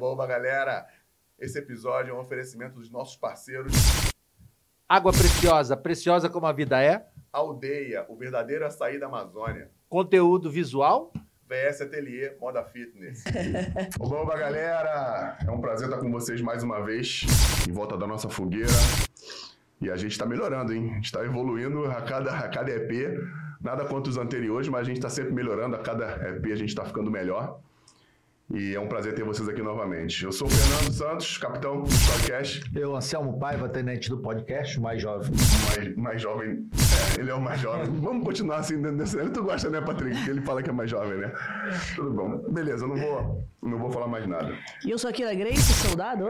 Oba, galera! Esse episódio é um oferecimento dos nossos parceiros. Água preciosa, preciosa como a vida é. Aldeia, o verdadeiro açaí da Amazônia. Conteúdo visual. VS Atelier Moda Fitness. Oba, galera! É um prazer estar com vocês mais uma vez, em volta da nossa fogueira. E a gente está melhorando, hein? A gente está evoluindo a cada, a cada EP. Nada quanto os anteriores, mas a gente está sempre melhorando. A cada EP a gente está ficando melhor. E é um prazer ter vocês aqui novamente. Eu sou o Fernando Santos, capitão do podcast. Eu, Anselmo Paiva, tenente do podcast, mais jovem. Mais, mais jovem. Ele é o mais jovem. Vamos continuar assim dentro desse. Tu gosta, né, Patrick? Que ele fala que é mais jovem, né? Tudo bom. Beleza, eu não vou, não vou falar mais nada. E eu sou aqui a Grace, soldado.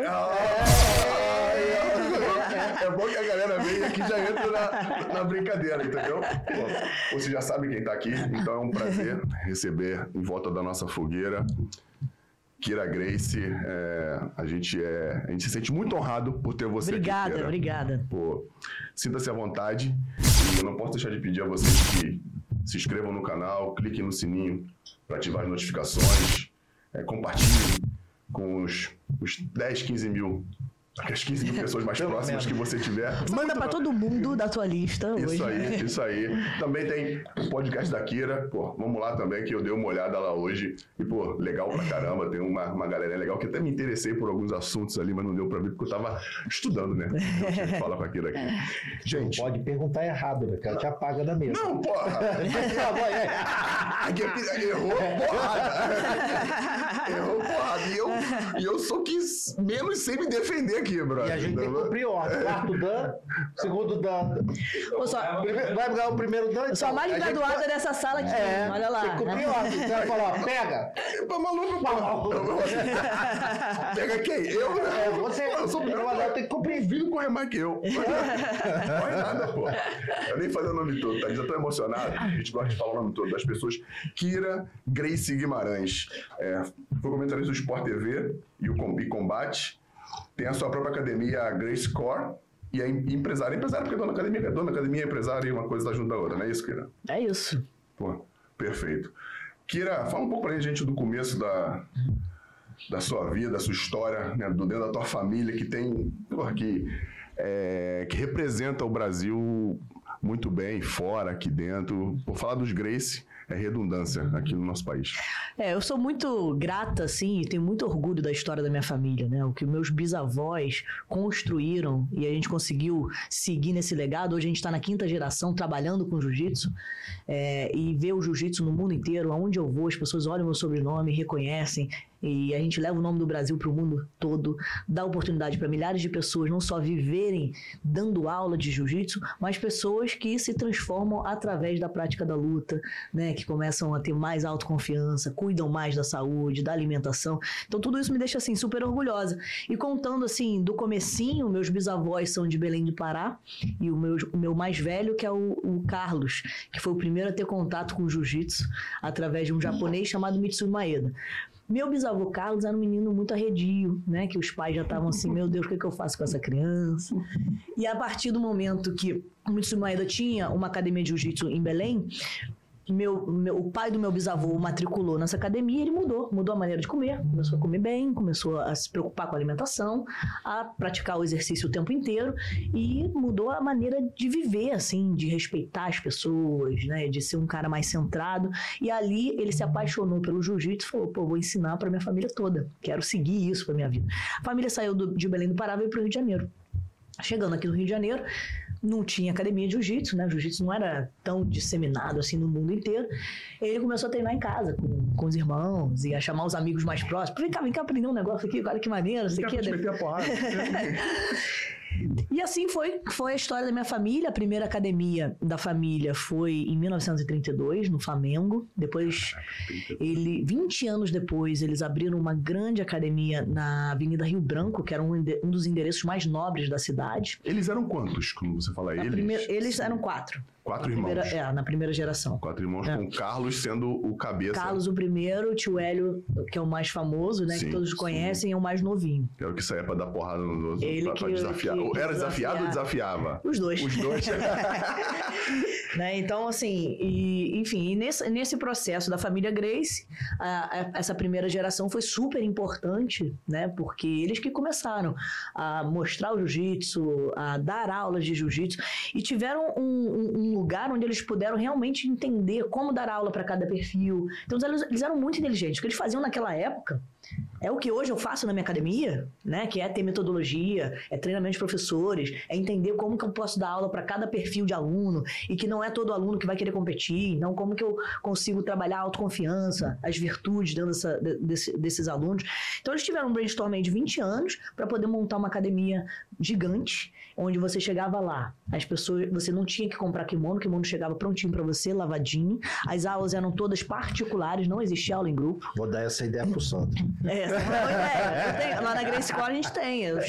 É, bom que a galera vem aqui já entra na, na brincadeira, entendeu? Bom, você já sabe quem tá aqui, então é um prazer receber em volta da nossa fogueira Kira Grace, é, a, gente é, a gente se sente muito honrado por ter você obrigada, aqui. Obrigada, obrigada. Sinta-se à vontade. E eu não posso deixar de pedir a vocês que se inscrevam no canal, cliquem no sininho para ativar as notificações, é, compartilhem com os, os 10, 15 mil as 15 mil pessoas mais próximas que você tiver. Manda para todo mundo da tua lista. Isso hoje. aí, isso aí. Também tem o podcast da Kira. Pô, vamos lá também, que eu dei uma olhada lá hoje. E, pô, legal pra caramba. Tem uma, uma galera legal que até me interessei por alguns assuntos ali, mas não deu pra ver porque eu tava estudando, né? Eu fala pra Kira aqui. Gente. Não pode perguntar errado, né? Que ela te apaga da mesa. Não, porra! Aqui errou porrada. Porrada. E eu, e eu sou que menos sei me defender aqui, brother. E a gente tem que cumprir ordem. Quarto Dan, segundo Dan. Só... Vai ganhar o primeiro Dan? Sou a mais graduada dessa sala aqui. É, olha lá. Tem que cumprir ordem. Você vai falar, pega. Pô, maluco, pô. Pega quem? Eu, né? É, você. Pô, eu sou primeiro, mas tem que cumprir. Vindo correr mais que eu. Não faz nada, pô. Eu nem falei o nome todo, tá? Eu tô emocionado. A gente gosta de falar o nome todo das pessoas. Kira Grace Guimarães. É, foi comentarista do Sport TV e o e Combate tem a sua própria academia, a Grace Core, e é empresária. Empresária porque dona academia, dona academia, empresária e uma coisa está junto da outra, não é isso, Kira? É isso. Pô, perfeito. Kira, fala um pouco pra gente do começo da, da sua vida, da sua história, né, do dentro da tua família, que tem, que, é, que representa o Brasil muito bem, fora, aqui dentro. Por falar dos Grace, é redundância aqui no nosso país. É, eu sou muito grata, assim, e tenho muito orgulho da história da minha família, né? O que meus bisavós construíram e a gente conseguiu seguir nesse legado. Hoje a gente está na quinta geração trabalhando com jiu-jitsu é, e ver o jiu-jitsu no mundo inteiro. Aonde eu vou, as pessoas olham meu sobrenome, reconhecem e a gente leva o nome do Brasil para o mundo todo, dá oportunidade para milhares de pessoas não só viverem dando aula de jiu-jitsu, mas pessoas que se transformam através da prática da luta, né? Que começam a ter mais autoconfiança, cuidam mais da saúde, da alimentação. Então tudo isso me deixa assim super orgulhosa. E contando assim do comecinho, meus bisavós são de Belém do Pará e o meu, o meu mais velho que é o, o Carlos, que foi o primeiro a ter contato com o jiu-jitsu através de um japonês chamado Mitsui Maeda. Meu bisavô Carlos era um menino muito arredio, né? Que os pais já estavam assim, meu Deus, o que, é que eu faço com essa criança? E a partir do momento que o Mitsumaeda tinha uma academia de jiu-jitsu em Belém, meu, meu, o pai do meu bisavô matriculou nessa academia ele mudou. Mudou a maneira de comer, começou a comer bem, começou a se preocupar com a alimentação, a praticar o exercício o tempo inteiro e mudou a maneira de viver, assim, de respeitar as pessoas, né? De ser um cara mais centrado. E ali ele se apaixonou pelo jiu-jitsu e falou: pô, vou ensinar para minha família toda. Quero seguir isso para minha vida. A família saiu do, de Belém do Pará e veio para o Rio de Janeiro. Chegando aqui no Rio de Janeiro, não tinha academia de jiu-jitsu, né? O jiu-jitsu não era tão disseminado assim no mundo inteiro. Ele começou a treinar em casa com, com os irmãos e a chamar os amigos mais próximos. Vem cá, vem cá aprender um negócio aqui, olha que maneiro, não sei. Meter a porrada. E assim foi, foi a história da minha família. A primeira academia da família foi em 1932, no Flamengo. Depois, ele, 20 anos depois, eles abriram uma grande academia na Avenida Rio Branco, que era um, um dos endereços mais nobres da cidade. Eles eram quantos, como você fala? Eles? Primeira, eles eram quatro. Quatro na irmãos. Primeira, é, na primeira geração. Quatro irmãos, é. com Carlos sendo o cabeça. Carlos o primeiro, o tio Hélio, que é o mais famoso, né? Sim, que todos sim. conhecem, é o mais novinho. É o que saía pra dar porrada nos outros, Ele pra, que, pra desafiar. Que, que Era desafiado ou desafiava? Os dois. Os dois. Né? Então, assim, e, enfim, e nesse, nesse processo da família Grace, a, a, essa primeira geração foi super importante, né? Porque eles que começaram a mostrar o jiu-jitsu, a dar aulas de jiu-jitsu, e tiveram um, um, lugar onde eles puderam realmente entender como dar aula para cada perfil. Então, eles, eram muito inteligentes. O que eles faziam naquela época é o que hoje eu faço na minha academia, né? Que é ter metodologia, é treinamento de professores, é entender como que eu posso dar aula para cada perfil de aluno e que não é todo aluno que vai querer competir. Então, como que eu consigo trabalhar a autoconfiança, as virtudes dentro dessa, desse, desses alunos. Então, eles tiveram um brainstorm de 20 anos para poder montar uma academia gigante, onde você chegava lá, as pessoas, você não tinha que comprar kimono, o kimono chegava prontinho para você, lavadinho. As aulas eram todas particulares, não existia aula em grupo. Vou dar essa ideia pro Sandro. É, é. Tenho, lá na Grace Core a gente tem. Eu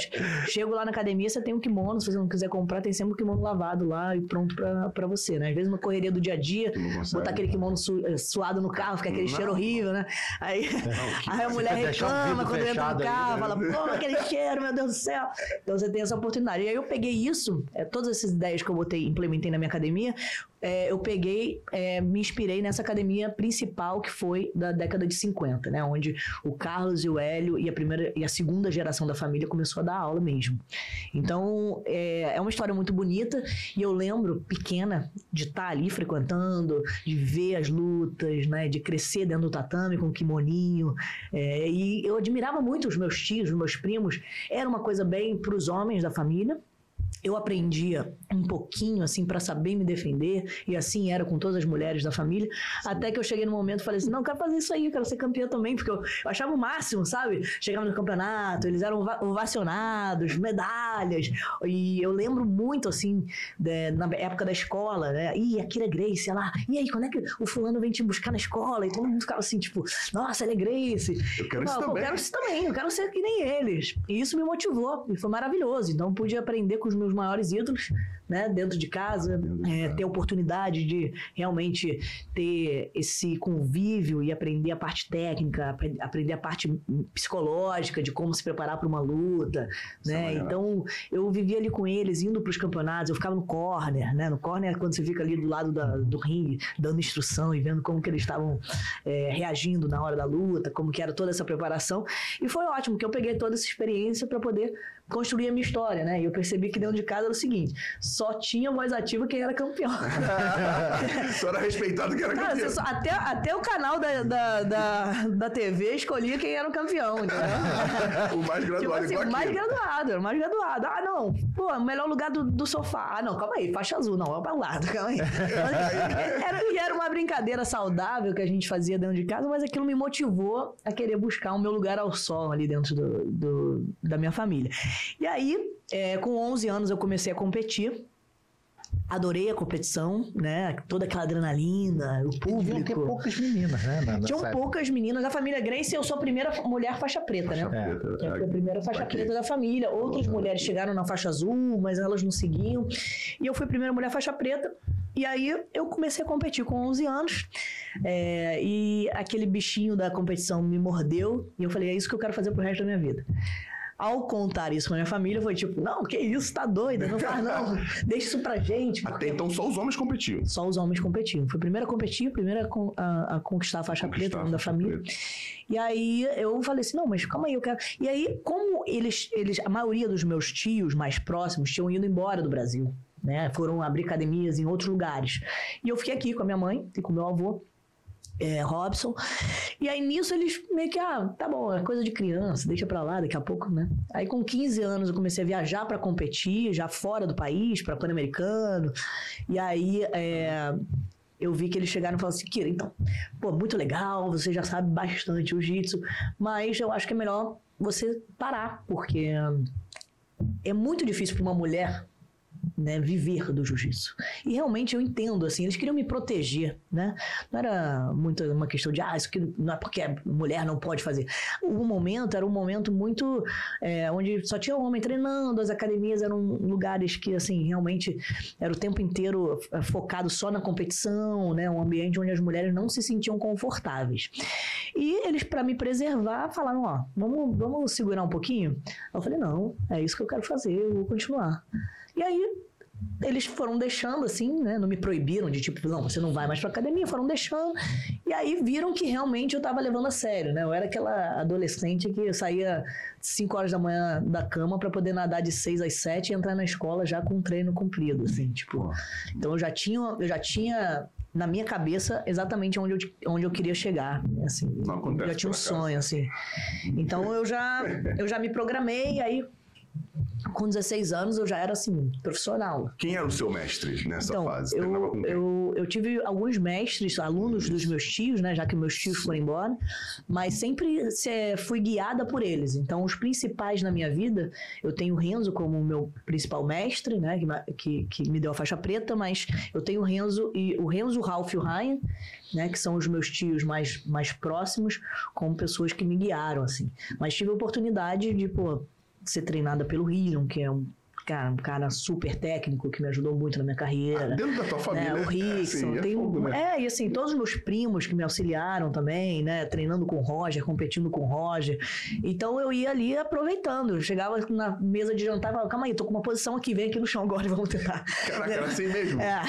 chego lá na academia, você tem um kimono, se você não quiser comprar, tem sempre um kimono lavado lá e pronto para você, né? Às vezes uma correria do dia a dia, botar aquele kimono su, eh, suado no carro, fica aquele não. cheiro horrível, né? Aí, não, aí a mulher reclama quando entra no carro, fala, pô, aquele cheiro, meu Deus do céu. Então você tem essa oportunidade. E aí eu peguei isso, é, todas essas ideias que eu botei, implementei na minha academia, é, eu peguei, é, me inspirei nessa academia principal que foi da década de 50, né? Onde o Carlos e o Hélio e a primeira e a segunda geração da família começou a dar aula mesmo. Então, é, é uma história muito bonita e eu lembro, pequena, de estar ali frequentando, de ver as lutas, né? De crescer dentro do tatame com o kimoninho. É, e eu admirava muito os meus tios, os meus primos. Era uma coisa bem para os homens da família, eu aprendia um pouquinho assim para saber me defender e assim era com todas as mulheres da família Sim. até que eu cheguei no momento e falei assim não eu quero fazer isso aí eu quero ser campeã também porque eu, eu achava o máximo sabe? Chegava no campeonato eles eram ovacionados medalhas e eu lembro muito assim de, na época da escola né? E a Kira Grace lá e aí quando é que o fulano vem te buscar na escola? E todo mundo ficava assim tipo nossa ela é Grace. Eu quero, eu, isso, também. eu quero isso também eu quero ser que nem eles. E isso me motivou e foi maravilhoso então pude aprender com os meus maiores ídolos, né, dentro de casa, é, ter a oportunidade de realmente ter esse convívio e aprender a parte técnica, aprender a parte psicológica de como se preparar para uma luta, né? Então, eu vivia ali com eles, indo para os campeonatos, eu ficava no corner, né? No corner é quando você fica ali do lado da, do ringue, dando instrução e vendo como que eles estavam é, reagindo na hora da luta, como que era toda essa preparação. E foi ótimo que eu peguei toda essa experiência para poder construir a minha história, né? E eu percebi que dentro de casa era o seguinte: só tinha voz ativa quem era campeão. só era respeitado quem era Cara, campeão. Só, até, até o canal da, da, da, da, TV escolhia quem era o campeão, entendeu? o mais graduado, tipo assim, o mais graduado, o mais graduado. Ah, não, pô, melhor lugar do, do sofá. Ah, não, calma aí, faixa azul, não, vai para o lado, calma aí. era, e era uma brincadeira saudável que a gente fazia dentro de casa, mas aquilo me motivou a querer buscar o meu lugar ao sol ali dentro do, do da minha família. E aí, é, com 11 anos, eu comecei a competir. Adorei a competição, né? Toda aquela adrenalina, o público. Tinha poucas meninas, né? Tinham poucas meninas. Da família Grace, eu sou a primeira mulher faixa preta, faixa né? Preta, é. a primeira faixa preta da família. Outras mulheres chegaram na faixa azul, mas elas não seguiam. E eu fui a primeira mulher faixa preta. E aí eu comecei a competir com 11 anos. É, e aquele bichinho da competição me mordeu. E eu falei, é isso que eu quero fazer pro resto da minha vida. Ao contar isso pra minha família, foi tipo, não, que isso, tá doida, não faz não, deixa isso pra gente. Até então só os homens competiam. Só os homens competiam. Foi a primeira a competir, a primeira a, a conquistar a faixa conquistar preta, da família. Preta. E aí eu falei assim, não, mas calma aí, eu quero... E aí, como eles, eles, a maioria dos meus tios mais próximos tinham ido embora do Brasil, né? Foram abrir academias em outros lugares. E eu fiquei aqui com a minha mãe e com meu avô é, Robson. E aí nisso eles meio que, ah, tá bom, é coisa de criança, deixa pra lá, daqui a pouco, né? Aí com 15 anos eu comecei a viajar para competir, já fora do país, para Pan-Americano. E aí é, eu vi que eles chegaram e falaram assim, Kira, então, pô, muito legal, você já sabe bastante o jiu-jitsu, mas eu acho que é melhor você parar, porque é muito difícil para uma mulher né, viver do jiu-jitsu. E realmente eu entendo, assim, eles queriam me proteger, né? Não era muito uma questão de, ah, isso aqui não é porque mulher não pode fazer. O momento era um momento muito é, onde só tinha homem treinando, as academias eram lugares que, assim, realmente era o tempo inteiro é, focado só na competição, né? Um ambiente onde as mulheres não se sentiam confortáveis. E eles, para me preservar, falaram, ó, vamos, vamos segurar um pouquinho? Eu falei, não, é isso que eu quero fazer, eu vou continuar. E aí eles foram deixando assim, né? Não me proibiram de tipo, não, você não vai mais pra academia, foram deixando. E aí viram que realmente eu tava levando a sério, né? Eu era aquela adolescente que saía 5 horas da manhã da cama pra poder nadar de 6 às 7 e entrar na escola já com um treino cumprido, assim, tipo. Então eu já tinha, eu já tinha na minha cabeça exatamente onde eu, onde eu queria chegar, assim. Não acontece já tinha um sonho, assim. Então eu já, eu já me programei, aí com 16 anos eu já era assim, profissional. Quem era o seu mestre nessa Então, fase? Eu, eu, eu tive alguns mestres, alunos dos meus tios, né? Já que meus tios foram embora, mas sempre se- fui guiada por eles. Então, os principais na minha vida, eu tenho o Renzo como meu principal mestre, né? Que, que me deu a faixa preta, mas eu tenho o Renzo e o Renzo, o Ralph e o Ryan, né? Que são os meus tios mais, mais próximos, como pessoas que me guiaram, assim. Mas tive a oportunidade de, pô, ser treinada pelo Rion, que é um cara, um cara super técnico que me ajudou muito na minha carreira. Ah, Dentro da tua família. né? O Rickson, assim, é tem, fogo, né? é, e assim, todos os meus primos que me auxiliaram também, né? Treinando com o Roger, competindo com o Roger. Então eu ia ali aproveitando. Eu chegava na mesa de jantar e falava, calma aí, tô com uma posição aqui, vem aqui no chão agora e vamos tentar. Caraca, era assim mesmo. É.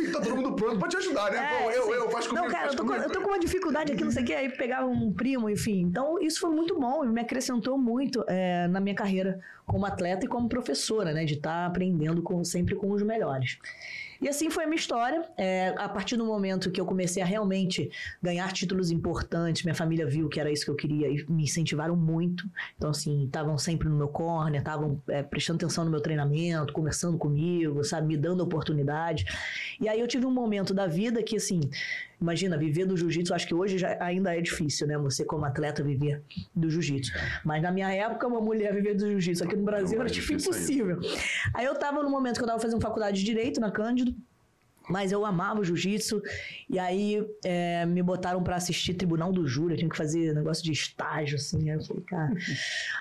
E tá todo mundo pronto pra te ajudar, né? É, Pô, eu, assim, eu, faz comigo. Não, cara, eu tô, com, eu tô com uma dificuldade aqui, não sei o que, aí pegava um primo, enfim. Então, isso foi muito bom e me acrescentou muito é, na minha carreira como atleta e como professora, né? De estar aprendendo com, sempre com os melhores. E assim foi a minha história. É, a partir do momento que eu comecei a realmente ganhar títulos importantes, minha família viu que era isso que eu queria e me incentivaram muito. Então, assim, estavam sempre no meu corner, estavam é, prestando atenção no meu treinamento, conversando comigo, sabe, me dando oportunidade. E aí eu tive um momento da vida que, assim, imagina, viver do jiu-jitsu, acho que hoje já ainda é difícil, né? Você, como atleta, viver do jiu-jitsu. Mas na minha época, uma mulher viver do jiu-jitsu aqui no Brasil Não, era é tipo impossível. Aí eu tava no momento que eu tava fazendo faculdade de Direito na Cândido. Mas eu amava o jiu-jitsu. E aí é, me botaram pra assistir Tribunal do Júri. Eu tinha que fazer negócio de estágio, assim. Aí eu falei, cara.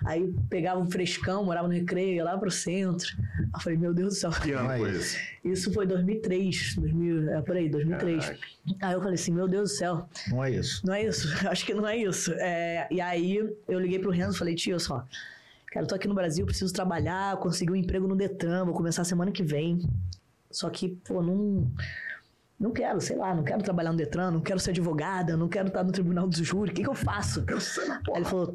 Aí pegava um frescão, morava no recreio, ia lá pro centro. Aí eu falei, meu Deus do céu. Que ano é foi isso. Isso foi 2003, 2000, é por aí, 2003. Caraca. Aí eu falei assim, meu Deus do céu, Não é isso. não é isso, acho que não é isso. É, e aí eu liguei pro Renzo e falei, tio, só, cara, eu tô aqui no Brasil, preciso trabalhar, consegui um emprego no Detran, vou começar semana que vem. Só que, pô, não... Não quero, sei lá, não quero trabalhar no Detran, não quero ser advogada, não quero estar no tribunal do júri, o que, que eu faço? Eu sei, Aí ele falou,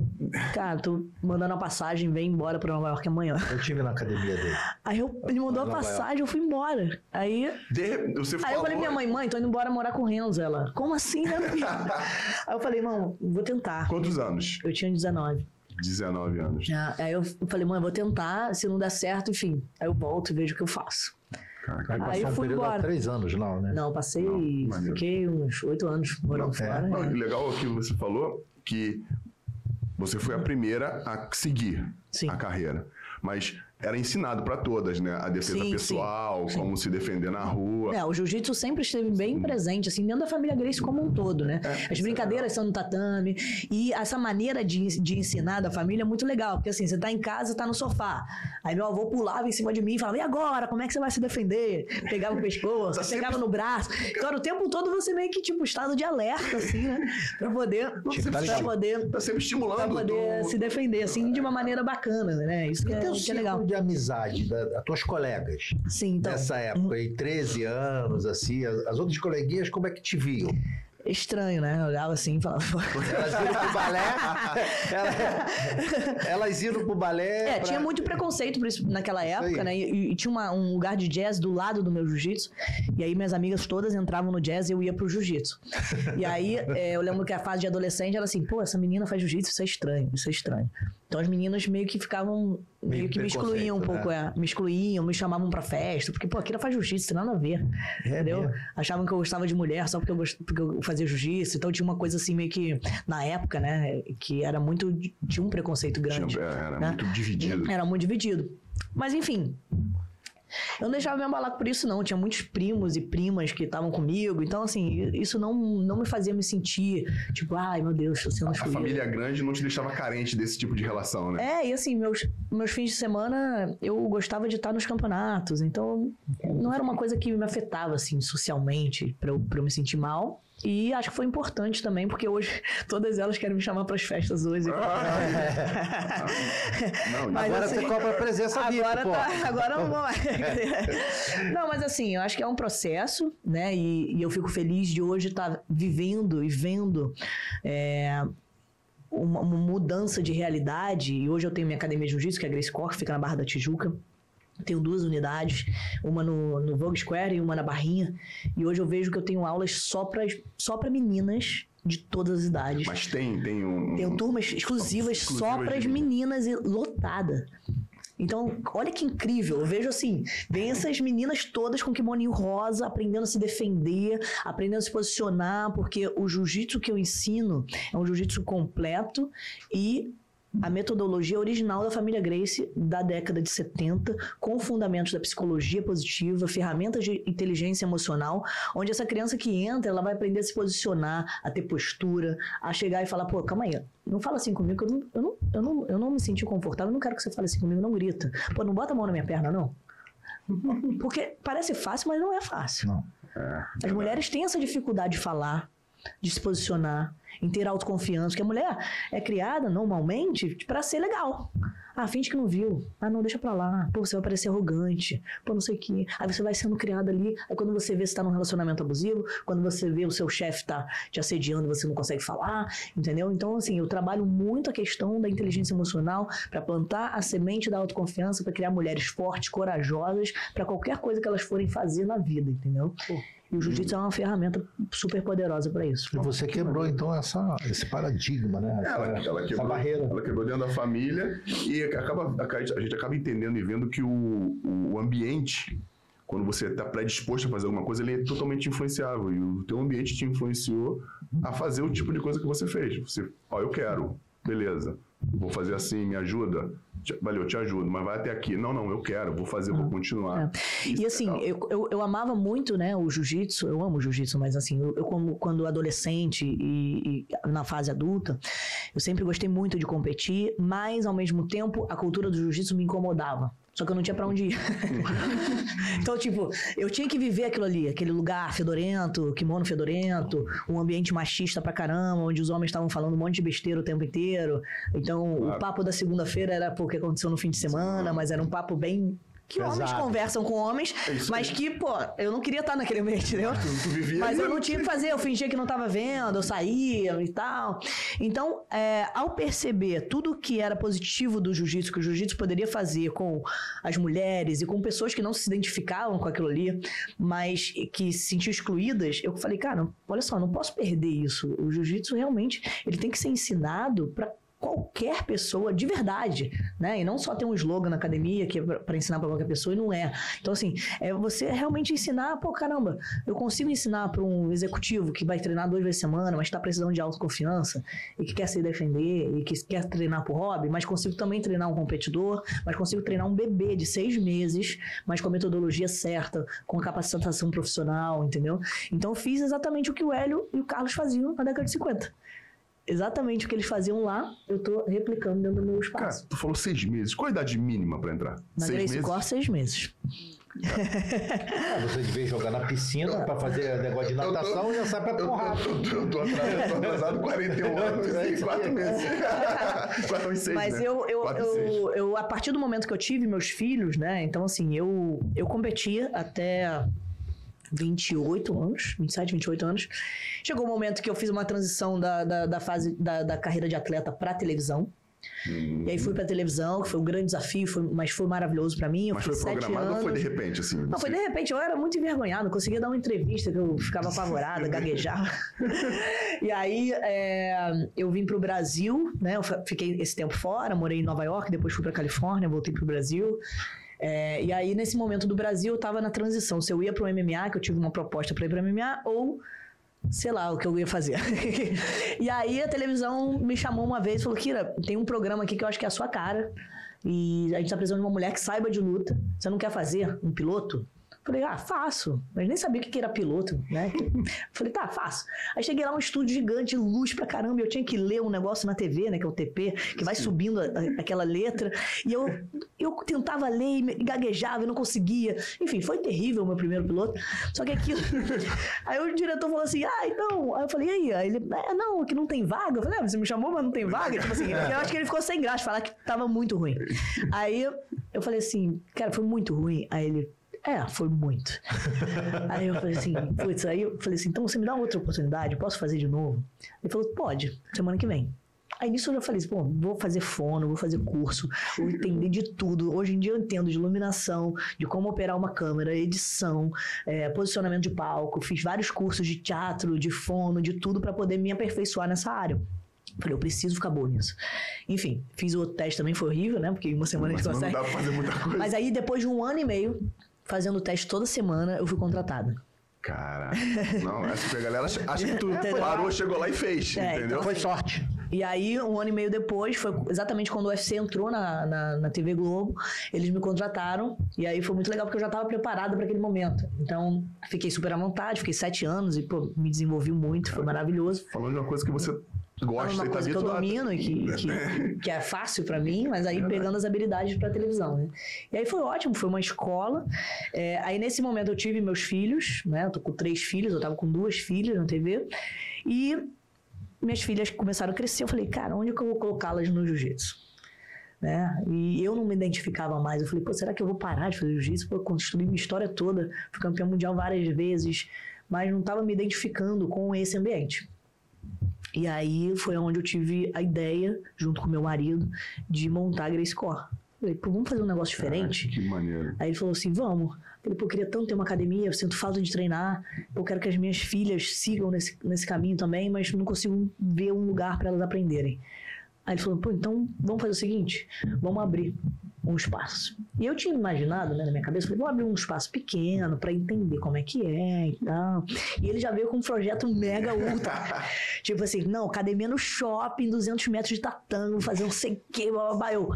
cara, tô mandando a passagem, vem embora pra Nova York amanhã. Eu tive na academia dele. Aí eu, ele mandou a passagem, eu fui embora. Aí De- Você Aí falou... eu falei, minha mãe, mãe, tô indo embora morar com o Renzo. Ela, como assim, né? Aí eu falei, não, vou tentar. Quantos anos? Eu tinha 19. 19 anos. Ah, Aí eu falei, mãe, vou tentar, se não der certo, enfim. Aí eu volto e vejo o que eu faço. Caraca. Aí Aí passou eu um fui embora. três anos, não, né? Não, passei, Não, fiquei uns oito anos morando Não, fora. é. Não, legal é que você falou que você foi a primeira a seguir Sim. a carreira. Mas era ensinado pra todas, né? A defesa Sim, pessoal, sim. como se defender na rua. É, o jiu-jitsu sempre esteve bem presente, assim, dentro da família Grace como um todo, né? É, As brincadeiras são no tatame. E essa maneira de, de ensinar da família é muito legal. Porque assim, você tá em casa, tá no sofá. Aí meu avô pulava em cima de mim e falava, e agora? Como é que você vai se defender? Pegava o pescoço, Tá pegava sempre- no braço. Então era o tempo todo você meio que, tipo, estado de alerta, assim, né? Pra poder... Tipo, tá pra ligado. poder... Tá sempre estimulando. Pra poder tu- se defender, assim, de uma maneira bacana, né? Isso que é, que é círculo de amizade, da, das tuas colegas, Sim, então... nessa época, aí, 13 anos, assim, as, as outras coleguinhas, como é que te viam? Estranho, né? Eu olhava assim e falava... Elas iam pro balé? Elas, elas iam pro balé? É, pra- tinha muito preconceito por isso naquela época, né? E, e tinha uma- um lugar de jazz do lado do meu jiu-jitsu. E aí minhas amigas todas entravam no jazz e eu ia pro jiu-jitsu. E aí é, eu lembro que a fase de adolescente era assim, pô, essa menina faz jiu-jitsu, isso é estranho, isso é estranho. Então as meninas meio que ficavam, meio, que me excluíam um preconceito, pouco, né? é, me excluíam, me chamavam pra festa, porque, pô, aquilo faz jiu-jitsu, tem nada a ver. É entendeu? mesmo? Achavam que eu gostava de mulher só porque eu, gost- porque eu fazia jiu-jitsu. Então tinha uma coisa assim meio que, na época, né, que era muito, tinha um preconceito grande. Tinha- era né? muito dividido. Era muito dividido. Mas enfim. Eu não deixava me abalar por isso, não. Tinha muitos primos e primas que estavam comigo. Então, assim, isso não, não me fazia me sentir, tipo, ai meu Deus, estou sendo A excluída. família grande não te deixava carente desse tipo de relação, né? É, e assim, meus, meus fins de semana eu gostava de estar nos campeonatos. Então, não era uma coisa que me afetava, assim, socialmente, pra eu, pra eu me sentir mal. E acho que foi importante também, porque hoje todas elas querem me chamar para as festas hoje. Ah, Não, Mas Agora assim, você cobra presença VIP, Agora pô. tá, agora não vou mais. Não, mas assim, eu acho que é um processo, né? E, e eu fico feliz de hoje estar vivendo e vendo é, uma, uma mudança de realidade. E hoje eu tenho minha academia de jiu-jitsu, que é a Grace que fica na Barra da Tijuca. Tenho duas unidades, uma no, no Vogue Square e uma na Barrinha. E hoje eu vejo que eu tenho aulas só para só pra meninas de todas as idades. Mas tem, tem um. Tenho turmas exclusivas só Exclusivas para as meninas e lotada. Então, olha que incrível. Eu vejo assim, vem essas meninas todas com kimoninho rosa, aprendendo a se defender, aprendendo a se posicionar, porque o jiu-jitsu que eu ensino é um jiu-jitsu completo e a metodologia original da família Grace da década de 70, com fundamentos da psicologia positiva, ferramentas de inteligência emocional, onde essa criança que entra, ela vai aprender a se posicionar, a ter postura, a chegar e falar, pô, calma aí, não fala assim comigo, que eu não, eu não, eu não, eu não me senti confortável, não quero que você fale assim comigo, não grita. Pô, não bota a mão na minha perna, não. Porque parece fácil, mas não é fácil. Não. As mulheres têm essa dificuldade de falar, de se posicionar, em ter autoconfiança, porque a mulher é criada normalmente para ser legal. Ah, finge que não viu. Ah, não, deixa pra lá. Pô, você vai parecer arrogante. Pô, não sei o quê. Aí você vai sendo criada ali. Aí quando você vê se tá num relacionamento abusivo, quando você vê o seu chefe tá te assediando, você não consegue falar, entendeu? Então, assim, eu trabalho muito a questão da inteligência emocional para plantar a semente da autoconfiança, para criar mulheres fortes, corajosas, para qualquer coisa que elas forem fazer na vida, entendeu? E o jiu-jitsu é uma ferramenta super poderosa para isso. E você quebrou, então, essa, esse paradigma, né? Essa, Ela, ela essa quebrou, barreira. ela quebrou dentro da família e acaba, a gente acaba entendendo e vendo que o, o ambiente, quando você está predisposto a fazer alguma coisa, ele é totalmente influenciável. E o teu ambiente te influenciou a fazer o tipo de coisa que você fez. Você, ó, eu quero, beleza, vou fazer assim, me ajuda. Valeu, te ajudo, mas vai até aqui. Não, não, eu quero, vou fazer, vou continuar. E é assim, legal. eu, eu, eu amava muito, né, o jiu-jitsu, eu amo o jiu-jitsu, mas assim, eu, eu como, quando adolescente e, e na fase adulta, eu sempre gostei muito de competir, mas ao mesmo tempo a cultura do jiu-jitsu me incomodava. Só que eu não tinha pra onde ir. então, tipo, eu tinha que viver aquilo ali, aquele lugar fedorento, kimono fedorento, um ambiente machista pra caramba, onde os homens estavam falando um monte de besteira o tempo inteiro. Então, Claro. o papo da segunda-feira era pô, o que aconteceu no fim de semana, mas era um papo bem. Que homens conversam com homens, É mas que, pô, eu não queria estar naquele ambiente, entendeu? Mas eu não tinha o que fazer, eu fingia que não estava vendo, eu saía e tal. Então, é, ao perceber tudo que era positivo do jiu-jitsu, que o jiu-jitsu poderia fazer com as mulheres e com pessoas que não se identificavam com aquilo ali, mas que se sentiam excluídas, eu falei, cara, olha só, não posso perder isso. O jiu-jitsu realmente, ele tem que ser ensinado para qualquer pessoa de verdade, né? E não só ter um slogan na academia que é para ensinar para qualquer pessoa e não é. Então assim, é você realmente ensinar, pô, caramba, eu consigo ensinar para um executivo que vai treinar duas vezes semana, mas está precisando de autoconfiança e que quer se defender e que quer treinar por hobby, mas consigo também treinar um competidor, mas consigo treinar um bebê de seis meses, mas com a metodologia certa, com a capacitação profissional, entendeu? Então eu fiz exatamente o que o Hélio e o Carlos faziam na década de 50 exatamente o que eles faziam lá, eu tô replicando dentro do meu Cara, espaço. tu falou seis meses. Qual a idade mínima pra entrar? Na seis Grace meses? Core, seis meses. Ah, você devia jogar na piscina pra fazer negócio de natação e já sai pra porrada. eu, eu, eu tô atrasado, eu tô atrasado 41 anos e 4 meses. 4 e 6, Mas né? eu, eu, Quatro e seis. eu, eu, a partir do momento que eu tive meus filhos, né? Então, assim, eu, eu competia até 28 anos, 27, 28 anos. Chegou o momento que eu fiz uma transição da, da, da fase da, da carreira de atleta pra televisão. Hum. E aí fui pra televisão, que foi um grande desafio, foi, mas foi maravilhoso pra mim. Eu Mas foi programado anos. ou foi de repente, assim? Não, foi de repente, eu era muito envergonhado, não conseguia dar uma entrevista, que eu ficava apavorada, gaguejava. e aí é, eu vim pro Brasil, né? Eu fiquei esse tempo fora, morei em Nova York, depois fui pra Califórnia, voltei pro Brasil. É, e aí, nesse momento do Brasil, eu tava na transição. Se eu ia pro MMA, que eu tive uma proposta pra ir pro MMA, ou sei lá o que eu ia fazer. e aí a televisão me chamou uma vez e falou: Kira, tem um programa aqui que eu acho que é a sua cara. E a gente tá precisando de uma mulher que saiba de luta. Você não quer fazer um piloto? Falei, ah, faço. Mas nem sabia o que era piloto, né? Falei, tá, faço. Aí cheguei lá, um estúdio gigante, luz pra caramba, e eu tinha que ler um negócio na TV, né? Que é o TP, que vai subindo a- a- aquela letra. E eu, eu tentava ler e me- gaguejava e não conseguia. Enfim, foi terrível o meu primeiro piloto. Só que aquilo. Aí o diretor falou assim: ah, então. Aí eu falei, e aí? Aí ele, é, não, que não tem vaga. Eu falei, ah, você me chamou, mas não tem vaga? Tipo assim, eu acho que ele ficou sem graça, falar que tava muito ruim. Aí eu falei assim, cara, foi muito ruim. Aí ele. É, foi muito. Aí eu falei assim, putz, aí eu falei assim, então você me dá outra oportunidade, posso fazer de novo? Ele falou, pode, semana que vem. Aí nisso eu já falei assim, pô, vou fazer fono, vou fazer curso, vou entender de tudo. Hoje em dia eu entendo de iluminação, de como operar uma câmera, edição, é, posicionamento de palco. Fiz vários cursos de teatro, de fono, de tudo para poder me aperfeiçoar nessa área. Falei, eu preciso ficar boa nisso. Enfim, fiz o outro teste também, foi horrível, né? Porque uma semana a gente não consegue. dá pra fazer muita coisa. Mas aí, depois de um ano e meio, fazendo o teste toda semana, eu fui contratada. Cara, não, essa que a galera acha acha que tu Entendeu? parou, chegou lá e fez, É, entendeu? então Foi sorte. E aí, um ano e meio depois, foi exatamente quando o UFC entrou na, na, na TV Globo, eles me contrataram. E aí foi muito legal, porque eu já estava preparada para aquele momento. Então, fiquei super à vontade, fiquei sete anos e, pô, me desenvolvi muito, foi maravilhoso. Falando de uma coisa que você gosta Falando uma e tá coisa que eu domino e que, que, que é fácil pra mim, mas aí pegando as habilidades pra televisão, né? E aí foi ótimo, foi uma escola. É, aí nesse momento eu tive meus filhos, né? Eu tô com três filhos, eu tava com duas filhas na TV. E minhas filhas começaram a crescer. Eu falei, cara, onde que eu vou colocá-las no jiu-jitsu? Né? E eu não me identificava mais. Eu falei, pô, será que eu vou parar de fazer jiu-jitsu? Pô, construí minha história toda, fui campeão mundial várias vezes, mas não estava me identificando com esse ambiente. E aí foi onde eu tive a ideia, junto com meu marido, de montar a Grace Core. Falei, pô, vamos fazer um negócio diferente? Caraca, que maneiro. Aí ele falou assim: vamos. Falei, pô, eu queria tanto ter uma academia, eu sinto falta de treinar. Eu quero que as minhas filhas sigam nesse, nesse caminho também, mas não consigo ver um lugar para elas aprenderem. Aí ele falou, pô, então vamos fazer o seguinte: vamos abrir um espaço. E eu tinha imaginado, né, na minha cabeça, falei, vamos abrir um espaço pequeno para entender como é que é e tal. E ele já veio com um projeto mega ultra. tipo assim, não, academia no shopping, 200 metros de tatame, vou fazer não sei que, blá. Eu,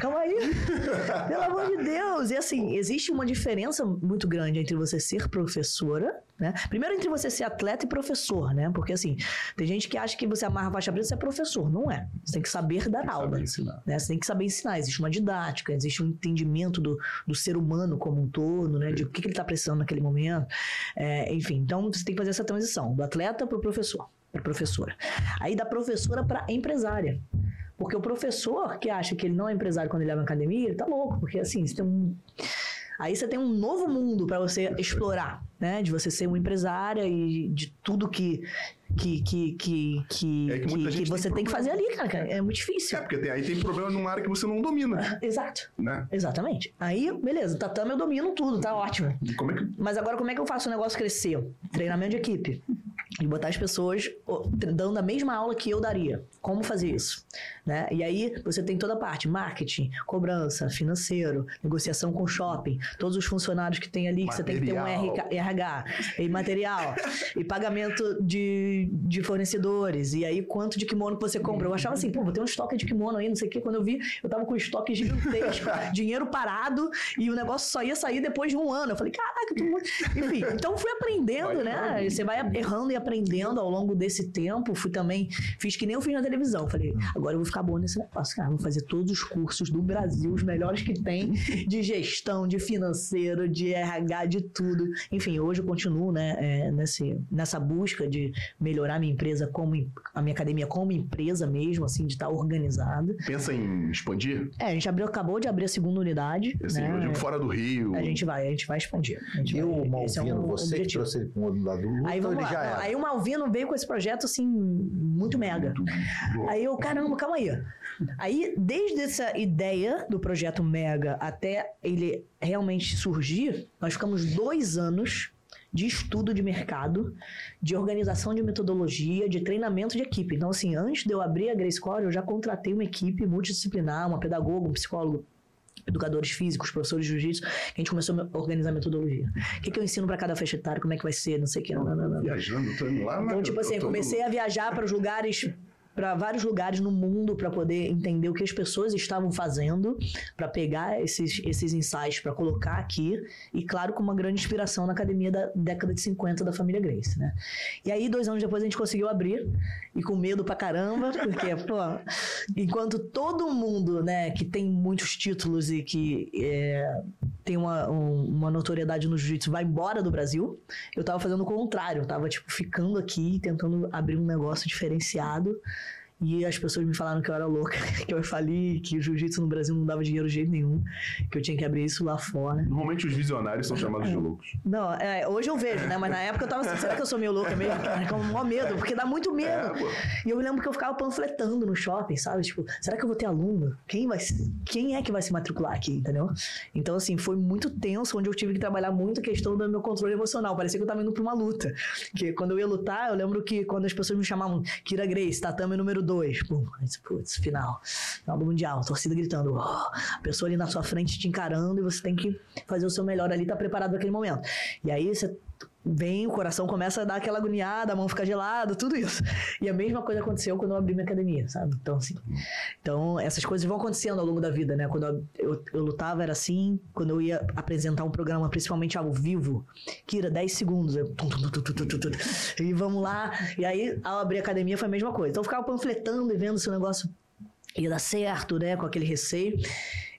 calma aí, pelo amor de Deus. E assim, existe uma diferença muito grande entre você ser professora, né? Primeiro entre você ser atleta e professor, né? Porque assim, tem gente que acha que você amarra a faixa preta, você é professor. Não é. Você tem que saber dar aula. Né? Você tem que saber ensinar. Existe uma didática, existe um entendimento do, do ser humano como um todo, né? De o que, que ele está precisando naquele momento. É, enfim, então você tem que fazer essa transição do atleta para o professor, para professora. Aí da professora para empresária. Porque o professor que acha que ele não é empresário quando ele leva na academia, ele tá louco, porque assim, você tem um. Aí você tem um novo mundo para você explorar, né? De você ser uma empresária e de tudo que que que que, que, É que que- que você tem tem que fazer ali, cara. cara. É muito difícil. É, porque tem- aí tem problema numa área que você não domina, Exato. né? Exatamente. Aí, beleza, tatame eu domino tudo, tá ótimo. É que. Mas agora como é que eu faço o negócio crescer? Treinamento de equipe. E botar as pessoas dando a mesma aula que eu daria. Como fazer isso? Né? E aí você tem toda a parte, marketing, cobrança, financeiro, negociação com shopping, todos os funcionários que tem ali, que você tem que ter um Material. RK RH, e material, e pagamento de, de fornecedores, e aí quanto de kimono que você compra. Eu achava assim, pô, vou ter um estoque de kimono aí, não sei o quê. Quando eu vi, eu tava com um estoque gigantesco, dinheiro parado, e o negócio só ia sair depois de um ano. Eu falei, caraca, tu... enfim. Então fui aprendendo, Vai né? Você vai errando e aprendendo ao longo desse tempo. Fui também, fiz que nem eu fiz na televisão. Falei, agora eu vou ficar bom nesse negócio, cara. Vou fazer todos os cursos do Brasil, os melhores que tem, de gestão, de financeiro, de RH, de tudo. Enfim, hoje eu continuo, né, é, nesse, nessa busca de melhorar minha empresa como a minha academia como empresa mesmo, assim, de estar organizada. Pensa em expandir? É, a gente abriu, acabou de abrir a segunda unidade. Assim, né? eu digo fora do Rio. A gente vai, a gente vai expandir. A gente E vai- o esse é Malvino, um você que objetivo. trouxe ele para um lado do Aí ou vamos ele lá. já Não, era? Aí o Malvino veio com esse projeto assim, muito mega. Aí eu, caramba, calma aí. Aí, desde essa ideia do projeto Mega até ele realmente surgir, nós ficamos dois anos de estudo de mercado, de organização de metodologia, de treinamento de equipe. Então, assim, antes de eu abrir a Grace Core, eu já contratei uma equipe multidisciplinar, uma pedagoga, um psicólogo, educadores físicos, professores de jiu-jitsu, que a gente começou a organizar a metodologia. O que, que eu ensino para cada faixa etária, como é que vai ser, não sei o que, não, não, não, não. Viajando, tô indo lá. Então, tipo assim, comecei a viajar para os lugares para vários lugares no mundo para poder entender o que as pessoas estavam fazendo, para pegar esses, esses ensaios para colocar aqui e claro com uma grande inspiração na academia da década de 50 da família Grace, né? E aí dois anos depois a gente conseguiu abrir e com medo pra caramba, porque pô, enquanto todo mundo, né, que tem muitos títulos e que é, tem uma, um- uma notoriedade no jiu-jitsu vai embora do Brasil, eu tava fazendo o contrário, eu tava tipo ficando aqui tentando abrir um negócio diferenciado. E as pessoas me falaram que eu era louca, que eu falei que o jiu-jitsu no Brasil não dava dinheiro de jeito nenhum, que eu tinha que abrir isso lá fora. Normalmente os visionários são chamados de loucos. Não, é, hoje eu vejo, né? Mas na época eu tava assim, será que eu sou meio louca mesmo? Cara, com o maior medo, porque dá muito medo. É. E eu me lembro que eu ficava panfletando no shopping, sabe? Tipo, será que eu vou ter aluno? Quem, vai, quem é que vai se matricular aqui, entendeu? Então, assim, foi muito tenso, onde eu tive que trabalhar muito a questão do meu controle emocional. Parecia que eu tava indo pra uma luta. Que quando eu ia lutar, eu lembro que quando as pessoas me chamavam Kira Grace, tatame número 2, pum, aí, putz, final. Final do Mundial, torcida gritando, "Oh", a pessoa ali na sua frente te encarando e você tem que fazer o seu melhor ali, tá preparado para aquele momento. E aí você vem, o coração começa a dar aquela agoniada, a mão fica gelada, tudo isso. E a mesma coisa aconteceu quando eu abri minha academia, sabe? Então, assim. Então, essas coisas vão acontecendo ao longo da vida, né? Quando eu, eu, eu lutava era assim, quando eu ia apresentar um programa, principalmente ao vivo, Kira, 10 segundos. Eu, tum, tum, tum, e vamos lá. E aí, ao abrir a academia, foi a mesma coisa. Então, eu ficava panfletando e vendo se o negócio ia dar certo, né? Com aquele receio.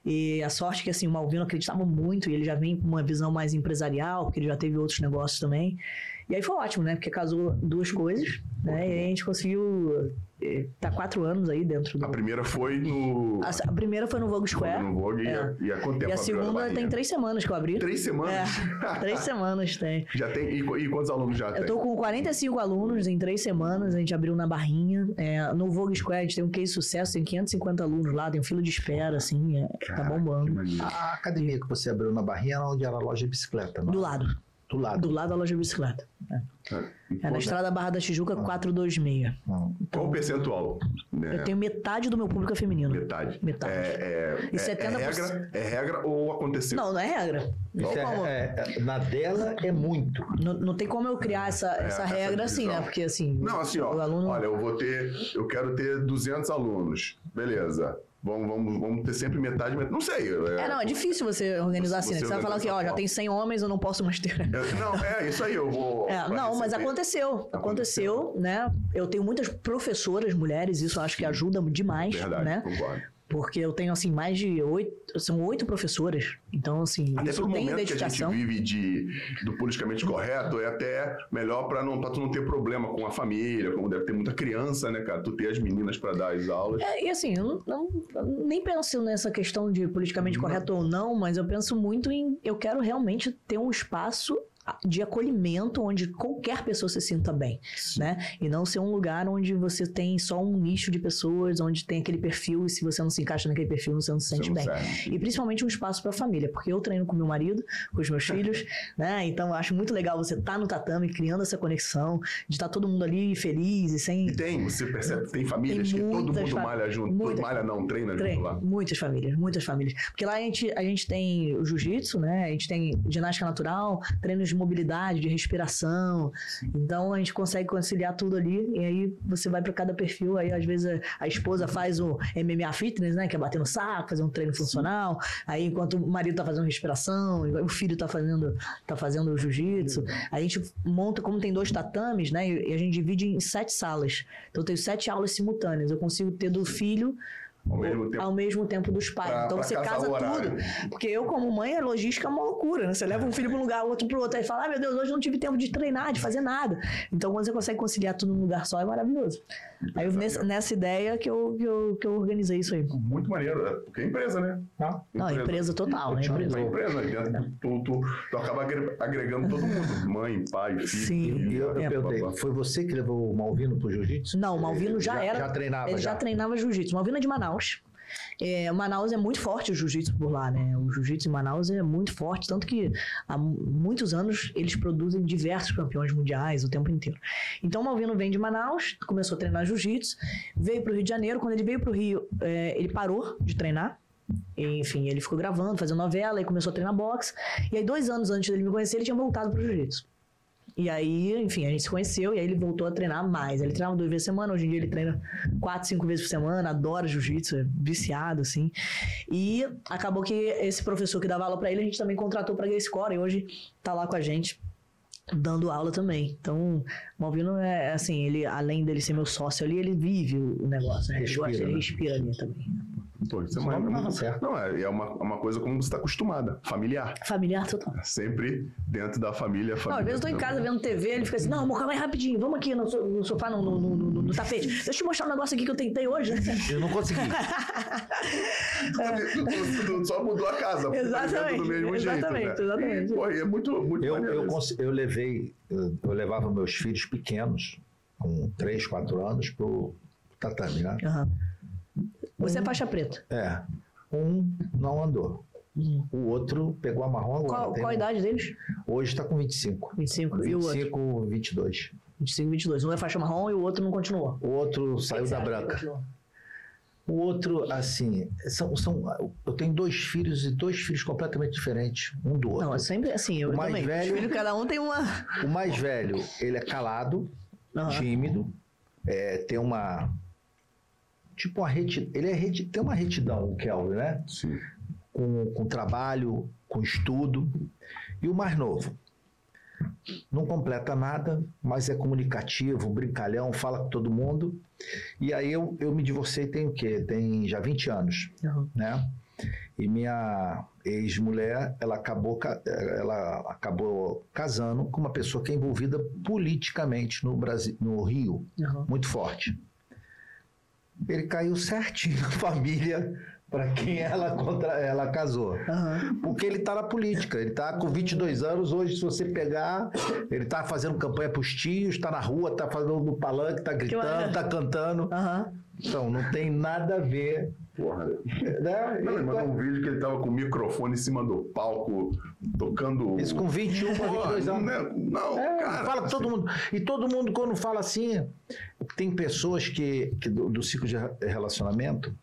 E a sorte é que, assim, o Malvino acreditava muito e ele já vem com uma visão mais empresarial, porque ele já teve outros negócios também. E aí foi ótimo, né? Porque casou duas coisas, né? E aí a gente conseguiu eh, tá quatro anos aí dentro do... A primeira foi no. A, a primeira foi no Vogue Square. no Vogue e, É. a, e a quanto tempo E a segunda tem três semanas que eu abri. Três semanas? É, três semanas tem. Já tem. E, e quantos alunos já tem? Eu tô com 45 alunos em três semanas, a gente abriu na Barrinha. É, no Vogue Square a gente tem um case de sucesso, tem 550 alunos lá, tem um filo de espera, assim, é, tá Caraca, que bombando. A academia que você abriu na Barrinha era onde era a loja de bicicleta, não? Do lado, Do lado. do lado da loja de bicicleta. É, E É na estrada Barra da Tijuca 426. Não. Qual o percentual? né? Eu tenho metade do meu público é feminino. Metade. Metade. É, é, E é- 70%. é regra, é regra ou aconteceu? Não, não é regra. Não, como, é- é- na dela é muito. não, não tem como eu criar essa, essa É, essa regra assim, né? Porque assim, Não, assim, ó. o aluno. Olha, eu vou ter. Eu quero ter 200 alunos. Beleza. Vamos, vamos, vamos ter sempre metade, metade. Não sei. É, não, é difícil você organizar assim, né? Você Você vai falar assim, ó, já tem 100 homens, eu não posso mais ter. Eu- não, é isso aí, eu vou. É, não, mas receber. aconteceu. Aconteceu, né? Eu tenho muitas professoras mulheres, isso eu acho que ajuda demais, Verdade, né? concordo. Porque eu tenho, assim, mais de oito... São oito professoras. Então, assim, Até pelo momento que a gente vive de, do politicamente correto, é até melhor pra, não, pra tu não ter problema com a família, como deve ter muita criança, né, cara? Tu ter as meninas pra dar as aulas. É, e assim, eu, não- eu nem penso nessa questão de politicamente correto ou não, mas eu penso muito em. Eu quero realmente ter um espaço de acolhimento onde qualquer pessoa se sinta bem, né? E não ser um lugar onde você tem só um nicho de pessoas, onde tem aquele perfil e se você não se encaixa naquele perfil, você não se sente não bem. serve. E principalmente um espaço para a família, porque eu treino com meu marido, com os meus filhos, né? Então eu acho muito legal você estar no tatame, criando essa conexão, de estar todo mundo ali feliz e sem E tem, você percebe, tem famílias Tem que todo mundo malha junto, todo muitas- malha não, treina Treino, junto lá. muitas famílias, muitas famílias. Porque lá a gente, a gente tem o jiu-jitsu, né? A gente tem ginástica natural, treinos de mobilidade, de respiração. Então a gente consegue conciliar tudo ali. E aí você vai para cada perfil. Aí às vezes a, a esposa faz o MMA fitness, né? Que é bater no saco, fazer um treino funcional. Aí enquanto o marido tá fazendo respiração, o filho tá fazendo, tá fazendo o jiu-jitsu. A gente monta, como tem dois tatames, né? E a gente divide em sete salas. Então eu tenho sete aulas simultâneas. Eu consigo ter do filho Ao mesmo tempo. ao mesmo tempo dos pais. Pra- então pra você casa o tudo. Porque eu, como mãe, a logística é uma loucura, né? Você leva um filho para um lugar, outro para outro, aí fala, ah, meu Deus, hoje eu não tive tempo de treinar, de fazer nada. Então, quando você consegue conciliar tudo num lugar só, é maravilhoso. Aí, eu, nesse- nessa ideia que eu, que, eu, que eu organizei isso aí. Muito maneiro, é, porque é empresa, né? Não, empresa total, né? Empresa. Empresa, dentro tu, tu, tu acaba agre- agregando todo mundo. Mãe, pai, filho. Sim. E eu, eu É. perguntei, foi você que levou o Malvino pro jiu-jitsu? Não, o Malvino já, Já- era. já treinava, Ele já, já. treinava jiu-jitsu. O Malvino é de Manaus. É, Manaus é muito forte o jiu-jitsu por lá, né? O jiu-jitsu em Manaus é muito forte, tanto que há mu- muitos anos eles produzem diversos campeões mundiais o tempo inteiro. Então Malvino vem de Manaus, começou a treinar jiu-jitsu, veio para o Rio de Janeiro. Quando ele veio para o Rio, é, ele parou de treinar. Enfim, ele ficou gravando, fazendo novela e começou a treinar boxe. E aí, dois anos antes dele me conhecer, ele tinha voltado para o jiu-jitsu. E aí, enfim, a gente se conheceu e aí ele voltou a treinar mais. Ele treinava duas vezes por semana, hoje em dia ele treina quatro, cinco vezes por semana, adora jiu-jitsu, é viciado, assim. E acabou que esse professor que dava aula pra ele, a gente também contratou pra Grace Core e hoje tá lá com a gente dando aula também. Então, Malvino é assim, ele além dele ser meu sócio ali, ele vive o negócio, né? Ele Respira, gosta, ele né? respira ali também. Pô, isso é uma, não. Não, é, é uma, uma coisa como você está acostumada, familiar. Familiar total. Sempre dentro da família. Não, família às vezes eu tô em casa vendo TV, ele fica assim, não, amor, calma aí rapidinho, vamos aqui no, no sofá, no, no, no- no- no tapete. Deixa eu te mostrar um negócio aqui que eu tentei hoje. Eu não consegui. Tu- tu- Só mudou a casa. pô, tá? Exatamente, Do mesmo exatamente, jeito. Né? exatamente. Pô, e é muito, muito Eu, eu, eu levei, eu, eu levava meus filhos pequenos, com 3, 4 anos, pro tatame, né? Aham. Você é faixa preta. É. Um não andou. O outro pegou a marrom agora. Qual, qual a idade deles? Hoje está com 25. 25. E o outro? 25, 22. 25, 22. Um é faixa marrom e o outro não continuou. O outro saiu da branca. O outro, assim, são, são, eu tenho dois filhos e dois filhos completamente diferentes, um do outro. Não, é sempre assim. Eu O mais também. velho- Os filhos, cada um tem uma. O mais velho, ele é calado, Aham. tímido, é, tem uma. Tipo uma retidão. Ele é reti- tem uma retidão, o Kelvin, né? Sim. Com, com trabalho, com estudo. E o mais novo. Não completa nada, mas é comunicativo, brincalhão, fala com todo mundo. E aí eu, eu me divorciei tem o quê? Tem já 20 anos Aham. né? E minha ex-mulher, ela acabou, ca- ela acabou casando com uma pessoa que é envolvida politicamente no Brasil, no Rio, Aham. muito forte. Ele caiu certinho na família para quem ela contra, ela casou. Aham. Porque ele está na política, ele está com 22 anos, hoje se você pegar, ele está fazendo campanha para os tios, está na rua, está fazendo no palanque, está gritando, está cantando. Aham. Então, não tem nada a ver. Porra. Né? Não, ele mandou um vídeo que ele tava com o microfone em cima do palco, tocando. Isso com 21 para Pô, 22 não, anos. é- não, É, cara. fala com todo mundo. E todo mundo, quando fala assim, tem pessoas que, que do, do ciclo de relacionamento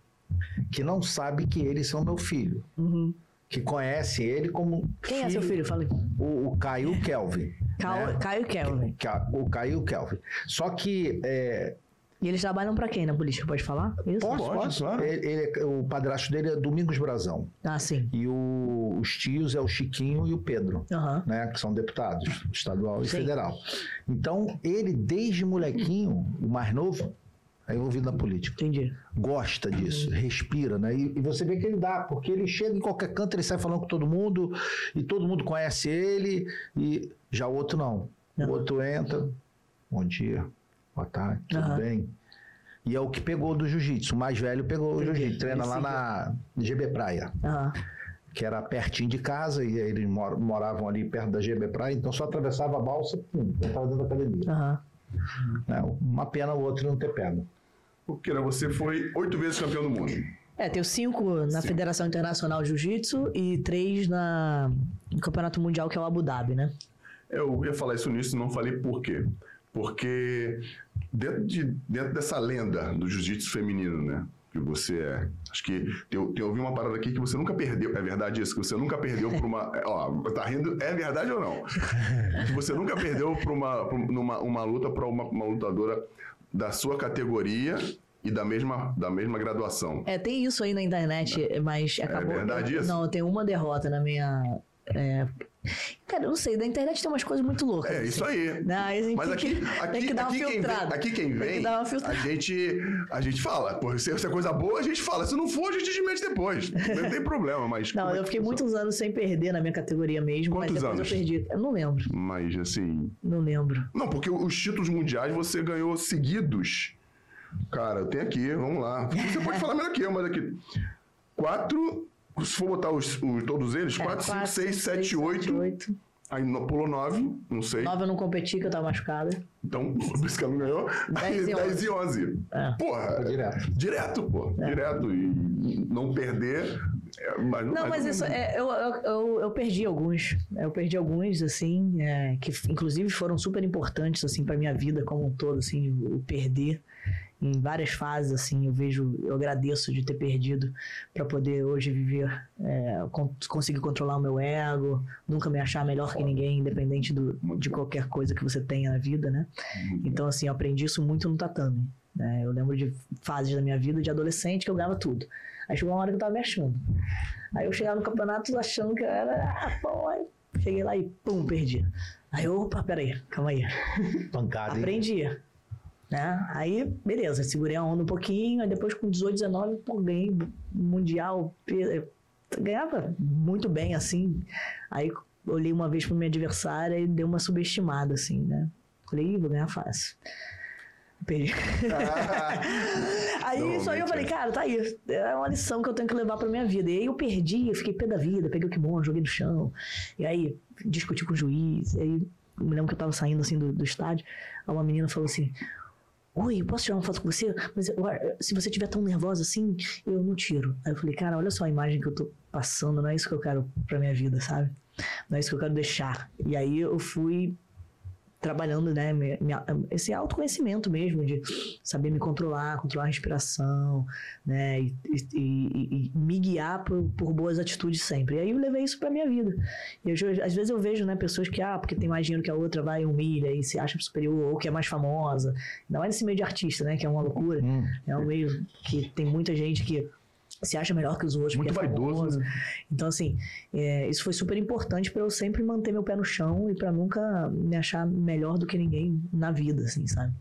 que não sabe que eles são meu filho. Uhum. Que conhece ele como. Quem é seu filho? Fala. O, o Caio Kelvin. Caio, né? Caio Kelvin. O Caio Kelvin. Só que. é, E eles trabalham pra quem na política? Pode falar? Isso? Posso, pode, claro. ele- ele- o padrasto dele é Domingos Brazão. Ah, sim. E o- os tios é o Chiquinho e o Pedro. Aham. né, que são deputados estadual e Sim. federal. Então, ele, desde molequinho, o mais novo, é envolvido na política. Entendi. Gosta disso, respira, né? E, e você vê que ele dá, porque ele chega em qualquer canto, ele sai falando com todo mundo, e todo mundo conhece ele, e já o outro não. Não. O outro entra, bom dia, boa tarde, tudo Aham. bem? E é o que pegou do jiu-jitsu. O mais velho pegou o jiu-jitsu, treina lá na GB Praia Aham. que era pertinho de casa, e eles mor- moravam ali perto da GB Praia, então só atravessava a balsa, pum, estava dentro da academia. Aham. né? Uma pena o outro não ter pego. Porque né, você foi oito vezes campeão do mundo. É, tenho cinco na Sim. Federação Internacional de Jiu-Jitsu e três na... no Campeonato Mundial, que é o Abu Dhabi, né? Eu ia falar isso nisso e não falei por quê. Porque dentro, de, dentro dessa lenda do jiu-jitsu feminino, né? Que você é. Acho que eu, eu ouvi uma parada aqui que você nunca perdeu. É verdade isso? Que você nunca perdeu por uma. é, Ó, tá rindo? É verdade ou não? Que você nunca perdeu por uma, por numa, uma luta para uma, uma lutadora da sua categoria e da mesma, da mesma graduação. É, tem isso aí na internet, mas acabou... verdade isso? Não, eu tenho uma derrota na minha... é, Cara, eu não sei, da internet tem umas coisas muito loucas. É isso assim. aí. Não, Mas aqui, que, aqui, tem que dar uma aqui, quem vem, filtrada. aqui quem Tem vem, que a gente, a gente fala. Pô, se se é coisa boa, a gente fala. Se não for, a gente desmente depois. Não tem problema, mas... Não, é eu que fiquei muitos anos sem perder na minha categoria mesmo, Quantos mas depois anos? eu perdi. Eu não lembro, Mas, assim... não lembro. Não, porque os títulos mundiais você ganhou seguidos. Cara, tem aqui, vamos lá. Você pode falar melhor que eu, mas aqui... Quatro... Se for botar os, os- todos eles, É, quatro, cinco, quatro, seis, sete, oito. oito. Aí no- pulou nove, não sei. Nove eu não competi, que eu tava machucada. Então, por isso que ela não ganhou. Aí Dez e 10 e 11. É. Porra, direto. Direto, pô. Direto. E não perder. é, mas Não, mas isso, é, eu, eu, eu, eu perdi alguns. Eu perdi alguns, assim, é, que inclusive foram super importantes, assim, pra minha vida como um todo, assim, o perder. Em várias fases, assim, eu vejo, eu agradeço de ter perdido para poder hoje viver, é, con- conseguir controlar o meu ego, nunca me achar melhor que ninguém, independente do, de qualquer coisa que você tenha na vida, né? Então, assim, eu aprendi isso muito no tatame. Né? Eu lembro de fases da minha vida de adolescente que eu ganhava tudo. Aí chegou uma hora que eu tava me achando. Aí eu chegava no campeonato achando que eu era. Ah, aí cheguei lá e pum, perdi. Aí, opa, peraí, calma aí. Pancada, hein? Né? Aí, beleza, segurei a onda um pouquinho, aí depois com 18, 19, pô, ganhei mundial, ganhava muito bem, assim. Aí olhei uma vez pro meu adversário e dei uma subestimada, assim, né? Falei, vou ganhar fácil. Perdi. aí isso aí eu falei, é. cara, tá aí. É uma lição que eu tenho que levar pra minha vida. E aí eu perdi, eu fiquei pé da vida, peguei o kimono, joguei no chão. E aí discuti com o juiz. E aí eu me lembro que eu tava saindo assim do, do estádio. Aí uma menina falou assim: Oi, posso tirar uma foto com você? Mas se você estiver tão nervosa assim, eu não tiro. Aí eu falei, cara, olha só a imagem que eu tô passando, não é isso que eu quero pra minha vida, sabe? Não é isso que eu quero deixar. E aí eu fui trabalhando, né, minha- esse autoconhecimento mesmo, de saber me controlar, controlar a respiração, né, e, e- e- e me guiar por, por boas atitudes sempre. E aí eu levei isso pra minha vida. E eu, às vezes eu vejo, né, pessoas que, ah, porque tem mais dinheiro que a outra, vai humilha e se acha superior, ou que é mais famosa. Ainda mais nesse meio de artista, né, que é uma loucura. Hum. É um meio que tem muita gente que se acha melhor que os outros. Muito porque é vaidoso, famoso. Então, assim, é, isso foi super importante pra eu sempre manter meu pé no chão e pra nunca me achar melhor do que ninguém na vida, assim, sabe?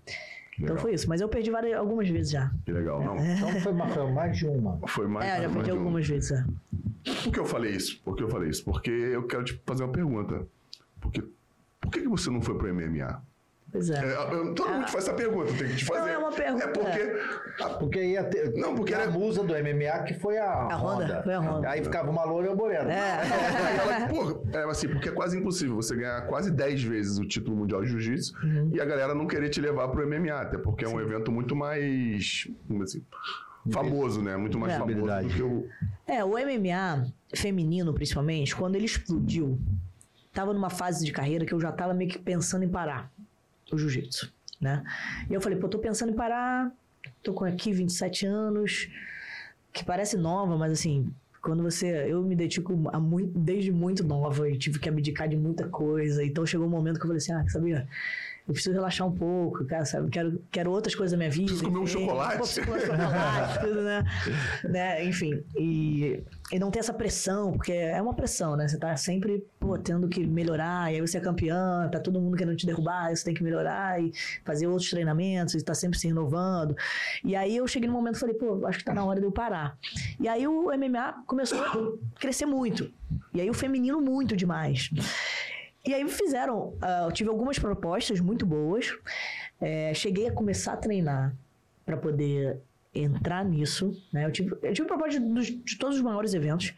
Então foi isso. Mas eu perdi várias, algumas vezes já. Que legal, não. Então foi, uma, foi mais de uma. Foi mais. é, já perdi um. algumas vezes, é. Por que eu falei isso? Por que eu falei isso? Porque eu quero te fazer uma pergunta. Porque, por que, que você não foi pro MMA? Pois é. É, todo mundo faz essa pergunta, tem que te fazer. Não, é uma pergunta. É porque. a- Porque ia ter. Não, porque a era- musa do MMA que foi a, A Honda, foi a Honda. Aí ficava uma loura e uma morena. É. Ela, pô, é assim, porque é quase impossível você ganhar quase 10 vezes o título mundial de jiu-jitsu Uhum. e a galera não querer te levar pro MMA, até porque é um evento muito mais. Como assim? Famoso, né? Muito mais É. famoso do que o. É, o MMA feminino, principalmente, quando ele explodiu, tava numa fase de carreira que eu já tava meio que pensando em parar o jiu-jitsu, né? E eu falei, pô, tô pensando em parar, tô com aqui 27 anos, que parece nova, mas assim, quando você. Eu me dedico a muito, desde muito nova e tive que abdicar de muita coisa. Então chegou um momento que eu falei assim, ah, sabia? Eu preciso relaxar um pouco, cara, sabe? Quero, quero outras coisas da minha vida. Preciso comer um chocolate. Preciso comer um chocolate, tudo, né? né? Enfim, e, e não ter essa pressão, porque é uma pressão, né? Você tá sempre, pô, tendo que melhorar, e aí você é campeã, tá todo mundo querendo te derrubar, aí você tem que melhorar e fazer outros treinamentos, e tá sempre se renovando. E aí eu cheguei num momento e falei, pô, acho que tá na hora de eu parar. E aí o MMA começou a crescer muito. E aí o feminino muito demais. E aí me fizeram, eu tive algumas propostas muito boas. É, cheguei a começar a treinar para poder entrar nisso, né? Eu tive, eu tive proposta de, de todos os maiores eventos.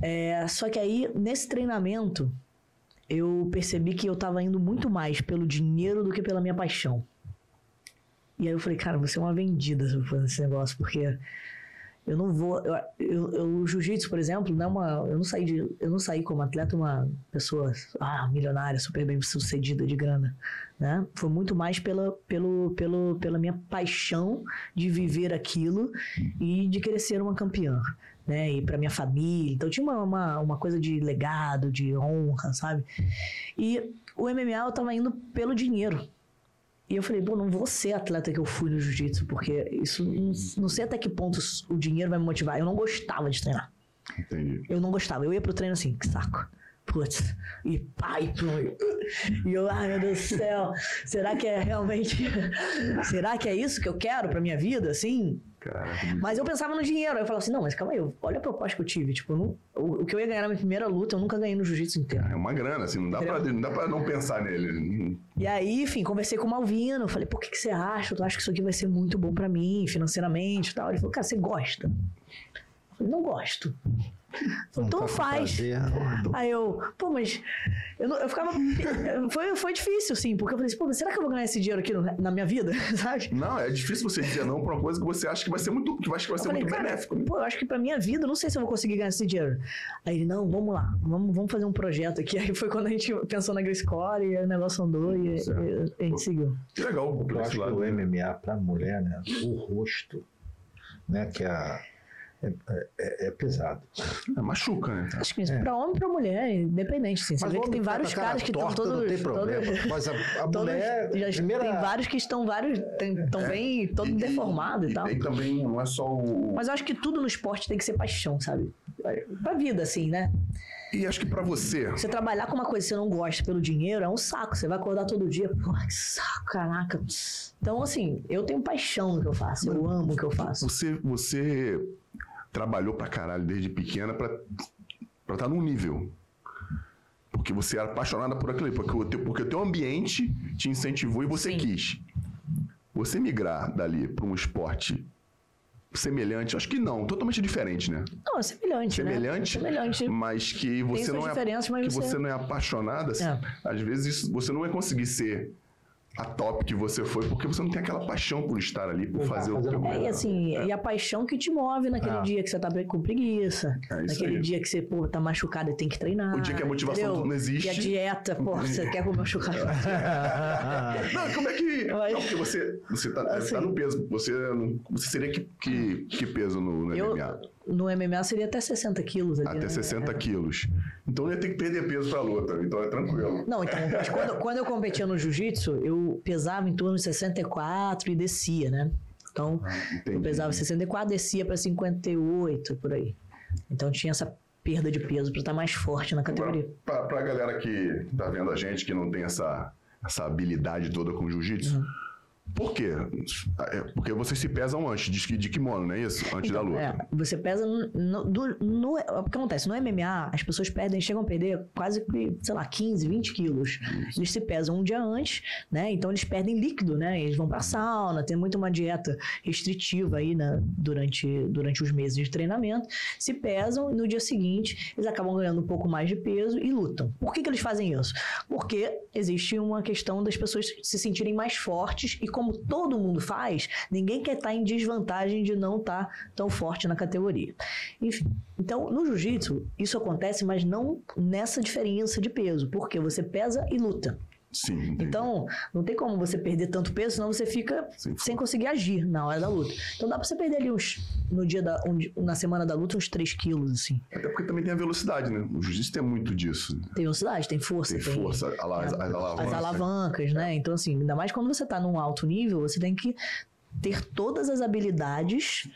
É, só que aí, nesse treinamento, eu percebi que eu tava indo muito mais pelo dinheiro do que pela minha paixão. E aí eu falei, cara, você é uma vendida se eu fazer esse negócio, porque eu não vou. Eu, eu, eu- o jiu-jitsu, por exemplo, não é uma. Eu não saí de. Eu não saí como atleta uma pessoa ah, milionária, super bem sucedida de grana. Né? Foi muito mais pela, pelo, pelo, pela minha paixão de viver aquilo e de querer ser uma campeã. Né? E para minha família. Então tinha uma, uma, uma coisa de legado, de honra, sabe? E o MMA eu tava indo pelo dinheiro. E eu falei, pô, não vou ser atleta que eu fui no jiu-jitsu, porque isso não, não sei até que ponto o dinheiro vai me motivar. Eu não gostava de treinar. Entendi. Eu não gostava. Eu ia pro treino assim, que saco. Putz, e pai, e eu, ai meu Deus do céu, será que é realmente. será que é isso que eu quero pra minha vida, assim? Mas eu pensava no dinheiro. Aí eu falava assim, não, mas calma aí, olha a proposta que eu tive. Tipo, eu não- o, o que eu ia ganhar na minha primeira luta, eu nunca ganhei no jiu-jitsu inteiro. É uma grana, assim, não dá, pra, não dá pra não pensar nele. E aí, enfim, conversei com o Malvino, falei, pô, o que, que você acha? Tu acha que isso aqui vai ser muito bom pra mim, financeiramente e tal? Ele falou, cara, você gosta? Eu falei, não gosto. Então tá faz. prazer. Aí eu, pô, mas eu, não- eu ficava. Foi, foi difícil, assim, porque eu falei assim, pô, mas será que eu vou ganhar esse dinheiro aqui no- na minha vida? Sabe? Não, é difícil você dizer não pra uma coisa que você acha que vai ser muito, que vai, que vai Eu ser falei, muito benéfico. né? pô, eu acho que pra minha vida, eu não sei se eu vou conseguir ganhar esse dinheiro. Aí ele, não, vamos lá, vamos, vamos fazer um projeto aqui. Aí foi quando a gente pensou na Grace Core e o negócio andou e, Certo. e a gente seguiu. Que legal, Eu acho que lado. o MMA para mulher, né? O rosto, né? Que é, a- é, é- é pesado. É, machuca, né? Acho que isso É. pra homem e pra mulher, independente, assim. Você vê que tem vários caras que estão todos. Não tem problema. todos- Mas a, a todos- mulher. já- primeira, Tem vários que estão vários. Estão É. bem todo deformado e, tal. tem também, não é só o. Mas eu acho que tudo no esporte tem que ser paixão, sabe? Pra vida, assim, né? E acho que pra você, Você trabalhar com uma coisa que você não gosta pelo dinheiro é um saco. Você vai acordar todo dia, pô, que saco, caraca. Então, assim, eu tenho paixão no que eu faço. Eu amo o que eu faço. você, você trabalhou pra caralho desde pequena pra pra estar num nível. Porque você era apaixonada por aquilo porque o teu, porque o teu ambiente te incentivou e você Sim. quis. Você migrar dali pra um esporte semelhante, acho que não, totalmente diferente, né? Não, é semelhante, Semelhante, né? Semelhante. Mas que você não é que você- você não é apaixonada, É. às vezes isso- você não vai conseguir ser a top que você foi porque você não tem aquela paixão por estar ali, por tá fazer o teu nada. É, e assim, e a paixão que te move naquele É. dia que você tá com preguiça, É naquele aí. dia que você, pô, tá machucado e tem que treinar. O dia que a motivação não existe. E a dieta, pô, você quer comer um. Não, como é que. Mas- Não, porque você, você tá, Assim. tá no peso. Você, você seria que, que, que peso no, no Eu- MMA? No MMA seria até 60 quilos ali. Até né? 60 quilos. Então ia ter que perder peso pra luta. Então é tranquilo. Não, então, quando, quando eu competia no jiu-jitsu, eu pesava em torno de 64 e descia, né? Então, eu Entendi. pesava 64, descia pra 58, por aí. Então tinha essa perda de peso pra estar mais forte na categoria. pra, pra galera que tá vendo a gente, que não tem essa, essa habilidade toda com jiu-jitsu, Uhum. Por quê? É porque vocês se pesam antes de, de kimono, não é isso? Antes da Então, luta. é, você pesa no, do- no- O que acontece? No MMA, as pessoas perdem, chegam a perder quase sei lá, 15, 20 quilos. Eles se pesam um dia antes, né? Então eles perdem líquido, né? Eles vão pra sauna, tem muito uma dieta restritiva aí né? durante, durante os meses de treinamento. Se pesam e no dia seguinte eles acabam ganhando um pouco mais de peso e lutam. Por que, que eles fazem isso? Porque existe uma questão das pessoas se sentirem mais fortes e como todo mundo faz, ninguém quer estar em desvantagem de não estar tão forte na categoria. Enfim, então no jiu-jitsu isso acontece, mas não nessa diferença de peso, porque você pesa e luta. Sim. Então, não tem como você perder tanto peso, senão você fica Sim, sem conseguir agir na hora da luta. Então dá pra você perder ali uns, no dia da, um na semana da luta, uns 3 quilos, assim. Até porque também tem a velocidade, né? O jiu-jitsu tem muito disso. Tem velocidade, tem força, Tem tem, força, a la- as, é, alavancas. as alavancas, né? Então, assim, ainda mais quando você tá num alto nível, você tem que ter todas as habilidades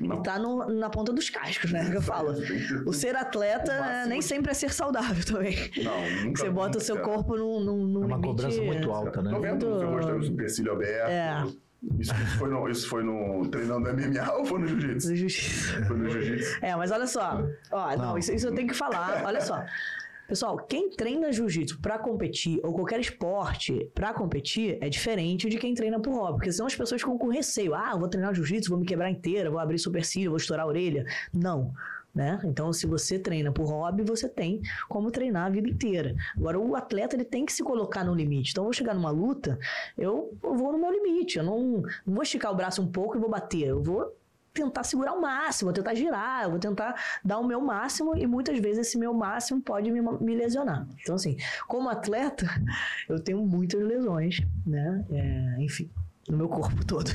Não. e tá no- na ponta dos cascos, né? Que eu falo. Ter O ser atleta O máximo nem sempre é ser saudável também. Não, nunca. Você bota o seu corpo num, num, num É uma limite... cobrança muito alta, né? Tô vendo Muito- mostrando o supercílio aberto. É. Isso, isso foi no, isso foi no treinando MMA ou foi no jiu-jitsu? no jiu-jitsu. É, mas olha só. Ó, não, Não. Isso, isso eu tenho que falar. Olha só. Pessoal, quem treina jiu-jitsu pra competir, ou qualquer esporte pra competir, é diferente de quem treina por hobby. Porque senão as pessoas ficam com receio. Ah, vou treinar jiu-jitsu, vou me quebrar inteira, vou abrir supercílio, vou estourar a orelha. Não. Né? Então, se você treina por hobby, você tem como treinar a vida inteira. Agora, o atleta ele tem que se colocar no limite. Então, eu vou chegar numa luta, eu, eu vou no meu limite. Eu não, não vou esticar o braço um pouco e vou bater. Eu vou tentar segurar o máximo, vou tentar girar, eu vou tentar dar o meu máximo e muitas vezes esse meu máximo pode me, me lesionar. Então, assim, como atleta, eu tenho muitas lesões, né? É, enfim, no meu corpo todo.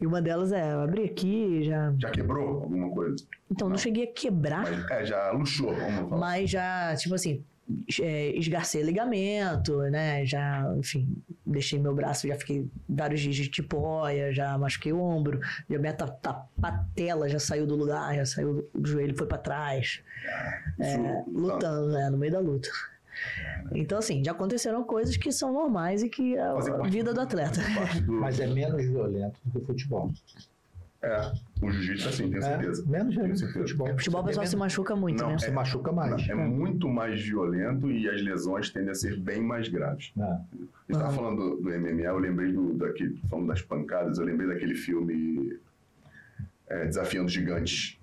E uma delas é, eu abri aqui, já. Já quebrou alguma coisa? Então, não, Não. cheguei a quebrar, Mas, é, já luxou, vamos falar. mas já, tipo assim. É, esgarcei ligamento, né? Já, enfim, deixei meu braço, já fiquei vários dias de tipóia, já machuquei o ombro, já minha ta- ta- patela já saiu do lugar, já saiu do joelho, foi pra trás. É, Isso- lutando, né? No meio da luta. Então, assim, já aconteceram coisas que são normais e que é a vida do atleta. Mas é menos violento do que o futebol. É, o jiu-jitsu assim, tenho É, certeza. menos violento do que o certeza. futebol. Futebol o pessoal se machuca muito, Não, né? Se machuca mais. É muito mais violento e as lesões tendem a ser bem mais graves. É. A gente estava Aham. falando do, do MMA, eu lembrei do, daquele, falando das pancadas, eu lembrei daquele filme é, Desafiando Gigantes.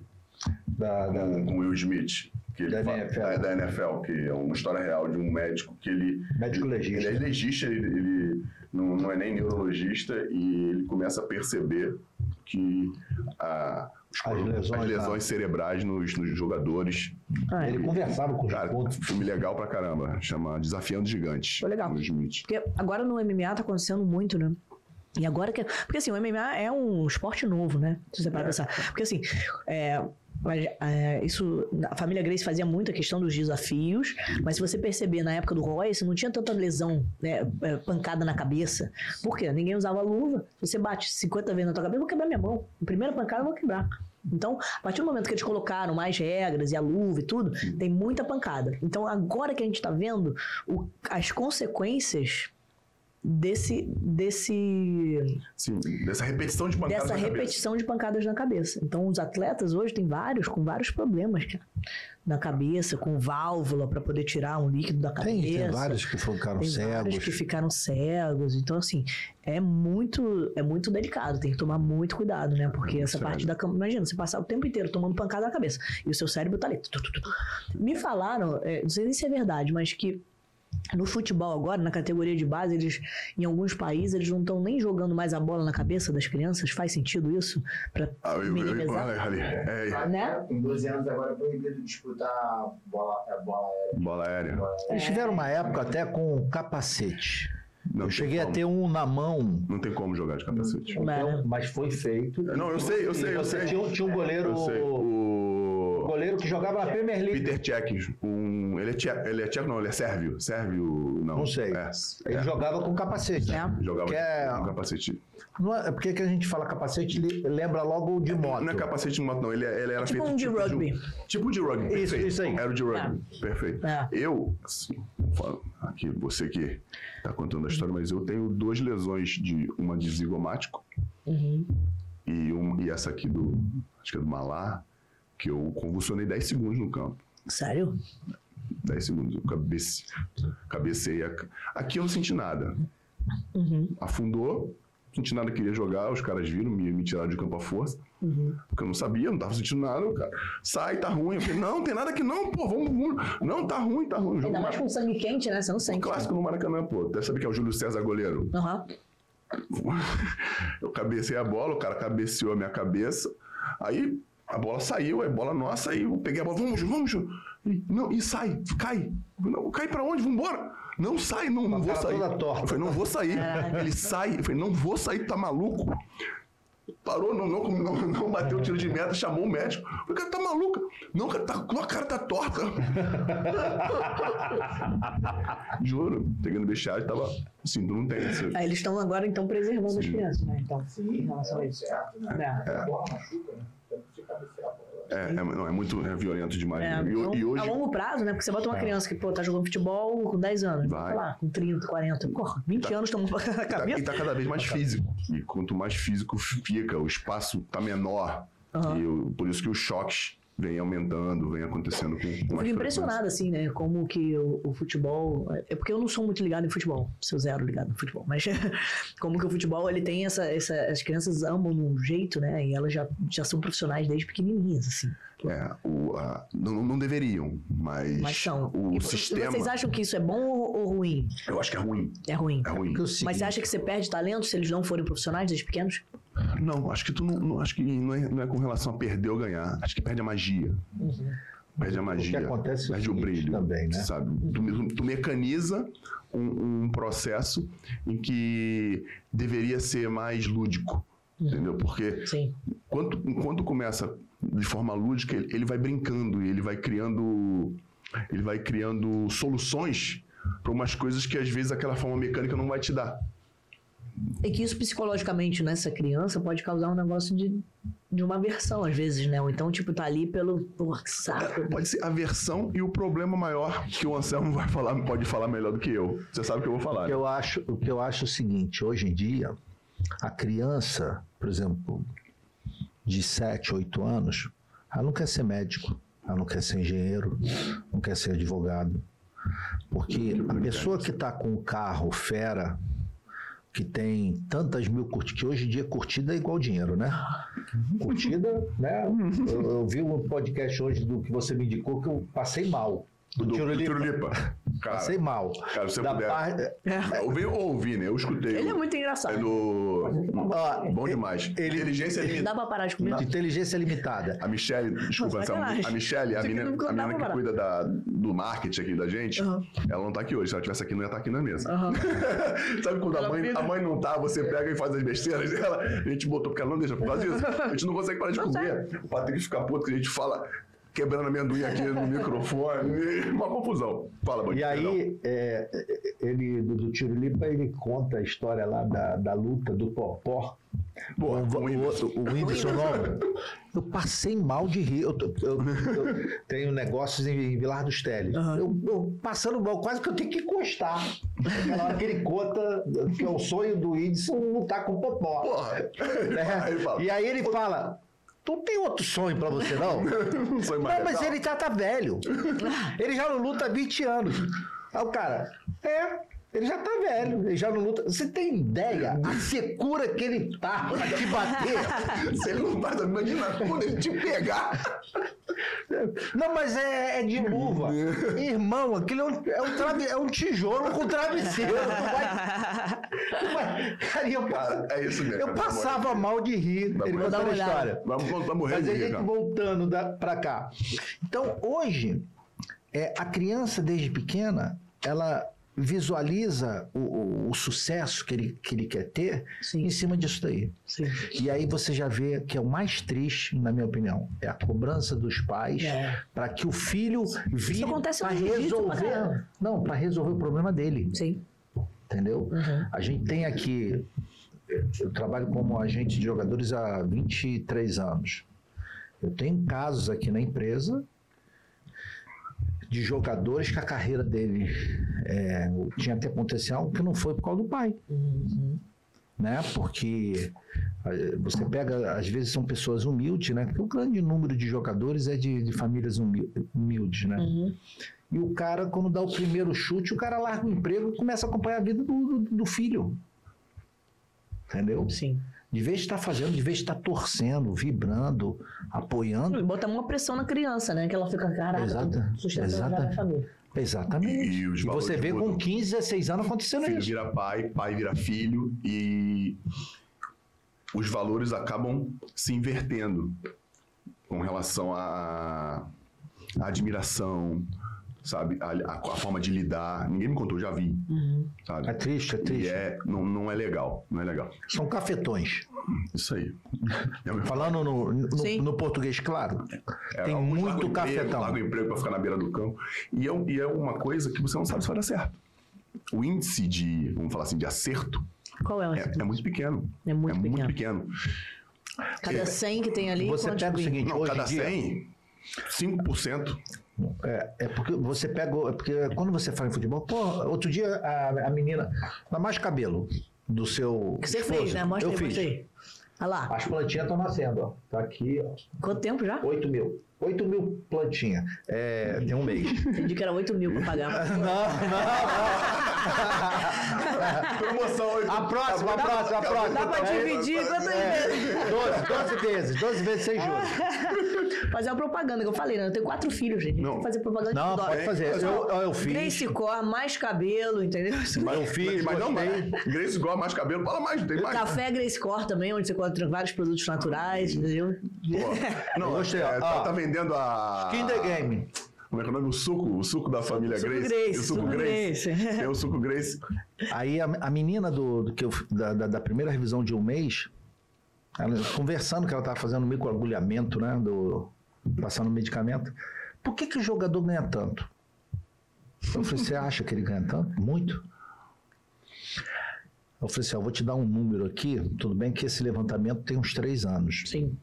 Da, da- com, com Will Smith. Que ele Da fala- NFL. é, da NFL, que é uma história real de um médico que ele. Médico legista. Ele é legista, ele, ele não, não é nem neurologista, e ele começa a perceber que a, os As lesões, as lesões cerebrais nos, nos jogadores. Ah, Ele conversava com os Cara, outros. filme legal pra caramba. Chama Desafiando Gigantes. Foi legal. Porque agora no MMA tá acontecendo muito, né? E agora que. Porque assim, o MMA é um esporte novo, né? Se você parar pra pensar. Porque assim, é, mas, é, isso. A família Grace fazia muito a questão dos desafios, mas se você perceber na época do Royce, não tinha tanta lesão, né? é, pancada na cabeça. Por quê? Ninguém usava luva. Se você bate 50 vezes na tua cabeça, eu vou quebrar minha mão. A primeira pancada eu vou quebrar. Então, a partir do momento que eles colocaram mais regras e a luva e tudo, tem muita pancada. Então, agora que a gente tá vendo o- as consequências desse, desse Sim, dessa repetição de pancadas dessa na cabeça. repetição de pancadas na cabeça. Então, os atletas hoje tem vários com vários problemas cara, na cabeça, com válvula para poder tirar um líquido da cabeça. Tem, tem vários que ficaram Tem cegos. vários que ficaram cegos. Então, assim, é muito, é muito delicado. Tem que tomar muito cuidado, né? Porque essa parte sério. da cama. Imagina, você passar o tempo inteiro tomando pancada na cabeça. E o seu cérebro tá ali. tu, tu, tu, tu. Me falaram, é, não sei nem se é verdade, mas que. No futebol agora, na categoria de base, eles, em alguns países, eles não estão nem jogando mais a bola na cabeça das crianças. Faz sentido isso? Pra Ah, eu, eu, eu, minimizar? olha ali, é, Né? Com 12 anos agora é proibido disputar bola, é, bola aérea. bola aérea. Eles tiveram uma época até com capacete. Não eu cheguei a como. ter um na mão. Não tem como jogar de capacete. Não. Então, mas foi feito. Não, eu sei, eu sei, eu sei. Tinha, um- tinha um goleiro. Eu sei. O goleiro que jogava na Premier League. Peter Cech, um, ele é tcheco, ele é tcheco, não, ele é sérvio. Sérvio, não. Não sei. É, Ele é. jogava com capacete. É. Jogava Que é- com capacete. Não é, porque que a gente fala capacete, lembra logo de moto. Não é capacete de moto, não. Ele, ele era tipo feito um de rugby. tipo de rugby. Isso, perfeito. isso aí. Era o de rugby. Perfeito. É. Eu, assim, aqui, você que tá contando a história, mas eu tenho duas lesões de uma de zigomático Uhum. e, um, e essa aqui do, acho que é do malar, que eu convulsionei 10 segundos no campo. Sério? 10 segundos. Eu cabece, cabecei. a- Aqui eu não senti nada. Uhum. Afundou, não senti nada, queria jogar. Os caras viram, me, me tiraram de campo à força. Uhum. Porque eu não sabia, não tava sentindo nada. Cara, sai, tá ruim. Eu falei, não, tem nada aqui não, pô, vamos, vamos. Não, tá ruim, tá ruim. O jogo Ainda mais com sangue quente, né? Você não um sente. clássico no Maracanã, pô. Deve saber que é o Júlio César goleiro. Aham. Eu cabecei a bola, o cara cabeceou a minha cabeça. Aí a bola saiu, é bola nossa, aí eu peguei a bola, vamos, vamos. E, não, e sai, cai. Não, cai pra onde? Vambora. Não sai, não, não a vou sair. Eu falei, não vou sair. Ele sai, eu falei, não vou sair, tá maluco? Parou, não, não, não, não bateu o tiro de meta, chamou o médico. Eu falei, cara, tá maluca? Não, cara, tá, tua cara tá torta. Juro, peguei no vestiário, tava assim, tu não tem. Aí eles estão agora, então, preservando as Sim. crianças, né? Então, em Sim, relação a é isso. certo, né? É. A é, é, não, é muito é violento demais. É, e, então, e hoje. A longo prazo, né? Porque você bota uma criança que, pô, tá jogando futebol com 10 anos. Vai. Sei lá, com 30, 40. Porra, 20 Tá- anos tomando na Tá- cabeça. e tá cada vez mais físico. E quanto mais físico fica, o espaço tá menor. Aham. E o- por isso que os choques vêm aumentando, vêm acontecendo com, com Eu mais frequência. impressionado, assim, né? Como que o, o futebol. É porque eu não sou muito ligado em futebol. Sou zero ligado no futebol. Mas como que o futebol, ele tem essa, essa. As crianças amam de um jeito, né? E elas já, já são profissionais desde pequenininhas, assim. É, o, a- não, não deveriam, mas, Mas são. o E sistema. Vocês acham que isso é bom ou, ou ruim? Eu acho que é ruim. É ruim. É ruim. Mas você acha que você perde talento se eles não forem profissionais desde pequenos? Não, acho que tu não, não- acho que não é, não é com relação a perder ou ganhar. Acho que perde a magia. Perde a magia. acontece é o perde o brilho. também, né? Sabe? Tu, tu mecaniza um, um processo em que deveria ser mais lúdico. Entendeu? Porque Sim. quando, quando começa de forma lúdica, ele, ele vai brincando e ele vai criando. Ele vai criando soluções para umas coisas que às vezes aquela forma mecânica não vai te dar. E que isso psicologicamente nessa criança pode causar um negócio de, de uma aversão, às vezes, né? Ou então, tipo, tá ali pelo. Porra, saco. Pode ser aversão e o problema maior que o Anselmo vai falar, pode falar melhor do que eu. Você sabe o que eu vou falar. o que né? eu acho, o que eu acho é o seguinte, hoje em dia, a criança, por exemplo, de 7, 8 anos, ela não quer ser médico, ela não quer ser engenheiro, não quer ser advogado. Porque a pessoa que está com o carro fera, que tem tantas mil curtidas, que hoje em dia curtida é igual dinheiro, né? Curtida, né? Eu, eu vi um podcast hoje do que você me indicou que eu passei mal. Do, do Tirulipa. Tirulipa. Cara, Passei mal. cara, se você Da puder. parte- Eu vi ou ouvi, né? Eu escutei. Ele é muito engraçado. É do. Ó, Bom demais. ele- Inteligência limitada. dá pra parar de comer? Inteligência limitada. A Michelle, desculpa, essa, sacanagem. a Michelle, a Isso aqui menina, a menina que cuida da, do marketing aqui da gente, Aham. ela não tá aqui hoje. Se ela tivesse aqui, não ia estar aqui na mesa. Aham. Sabe quando a mãe, a mãe não tá, você pega e faz as besteiras dela? A gente botou, porque ela não deixa por causa disso. A gente não consegue parar de Não comer. O Patrick fica puto que a gente fala quebrando amendoim aqui no microfone. Uma confusão. Fala, E Bandinho. aí, é, ele, do, do Tirulipa, ele conta a história lá da, da luta do Popó. Pô, o, o o, o, Whindersson Nova. Eu passei mal de rir. Eu, tô- eu- eu tenho negócios em, em Vilar dos Teles. Aham. Eu, eu passando mal, quase que eu tenho que encostar. Aquela hora que ele conta que é o sonho do Whindersson lutar com o Popó. Porra. né? Aí fala, E aí ele fala: Tu tem outro sonho pra você, não? não sou mais Não, mas ele já tá velho. Ele já não luta há 20 anos. Aí o cara, é, ele já tá velho, ele já não luta. Você tem ideia a secura que ele tá pra te bater? Se ele não faz, imagina quando ele te pegar. Não, mas é, é de luva. Irmão, aquilo é um, é um trave- é um tijolo com travesseiro. Vai, vai- Cara, eu, Cara, é isso mesmo. eu passava mal de rir. Vamos Ele dar contando a uma história. Vamos, vamos morrer Mas de a rir, gente voltando da, pra cá. Então, hoje, é, a criança, desde pequena, ela visualiza o, o- o sucesso que ele, que ele quer ter Sim. em cima disso daí. Sim. E aí você já vê que é o mais triste, na minha opinião, é a cobrança dos pais É. para que o filho vire para resolver, não, para resolver o problema dele, Sim. entendeu? Uhum. A gente tem aqui, eu trabalho como agente de jogadores há 23 anos. Eu tenho casos aqui na empresa de jogadores que a carreira dele é, tinha até potencial que não foi por causa do pai. Né? Porque você pega, às vezes são pessoas humildes, né? Porque o grande número de jogadores é de, de famílias humil- humildes, né? Uhum. E o cara, quando dá o primeiro chute, o cara larga o emprego e começa a acompanhar a vida do, do- do filho. Entendeu? Sim. De vez de estar fazendo, de vez de estar torcendo, vibrando, apoiando. E bota uma pressão na criança, né? Que ela fica, caraca, Exata- sustentando a família. Exatamente. E os E você vê mudam. com 15, 16 anos acontecendo Filho isso. vira pai, pai vira filho e os valores acabam se invertendo com relação à admiração, sabe? A, a- a forma de lidar. Ninguém me contou, já vi, Uhum. sabe? É triste, é E triste. é, não, não é legal, não é legal. São cafetões. Isso aí. É Falando no, no- no português, claro. É, Tem muito cafetão. largam emprego para ficar na beira do campo. E é, um- e é uma coisa que você não sabe se vai dar certo. O índice de, vamos falar assim, de acerto Qual é o é, é muito pequeno. É muito é pequeno. muito pequeno. Cada 100 que tem ali, Você pega o seguinte, Não, hoje cada dia... 100, 5%. É, é porque você pega. É porque quando você fala em futebol, pô, outro dia a, a menina. Dá mais cabelo do seu. Que você esposo. fez, né? Mostra Eu aí, fiz. aí. Olha lá. As plantinhas estão nascendo, ó. Tá aqui, ó. Quanto tempo já? 8 mil. 8 mil plantinhas. É, tem um mês. Entendi que era 8 mil pra pagar. não, não, Promoção hoje. A próxima, a próxima, a próxima. Dá pra dividir quantas vezes? não. 12, 12 vezes, 12 vezes sem juros. Fazer uma propaganda que eu falei, né? Eu tenho quatro filhos, gente. Não. Tem que fazer propaganda Não, pode fazer. Eu, eu fiz. Grace Cor, mais cabelo, entendeu? Mas Eu fiz, mas não, gostei. mas Grace igual mais cabelo, fala mais, tem mais. Café Grace Cor também, onde você encontra vários produtos naturais, entendeu? Pô, Não, Eu gostei, é, tá, tá vendendo a. Skin the game. Como é que é o nome? O suco, o suco da família Suco Grace. Grace, o suco, suco Grace. Grace. Tem o suco Grace. Aí a, a menina do, do que eu, da, da, da primeira revisão de um mês, ela, conversando que ela estava fazendo microagulhamento, né? Do, passando medicamento. Por que, que o jogador ganha tanto? Eu falei, você acha que ele ganha tanto? Muito. Eu falei assim, eu vou te dar um número aqui, tudo bem que esse levantamento tem uns três anos. Sim.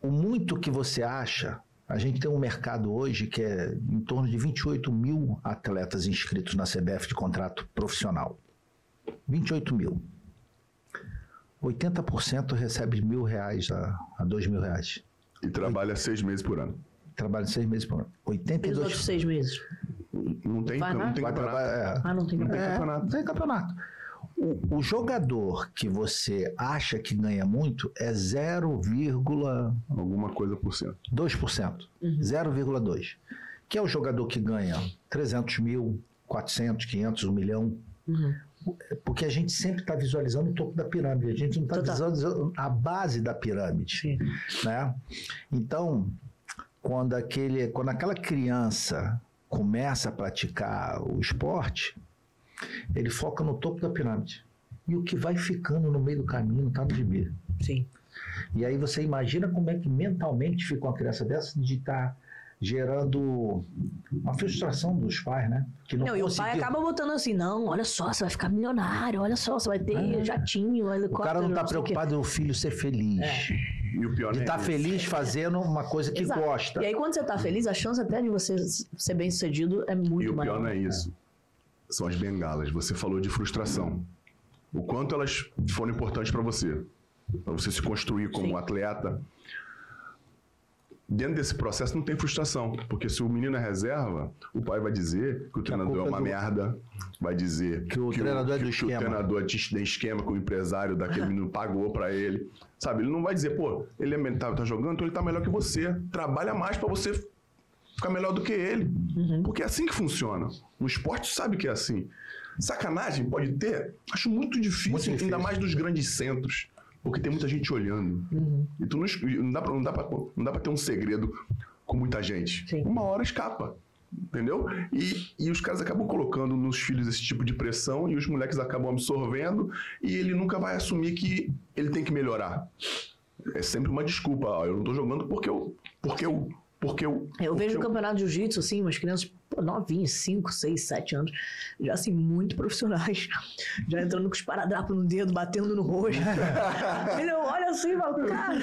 O muito que você acha, a gente tem um mercado hoje que é em torno de 28 mil atletas inscritos na CBF de contrato profissional. 28 mil. 80% recebe mil reais a, a dois mil reais. E trabalha seis meses por ano. Trabalha seis meses por ano. E os 82 outros seis meses? Não tem, não campeonato. É, Ah, não tem Não tem nada. é, campeonato. não tem campeonato. O, o jogador que você acha que ganha muito é 0,2%. Alguma coisa por cento. 0,2%. Que é o jogador que ganha 300 mil, 400, 500, 1 milhão. Uhum. Porque a gente sempre está visualizando o topo da pirâmide, a gente não está visualizando a base da pirâmide. Sim. né? Então, quando, aquele, quando aquela criança começa a praticar o esporte, ele foca no topo da pirâmide. E o que vai ficando no meio do caminho está no gibi. Sim. E aí você imagina como é que mentalmente fica uma criança dessa de estar gerando uma frustração dos pais, né? Que não, Não, e o pai conseguiu. acaba botando assim, não, olha só, você vai ficar milionário, olha só, você vai ter É. jatinho, O helicóptero, cara não está o preocupado o filho ser feliz. E o pior De não é estar isso. feliz fazendo uma coisa que Exato. gosta. E aí, quando você tá feliz, a chance até de você ser bem sucedido é muito E o maior. pior não é isso. São as bengalas. Você falou de frustração. O quanto elas foram importantes para você. Para você se construir como Sim. atleta. Dentro desse processo não tem frustração. Porque se o menino é reserva, o pai vai dizer que o treinador é culpa uma é do- merda. Vai dizer Que o treinador é do que, esquema. Que o treinador tem esquema que o empresário daquele menino pagou para ele. Sabe? Ele não vai dizer, pô, ele é, tá, tá jogando, então ele tá melhor que você. Trabalha mais para você ficar melhor do que ele. Porque é assim que funciona. No esporte sabe que é assim. Sacanagem pode ter? Acho muito difícil, Muito difícil. ainda mais nos grandes centros. Porque tem muita gente olhando. E tu não, não, dá pra, não, dá pra, não dá pra ter um segredo com muita gente. Sim. Uma hora escapa. Entendeu? E, e os caras acabam colocando nos filhos esse tipo de pressão e os moleques acabam absorvendo e ele nunca vai assumir que ele tem que melhorar. É sempre uma desculpa. Ó, eu não tô jogando porque eu. Porque eu. Porque eu. Eu vejo o campeonato de jiu-jitsu, assim, umas crianças novinhas, 5, 6, 7 anos, já assim, muito profissionais, já entrando com os paradrapos no dedo, batendo no rosto. Ele olha assim fala, cara.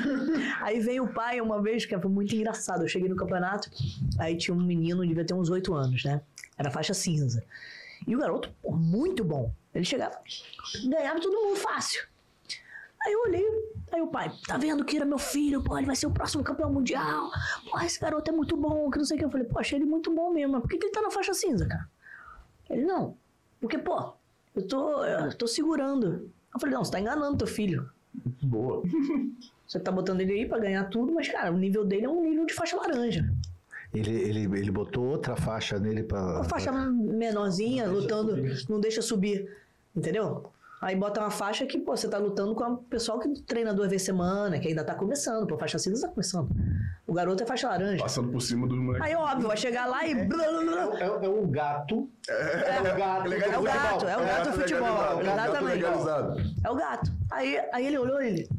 Aí vem o pai uma vez, que foi muito engraçado. Eu cheguei no campeonato, aí tinha um menino, devia ter uns 8 anos, né? Era faixa cinza. E o garoto, muito bom. Ele chegava, ganhava todo mundo fácil. Aí eu olhei, aí o pai, tá vendo que era meu filho, pô, ele vai ser o próximo campeão mundial. Porra, esse garoto é muito bom, que não sei o que. Eu falei, poxa, ele é muito bom mesmo, mas por que, que ele tá na faixa cinza, cara? Ele, não, porque, pô, eu tô, eu tô segurando. Eu falei, não, você tá enganando teu filho. Boa. Você tá botando ele aí pra ganhar tudo, mas, cara, o nível dele é um nível de faixa laranja. Ele, ele, ele botou outra faixa nele para. Uma faixa menorzinha, lutando, não deixa subir, entendeu? Aí bota uma faixa que, pô, você tá lutando com o pessoal que treina duas vezes semana, que ainda tá começando, pô, faixa cinza tá começando. O garoto é faixa laranja. Passando por cima dos moleques. Aí, óbvio, vai chegar lá e. blá. É, é o gato. É, o gato. Legalizado. É o gato, é o gato É, futebol, legalizado, exatamente. É o gato. Aí, aí ele olhou ele.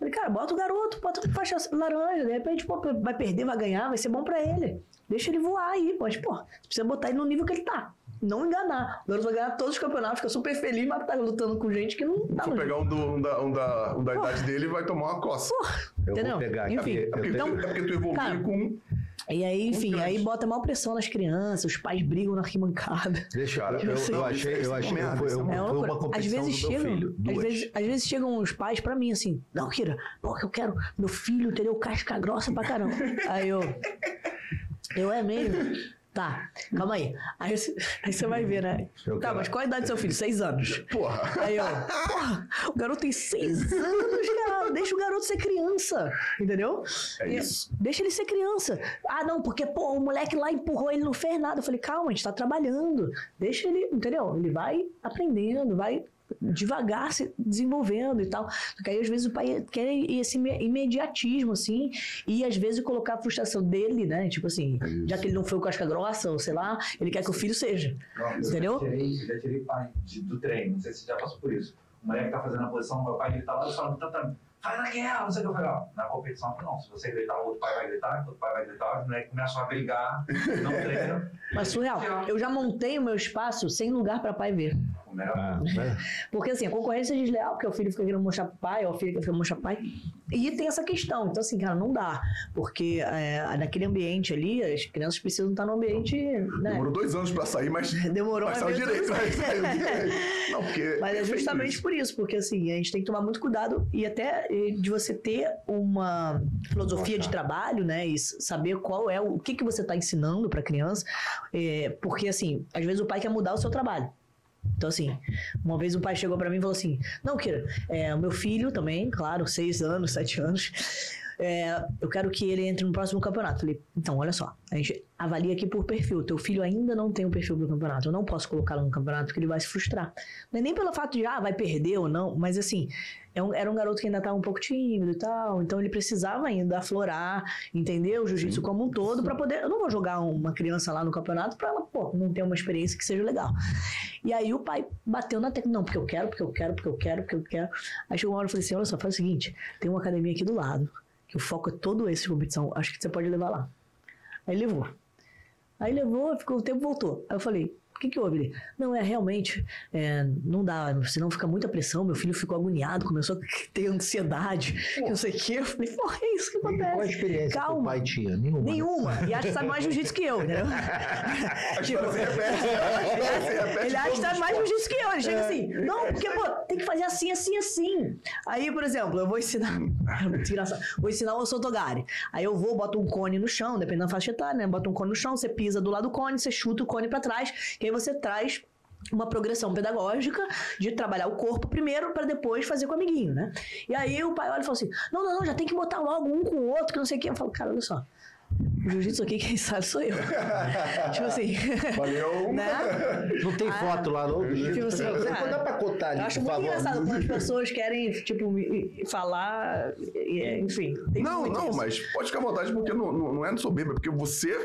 Falei, cara, bota o garoto, bota a faixa laranja. De repente, pô, vai perder, vai ganhar, vai ser bom pra ele. Deixa ele voar aí. Mas, pô, você precisa botar ele no nível que ele tá. Não enganar. O garoto vai ganhar todos os campeonatos, fica super feliz, mas tá lutando com gente que não tá Se eu pegar um, do, um, da, um, da, um da idade dele, vai tomar uma coça. Eu Entendeu? vou pegar. Enfim, É porque, Então, é porque tu evoluiu cara, com. E aí, enfim, grande. aí bota mal pressão nas crianças, os pais brigam na arquibancada. Deixa Cara, eu, eu, sei. eu achei, eu achei, foi, é eu, uma É uma foi uma. Às competição vezes do meu chegam, filho. às vezes, às vezes chegam os pais pra mim assim, não, Kira, porque eu quero meu filho, entendeu? Casca grossa pra caramba. Aí eu, eu é mesmo? Tá, calma aí. Aí você, aí você vai ver, né? Eu tá, quero- mas qual a idade do seu filho? Seis anos. Porra. Aí eu, porra, o garoto tem seis anos, cara. Deixa o garoto ser criança, entendeu? É isso. Deixa ele ser criança. Ah, não, porque, pô, o moleque lá empurrou, ele não fez nada. Eu falei, calma, a gente tá trabalhando. Deixa ele, entendeu? Ele vai aprendendo, vai devagar se desenvolvendo e tal. Porque aí, às vezes, o pai quer esse ime- imediatismo, assim, e às vezes colocar a frustração dele, né? Tipo assim, É já que ele não foi o casca grossa, ou sei lá, ele quer que o filho seja. Não, eu Entendeu? Já tirei, já tirei pai do treino, não sei se você já passou por isso. O moleque tá fazendo a posição, meu pai grita lá, eu falo, tá, tá, faz naquela, não sei o que eu falei, ó, na competição, não, se você gritar, o outro pai vai gritar, o outro pai vai gritar, os moleques começam a brigar, não treinam. Mas surreal. Eu já montei o meu espaço sem lugar para pai ver. O melhor Ah, né? Porque assim, a concorrência é desleal, porque o filho fica querendo mostrar pai, ou a filha fica mostrar pai. E tem essa questão. Então, assim, cara, não dá. Porque é, naquele ambiente ali, as crianças precisam estar no ambiente. Né? Demorou dois anos pra sair, mas. Demorou, mas mas saiu direito. Mas saiu direito. Não, porque. Mas é justamente isso. por isso, porque assim, a gente tem que tomar muito cuidado e até de você ter uma filosofia de trabalho, né? E saber qual é o, o que, que você está ensinando para a criança. eh, porque, assim, às vezes o pai quer mudar o seu trabalho. Então, assim, uma vez o pai chegou pra mim e falou assim: Não, Kira, é, o meu filho também, claro, seis anos, sete anos, é, eu quero que ele entre no próximo campeonato. Falei, então, olha só, a gente avalia aqui por perfil. Teu filho ainda não tem um perfil pro campeonato. Eu não posso colocá-lo no campeonato porque ele vai se frustrar. Não é nem pelo fato de, ah, vai perder ou não, mas assim, é um- era um garoto que ainda estava um pouco tímido e tal, então ele precisava ainda aflorar, entender o jiu-jitsu como um todo para poder. Eu não vou jogar uma criança lá no campeonato para ela, pô, não ter uma experiência que seja legal. E aí o pai bateu na tecla, não, porque eu quero, porque eu quero, porque eu quero, porque eu quero. Aí chegou uma hora e falei assim: olha só, faz o seguinte, tem uma academia aqui do lado, que o foco é todo esse de competição, acho que você pode levar lá. Aí levou. Aí levou, ficou um tempo, voltou. Aí eu falei, o que que houve? Ele, não, é realmente, é, não dá, senão fica muita pressão, meu filho ficou agoniado, começou a ter ansiedade, que não sei o quê. Eu falei, porra, é isso que E qual a acontece. experiência que o Calma. pai tinha? Nenhuma. né? Nenhuma. E acha que sabe mais jiu-jitsu que eu, entendeu? A Tipo, ele acha, ele acha que sabe mais esportes. jiu-jitsu que eu. Ele chega assim, não, porque, pô, tem que fazer assim, assim, assim. Aí, por exemplo, eu vou ensinar. Vou ensinar o Sotogari. Aí eu vou, boto um cone no chão, dependendo da faixa etária, né? Bota um cone no chão, você pisa do lado do cone, você chuta o cone pra trás, que aí você traz uma progressão pedagógica de trabalhar o corpo primeiro para depois fazer com o amiguinho, né? E aí o pai olha e fala assim: não, não, não, já tem que botar logo um com o outro, que não sei o quê. Eu falo, cara, olha só. O jiu-jitsu aqui, quem sabe sou eu. tipo assim. Valeu. né? Não tem foto lá, não? Tipo assim, Depois cara, dá pra contar ali, Eu acho por muito favor. engraçado quando as pessoas querem, tipo, me- falar, enfim. tem Não, não, isso. mas pode ficar à vontade, porque não, não, não é soberba, porque você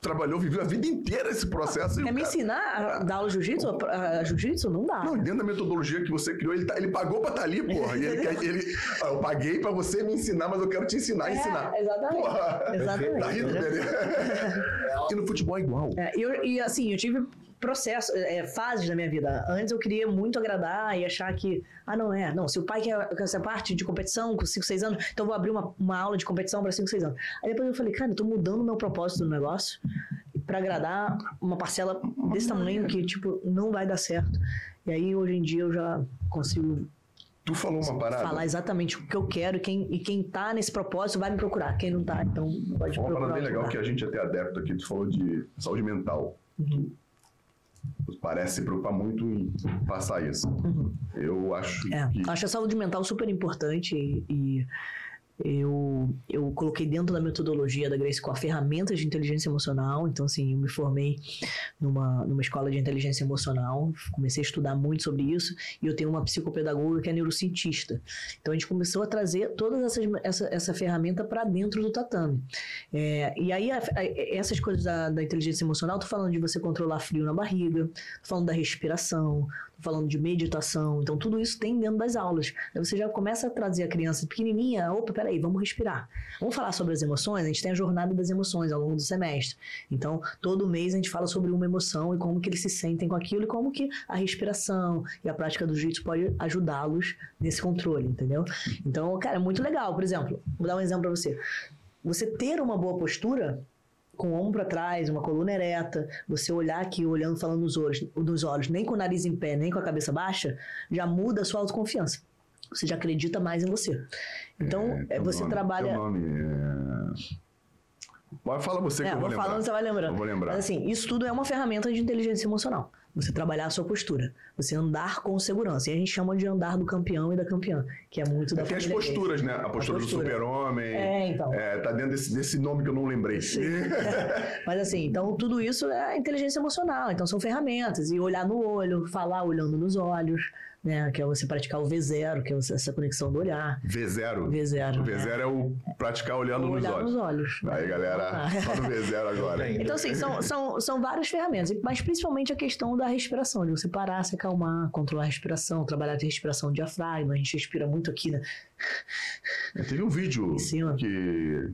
trabalhou, viveu a vida inteira esse processo. Quer o me cara- ensinar a dar aula de jiu-jitsu? Jiu-jitsu? Não dá. Não, dentro da metodologia que você criou, ele, tá- ele pagou pra estar ali, porra. E ele, ele, eu paguei pra você me ensinar, mas eu quero te ensinar a ensinar. É, exatamente. Porra. Exatamente. Tá rindo, Dele? E no futebol é igual. É, eu- e, assim, eu tive processo, é, fases da minha vida. Antes eu queria muito agradar e achar que, ah, não é, não, se o pai quer quer essa parte de competição com 5, 6 anos, então eu vou abrir uma, uma aula de competição para 5, 6 anos. Aí depois eu falei, cara, eu tô mudando o meu propósito do negócio para agradar uma parcela desse tamanho que, tipo, não vai dar certo. E aí hoje em dia eu já consigo Tu falou uma parada. falar exatamente o que eu quero e quem, e quem tá nesse propósito vai me procurar. Quem não tá, então pode Uma procurar. parada bem legal que a gente é até adepto aqui, tu falou de saúde mental. Uhum. Tu parece se preocupar muito em passar isso. Eu acho É, que. acho a saúde mental super importante e, e eu, eu coloquei dentro da metodologia da Grace com ferramentas de inteligência emocional. Então, assim, eu me formei numa, numa escola de inteligência emocional, comecei a estudar muito sobre isso e eu tenho uma psicopedagoga que é neurocientista. Então, a gente começou a trazer toda essas, essa, essa ferramenta para dentro do tatame. É, e aí, a- a- essas coisas da, da inteligência emocional, tô falando de você controlar frio na barriga, falando da respiração, falando de meditação. Então, tudo isso tem dentro das aulas. Aí você já começa a trazer a criança pequenininha, opa, peraí, vamos respirar. Vamos falar sobre as emoções? A gente tem a jornada das emoções ao longo do semestre. Então, todo mês a gente fala sobre uma emoção e como que eles se sentem com aquilo e como que a respiração e a prática do jiu-jitsu pode ajudá-los nesse controle, entendeu? Então, cara, é muito legal. Por exemplo, vou dar um exemplo para você. Você ter uma boa postura com o ombro para trás, uma coluna ereta, você olhar aqui, olhando, falando nos olhos, nos olhos, nem com o nariz em pé, nem com a cabeça baixa, já muda a sua autoconfiança. Você já acredita mais em você. Então, é, teu você nome, trabalha. Nome é... Mas fala você que É, eu vou vou lembrar. falando, você vai lembrando. Eu vou lembrar. Mas assim, isso tudo é uma ferramenta de inteligência emocional. Você trabalhar a sua postura. Você andar com segurança. E a gente chama de andar do campeão e da campeã, que é muito da Tem as posturas, né? A postura, do postura. super-homem. É, então. É, tá dentro desse, desse nome que eu não lembrei. Mas assim, então tudo isso é inteligência emocional. Então são ferramentas. E olhar no olho, falar olhando nos olhos, né? Que é você praticar o V0, que é essa conexão do olhar. V0. V0. O V0 é o praticar olhando nos olhar olhos. nos olhos. Aí, galera, Ah. só no V0 agora. Tem. Então, assim, são, são, são várias ferramentas, mas principalmente a questão da respiração, de você parar, se acalmar, controlar a respiração, trabalhar a respiração diafragma, a gente respira muito aqui, né? Teve um vídeo cima. que,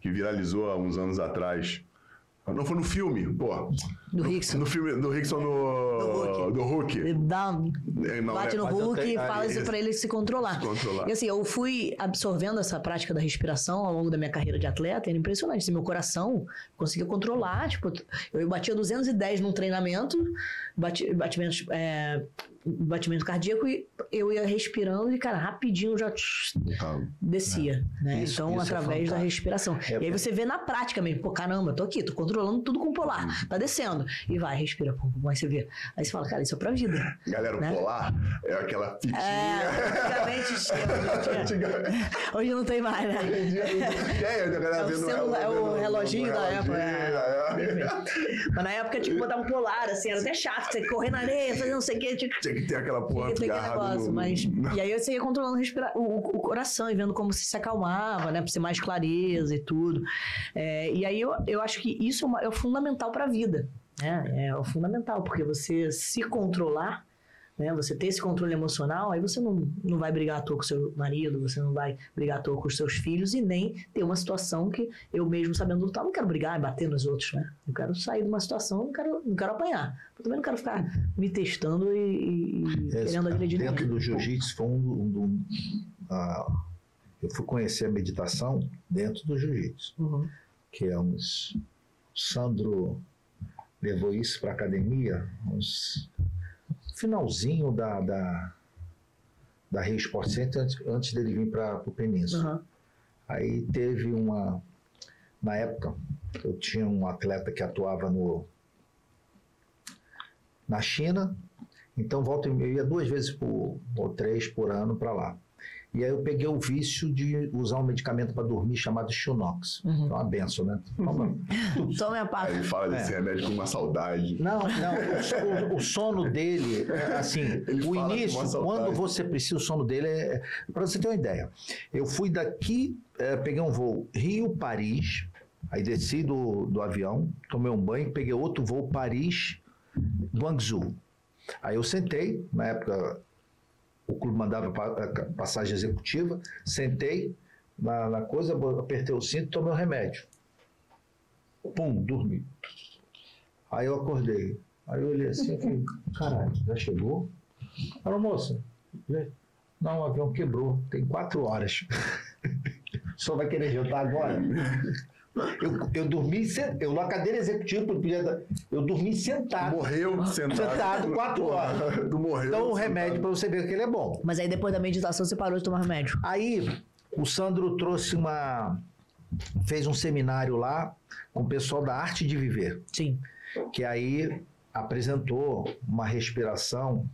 que viralizou há uns anos atrás. Não foi no filme, pô. Do Rickson. No filme do Rickson no, do Hulk. Ele dá, É, não, bate é- no Hulk tenho- e fala isso isso. pra ele se controlar. Se controlar. E assim, eu fui absorvendo essa prática da respiração ao longo da minha carreira de atleta, era impressionante. Assim, meu coração conseguia controlar. Tipo, eu batia 210 num treinamento, bati, batimentos é, batimento cardíaco e eu ia respirando e, cara, rapidinho já Tá. descia, né? Isso- então, isso é através da fantástico. respiração. É, e aí você vê na prática mesmo, pô, caramba, tô aqui, tô controlando tudo com o polar, tá descendo. E vai, respira, pum, aí você vê. Aí você fala, cara, isso é pra vida. Galera, o Né? polar é aquela fitinha. É, antigamente tinha, não. Antigamente. Hoje não tem mais, né? Hoje em dia, é, a galera É o vendo celu- é o reloginho da época, é. é. Mas na época tinha que botar um polar, assim, era até chato, você correr na areia, fazer não sei o que, tinha que Tinha que ter aquela porra Tinha que ter aquele agarrada negócio, no- mas. E aí você ia controlando o, respira- o- o coração e vendo como se se acalmava, né? Pra ser mais clareza e tudo. É, e aí eu, eu acho que isso é, uma- é o fundamental pra vida. Né? É o fundamental, porque você se controlar. Né? Você ter esse controle emocional, aí você não, não vai brigar à toa com seu marido, você não vai brigar à toa com os seus filhos e nem ter uma situação que eu mesmo sabendo lutar, não quero brigar e bater nos outros, né? Eu quero sair de uma situação, não quero, não quero apanhar. Eu também não quero ficar me testando e, e- Esse, querendo agredir dentro do jiu-jitsu foi um, um- um- ah, eu fui conhecer a meditação dentro do jiu-jitsu, Uhum. que é uns Sandro levou isso para academia, uns finalzinho da da da Rio Sport Center antes, antes dele vir para o Península. Uhum. Aí teve uma. Na época, eu tinha um atleta que atuava no, na China, então volta e meia, eu ia duas vezes por, ou três por ano para lá. E aí eu peguei o vício de usar um medicamento para dormir chamado Xunox. Uhum. É uma benção, né? Toma. Toma a parte. Aí ele fala desse É. remédio com uma saudade. Não, não. O, o sono dele, é, assim, Ele o início, quando você precisa, o sono dele é. Para você ter uma ideia, eu fui daqui, é, peguei um voo Rio-Paris, aí desci do, do avião, tomei um banho, peguei outro voo Paris-Guangzhou. Aí eu sentei, na época o clube mandava passagem executiva, sentei na, na coisa, apertei o cinto, tomei o remédio. Pum, dormi. Aí eu acordei. Aí eu olhei assim e falei, caralho, já chegou? Falei, moça, não, o avião quebrou, tem quatro horas. Só vai querer jantar agora? Eu, eu dormi, eu na cadeira executiva, eu podia dar- eu dormi sentado. Morreu sentado. Sentado quatro horas. Tu morreu. Então o sentado. remédio para você ver que ele é bom. Mas aí depois da meditação você parou de tomar remédio. Aí o Sandro trouxe uma. fez um seminário lá com o pessoal da arte de viver, Sim. que aí apresentou uma respiração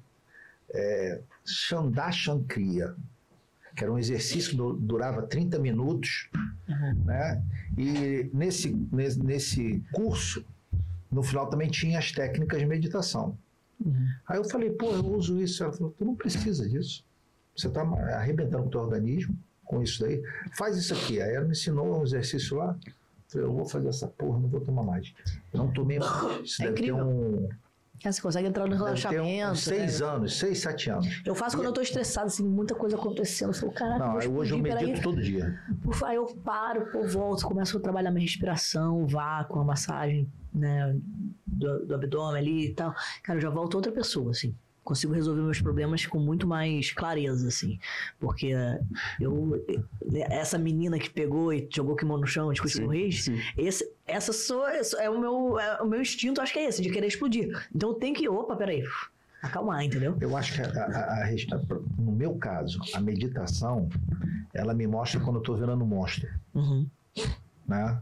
é, Chandashankriya, que era um exercício que du- durava 30 minutos, né? E nesse, nesse, nesse curso, no final também tinha as técnicas de meditação. Aí eu falei, pô, eu uso isso. Ela falou, tu não precisa disso. Você está arrebentando o teu organismo com isso daí. Faz isso aqui. Aí ela me ensinou um exercício lá. Eu falei, eu vou fazer essa porra, não vou tomar mais. Eu não tomei mais. Isso É deve incrível. ter um. Aí você consegue entrar no relaxamento. uns seis né? anos, seis, sete anos. Eu faço quando eu tô estressado, assim, muita coisa acontecendo. Eu falo, caraca, Não, aí hoje eu medito todo dia. Ufa, Aí eu paro, pô, volto, começo a trabalhar minha respiração, vácuo, a massagem né, do, do abdômen ali e tal. Cara, eu já volto outra pessoa, assim. Consigo resolver meus problemas com muito mais clareza, assim. Porque eu. Essa menina que pegou e jogou o kimono no chão, discutiu o sim. esse, essa sou, esse é, o meu, é o meu instinto, acho que é esse, de querer explodir. Então eu tenho que, opa, peraí, acalmar, entendeu? Eu acho que a- a- a- no meu caso, a meditação, ela me mostra quando eu estou virando monstro. Uhum. né?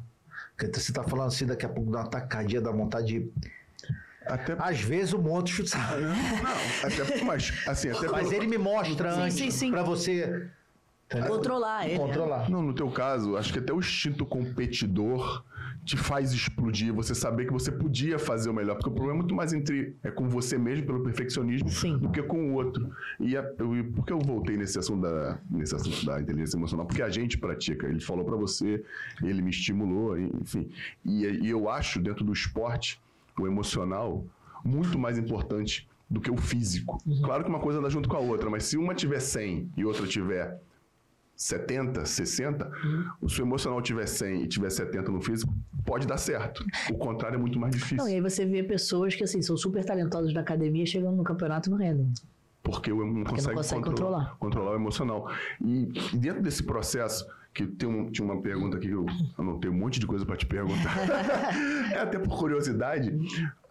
Porque você está falando assim, daqui a pouco dá uma cardíaca, dá vontade de. Até. Às vezes o monstro sabe. Não, até. Mas, assim, até. Mas pelo- ele me mostra Sim, antes sim, sim. para você? Controlar ele. né? controlar. Não, no teu caso, acho que até o instinto competidor te faz explodir, você saber que você podia fazer o melhor. Porque o problema é muito mais entre é com você mesmo, pelo perfeccionismo, Sim. do que com o outro. E a, eu, por que eu voltei nesse assunto, da, nesse assunto da inteligência emocional? Porque a gente pratica. Ele falou pra você, ele me estimulou, enfim. E, e eu acho, dentro do esporte, o emocional muito mais importante do que o físico. Claro que uma coisa anda junto com a outra, mas se uma tiver 100 e outra tiver 70, 60, o seu emocional tiver 100 e tiver 70 no físico, pode dar certo. O contrário é muito mais difícil. Não, e aí você vê pessoas que assim, são super talentosas na academia, chegando no campeonato e não rendem. Porque eu não consegue, consegue controlar, controlar. controlar o emocional. E dentro desse processo, que tem um- tinha uma pergunta aqui que eu anotei um monte de coisa para te perguntar. é até por curiosidade.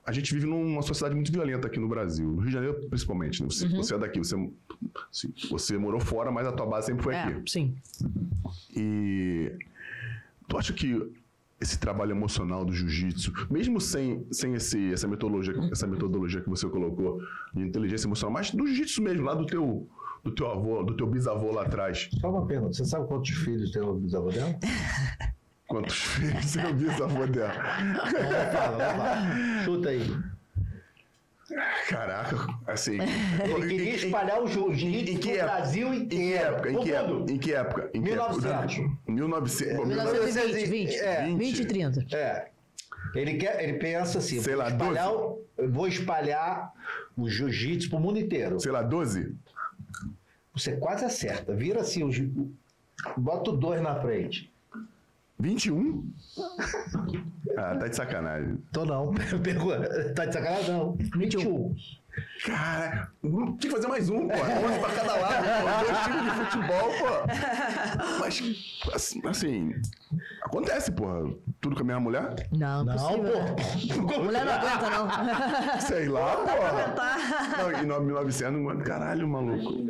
A gente vive numa sociedade muito violenta aqui no Brasil, no Rio de Janeiro principalmente. né? Você, Uhum. você é daqui, você, assim, você morou fora, mas a tua base sempre foi É, aqui. sim. E tu acha que esse trabalho emocional do jiu-jitsu, mesmo sem, sem esse, essa, metodologia, essa metodologia que você colocou de inteligência emocional, mas do jiu-jitsu mesmo, lá do teu, do teu avô, do teu bisavô lá atrás, Só uma pergunta: você sabe quantos filhos tem o bisavô dela? quantos filhos seu bisavô dela? Vamos lá, vamos lá. Chuta aí. Caraca, assim... Ele queria espalhar o jiu-jitsu em que no época? Brasil Em inteiro. que época? Em que época? Em que época? Em que 1900. época? 1900. pô, 1920, 20, É, 20 e 30. É. Ele, quer, ele pensa assim: Sei vou, lá, espalhar o, eu vou espalhar o jiu-jitsu pro mundo inteiro. Sei lá, 12? Você quase acerta. Vira assim, o, bota o dois na frente. 21? Ah, tá de sacanagem. Tô não. Pegou. Tá de sacanagem? Não. 21. Cara, tinha que fazer mais um, pô. 11 pra cada lado, pô. Dois times de futebol, pô. Mas, assim, assim, acontece, porra. Tudo com a minha mulher? Não, Não, impossível. pô. Mulher não aguenta, não. Sei lá, porra. Não, em 1900, mano, caralho, maluco.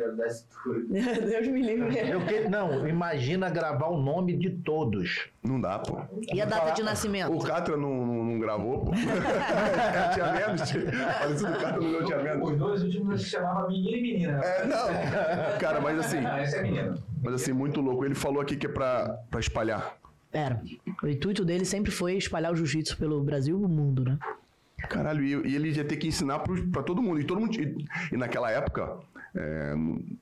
Deus me livre. Eu que, não, imagina gravar o nome de todos. Não dá, pô. E a data de nascimento? O Catra não, não, não gravou, pô. Ela tinha menos. Falecido do Catra não tinha menos. Os dois últimos se chamava menino e menina. É, não. Cara, mas assim, Ah, esse é menino. mas assim, muito louco. Ele falou aqui que é pra, pra espalhar. Era. O intuito dele sempre foi espalhar o jiu-jitsu pelo Brasil e o mundo, né? Caralho, e, e ele ia ter que ensinar pra todo mundo. E todo mundo. E, e naquela época, é,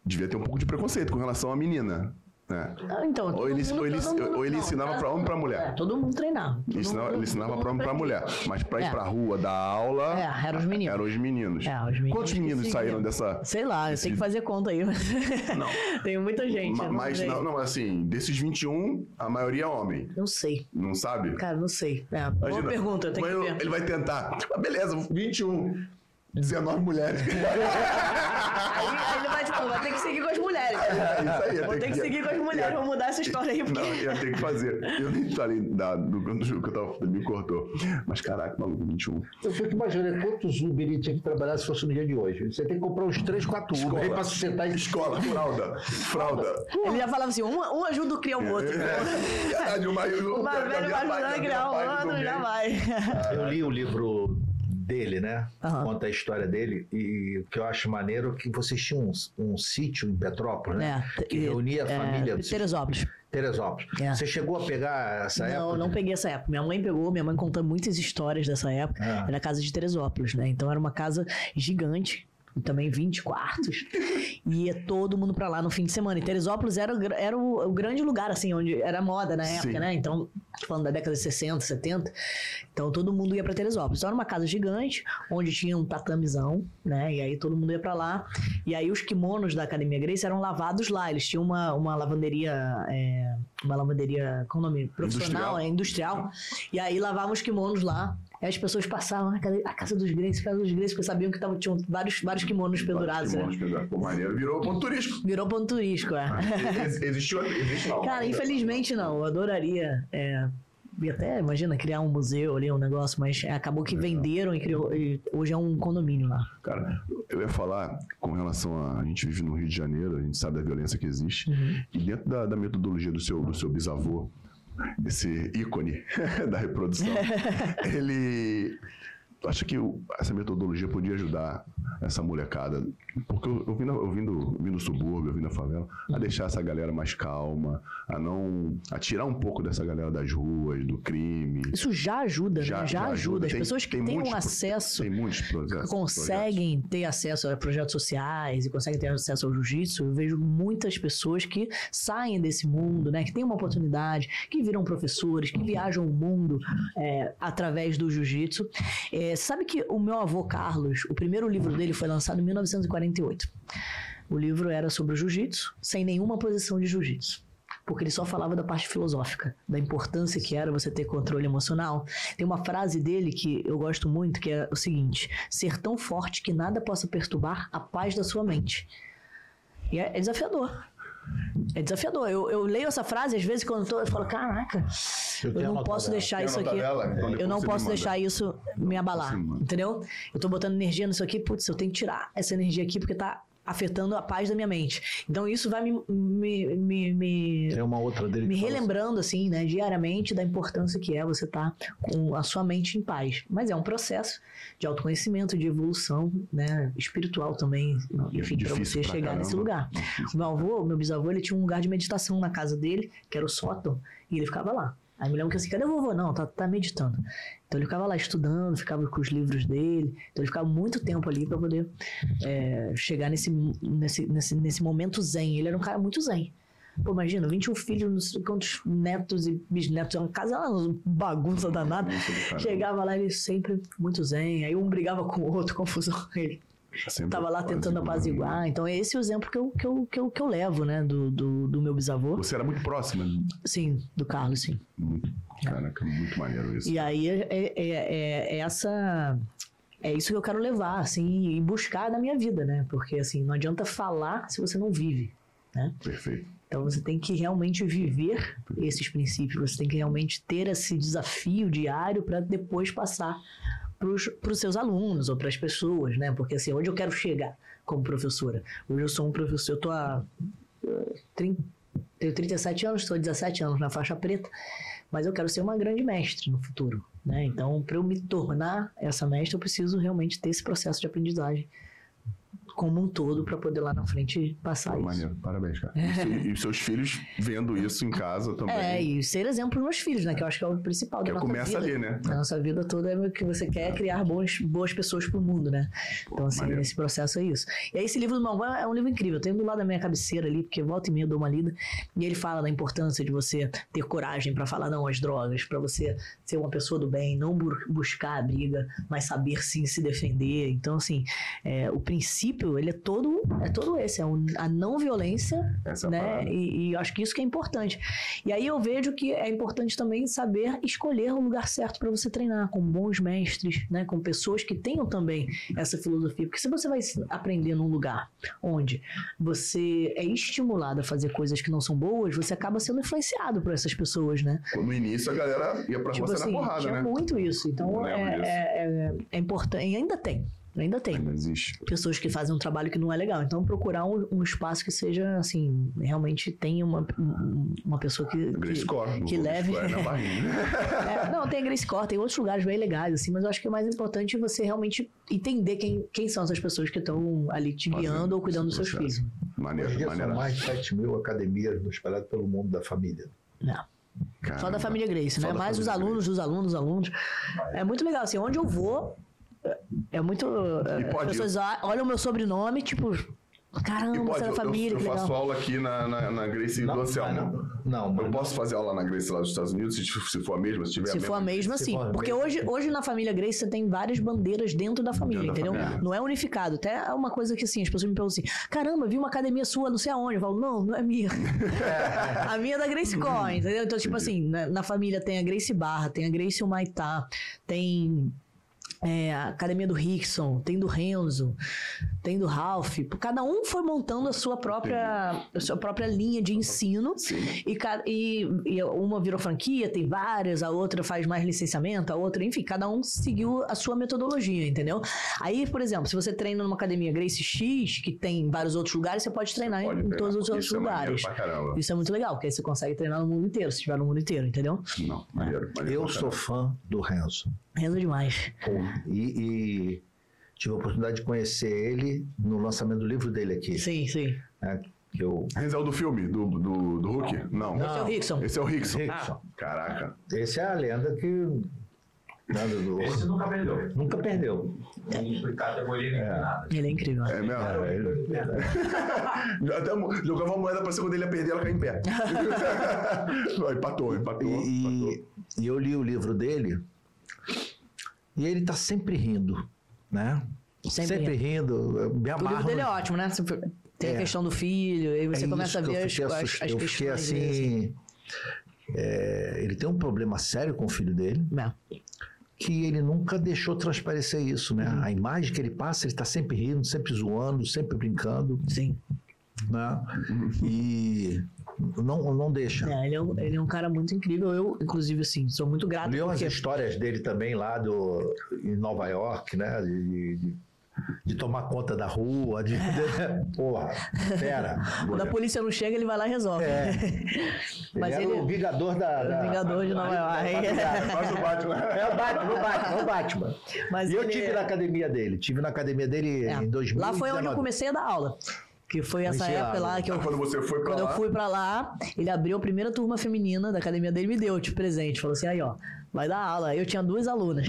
devia ter um pouco de preconceito com relação à menina. Né? Ah, Então, Ou todo ele- mundo- ou ele- todo mundo- ou ele não, ensinava era pra homem e pra mulher? É, todo mundo treinava. Ele ensinava, ele ensinava pra homem e pra mulher. Mas pra ir É. pra rua dar aula. É, eram os meninos. Eram os meninos. É, os meninos Quantos meninos saíram dessa. Sei lá, eu Esse- tenho que fazer conta aí. Não. Tem muita gente. Ma- eu não Mas, não, não, assim, desses 21, a maioria é homem. Não sei. Não sabe? Cara, não sei. É, boa pergunta, eu tenho que ver. Ele vai tentar. Ah, beleza, 21. 19 mulheres. Aí, aí ele vai, tipo, vai ter que seguir com as mulheres. É isso aí. Vou ter que seguir com as mulheres, vou mudar essa história aí. Porque... Não, ia ter que fazer. Eu nem falei da, do, do jogo que eu tava me cortou. Mas caraca, maluco, 21. Eu fico imaginando quantos Uber ele tinha que trabalhar se fosse no dia de hoje. Você tem que comprar uns 3, 4 Uber aí pra sustentar. Escola, fralda, fralda. Ele já falava assim, um, um ajuda a criar o outro. É, verdade, uma, Uma velha vai ajudando a criar o outro, já vai. Eu li o livro dele, né? Aham. Conta a história dele. E o que eu acho maneiro é que vocês tinham um, um sítio em Petrópolis, né? É, que reunia a é, família. Teresópolis. Teresópolis. É. Você chegou a pegar essa Não, época? não peguei essa época. Minha mãe pegou, minha mãe conta muitas histórias dessa época. Ah. Era a casa de Teresópolis, né? Então era uma casa gigante. E também 20 quartos. E ia todo mundo pra lá no fim de semana. E Teresópolis era, era o, o grande lugar, assim, onde era moda na época, Sim. né? Então, falando da década de 60, 70. Então todo mundo ia pra Teresópolis. Então era uma casa gigante, onde tinha um tatamizão, né? E aí todo mundo ia pra lá. E aí os kimonos da Academia Grace eram lavados lá. Eles tinham uma, uma lavanderia. é, uma lavanderia, qual o nome? Profissional, Industrial. é industrial. E aí lavavam os kimonos lá. Aí as pessoas passavam "Ah, cadê a casa dos Grace, a casa dos Grace, porque sabiam que tava, tinham vários, vários kimonos pendurados. né? Kimonos pendurados. Pô, maneiro. Virou ponto turístico. Virou ponto turístico, é. Ex- Existiu, existe não. Cara, infelizmente não. Eu adoraria. É, e até, imagina, criar um museu ali, um negócio, mas acabou que venderam e criou. e hoje é um condomínio lá. Cara, eu ia falar com relação a. A gente vive no Rio de Janeiro, a gente sabe da violência que existe. E dentro da, da metodologia do seu, do seu bisavô, esse ícone da reprodução, ele. Tu acha que essa metodologia podia ajudar essa molecada? Porque eu, eu, vim, na- eu, vim do, vim do subúrbio, eu vim da favela, a deixar essa galera mais calma, a não. a tirar um pouco dessa galera das ruas, do crime. Isso já ajuda, Já- né? Já, já ajuda. ajuda. As Tem- pessoas que têm um acesso. Tem muitos projetos. conseguem ter acesso a projetos sociais e conseguem ter acesso ao jiu-jitsu, eu vejo muitas pessoas que saem desse mundo, né? Que têm uma oportunidade, que viram professores, que viajam o mundo é, através do jiu-jitsu. É, sabe que o meu avô Carlos, o primeiro livro dele foi lançado em 1948. O livro era sobre o jiu-jitsu, sem nenhuma posição de jiu-jitsu. Porque ele só falava da parte filosófica, da importância que era você ter controle emocional. Tem uma frase dele que eu gosto muito, que é o seguinte: ser tão forte que nada possa perturbar a paz da sua mente. E é, é desafiador. É desafiador. Eu, eu leio essa frase, às vezes, quando eu tô, eu falo, caraca, eu, tenho não posso deixar isso aqui. dela? Então Eu não posso deixar isso me abalar. Entendeu? Eu tô botando energia nisso aqui, putz, eu tenho que tirar essa energia aqui porque tá afetando a paz da minha mente. Então isso vai me, me, me, me, Tem uma outra dele me fala relembrando, assim, né, diariamente da importância que é você estar com a sua mente em paz. Mas é um processo de autoconhecimento, de evolução, né, espiritual também, enfim, para Difícil você pra chegar nesse caramba. lugar. O meu avô, meu bisavô, ele tinha um lugar de meditação na casa dele, que era o sótão, e ele ficava lá. Aí me lembro que assim, cadê o vovô? Não, tá, tá meditando. Então ele ficava lá estudando, ficava com os livros dele. Então ele ficava muito tempo ali para poder é, chegar nesse, nesse, nesse, nesse momento zen. Ele era um cara muito zen. Pô, imagina, 21 filhos, não sei quantos netos e bisnetos, uma casa, uma bagunça danada. Chegava lá, ele sempre muito zen. Aí um brigava com o outro, confusão. Ele Sempre tava lá tentando apaziguar. Então, é esse o exemplo que eu, que eu, que eu, que eu levo, né, do, do, do meu bisavô. Você era muito próxima. Sim, do Carlos, sim. Muito, caraca, muito maneiro isso. E aí é, é, é- é essa. É isso que eu quero levar, assim, e buscar na minha vida, né? Porque, assim, não adianta falar se você não vive, né? Perfeito. Então você tem que realmente viver esses princípios, você tem que realmente ter esse desafio diário para depois passar para os seus alunos ou para as pessoas, né? Porque assim, onde eu quero chegar como professora? Hoje eu sou um professor, eu tô há eh, 30, tenho 37 anos, estou há 17 anos na faixa preta, mas eu quero ser uma grande mestre no futuro, né? Então, para eu me tornar essa mestre, eu preciso realmente ter esse processo de aprendizagem como um todo para poder lá na frente passar Pô, isso. maneiro, parabéns, cara. E, se- e os seus filhos vendo isso em casa também. É, e ser exemplo para meus filhos, né? Que eu acho que é o principal que da nossa começa vida. ali, né? A nossa vida toda é o que você quer criar bons, boas pessoas pro mundo, né? Então, assim, maneiro. nesse processo é isso. E aí, esse livro do Malvão é um livro incrível. Eu tenho do lado da minha cabeceira ali, porque volta e meia eu dou uma lida. E ele fala da importância de você ter coragem para falar não às drogas, para você ser uma pessoa do bem, não bu- buscar a briga, mas saber sim se defender. Então, assim, é, o princípio, ele é todo, é todo esse. É um- a não violência Essa é né? E, e acho que isso que é importante. E aí eu vejo que é importante também saber escolher o lugar certo para você treinar, com bons mestres, né? Com pessoas que tenham também essa filosofia. Porque se você vai aprender num lugar onde você é estimulado a fazer coisas que não são boas, você acaba sendo influenciado por essas pessoas, né? No início a galera ia pra tipo você assim, na porrada, tinha né? muito isso. Então é, disso. é, é, é importante. E ainda tem. Ainda tem Ainda existe. pessoas que fazem um trabalho que não é legal. Então, procurar um, um espaço que seja, assim, realmente tenha uma, um- uma pessoa que. Grace que, Core. que leve- Grace na. É, não, tem a Grace Core, tem outros lugares bem legais, assim, mas eu acho que o mais importante é você realmente entender quem, quem são essas pessoas que estão ali te Fazendo guiando ou cuidando dos seus filhos. Maneiro, Hoje são maneiro. mais de 7 mil academias espalhadas pelo mundo da família. Não. Só Caramba. da família Grace, Só né? Mais os alunos, dos alunos, dos alunos. É muito legal, assim, onde eu vou, é- muito. é, As pessoas olham o meu sobrenome, tipo, caramba, pode, você é eu, da família, eu que legal. faço aula aqui na, na, na Grace do Anselmo. não, não, Eu posso fazer aula na Grace lá dos Estados Unidos, se, se for a mesma, se tiver Se a for a mesma, se sim. Porque mesma, hoje, hoje na família Grace você tem várias bandeiras dentro da família, Dentro da entendeu? família. Não é unificado. Até é uma coisa que assim, as pessoas me perguntam assim: caramba, vi uma academia sua, não sei aonde. Eu falo, não, não é minha. a minha é da Grace Core, entendeu? Então, tipo assim, na, na família tem a Grace Barra, tem a Grace Humaitá, tem. É, a academia do Rickson, tem do Renzo, tem do Ralph. Cada um foi montando a sua própria, a sua própria linha de ensino. E, e- e uma virou franquia, tem várias, a outra faz mais licenciamento, a outra, enfim, cada um seguiu a sua metodologia, entendeu? Aí, por exemplo, se você treina numa academia Grace X, que tem vários outros lugares, você pode treinar em- Pode em treinar, todos os outros isso é lugares. Isso é muito legal, porque aí você consegue treinar no mundo inteiro, se estiver no mundo inteiro, entendeu? Não, maneiro, maneiro Eu sou fã do Renzo. Reza demais. E, e tive a oportunidade de conhecer ele no lançamento do livro dele aqui. Sim, sim. né, que eu, Renzel do filme, do, do, do Hulk? Não. Esse é o Rickson. Esse é o Rickson. Rickson. Caraca. Esse é a lenda que. né, do- Esse nunca perdeu. nunca perdeu. Categoria, foi nada. Ele é incrível. É mesmo? É, ele- Até mo- jogava a moeda pra ser quando ele ia perder, ela cair em pé. Não, empatou, empatou. empatou. E, e eu li o livro dele e ele tá sempre rindo, né? Sempre rindo. eu Me O amarro. livro dele é ótimo, né? Tem a É. questão do filho, aí você É começa a ver as, fiquei as, assust- as Eu questões. fiquei dele, assim. é, ele tem um problema sério com o filho dele, É. que ele nunca deixou transparecer isso, né? Uhum. A imagem que ele passa, ele tá sempre rindo, sempre zoando, sempre brincando, Sim. né? E Não, não deixa. É, ele, é um, ele é um cara muito incrível. Eu, inclusive, assim, sou muito grato. Umas porque... histórias dele também lá do, em Nova York, né? De, de, de tomar conta da rua, de. de porra, fera. Quando a polícia não chega, ele vai lá e resolve. É. Mas ele, ele- era o Vingador da. O da- Vingador de Nova York. Faz o Batman. É o Batman, o Batman, o Batman. Mas e eu ele- tive na academia dele. Tive na academia dele É, em 2019. Lá foi onde eu comecei a dar aula. Que foi essa época lá, que eu. Quando você foi pra Quando lá. eu fui pra lá, ele abriu a primeira turma feminina da academia dele e me deu de presente. Falou assim: aí, ó, vai dar aula. Eu tinha duas alunas.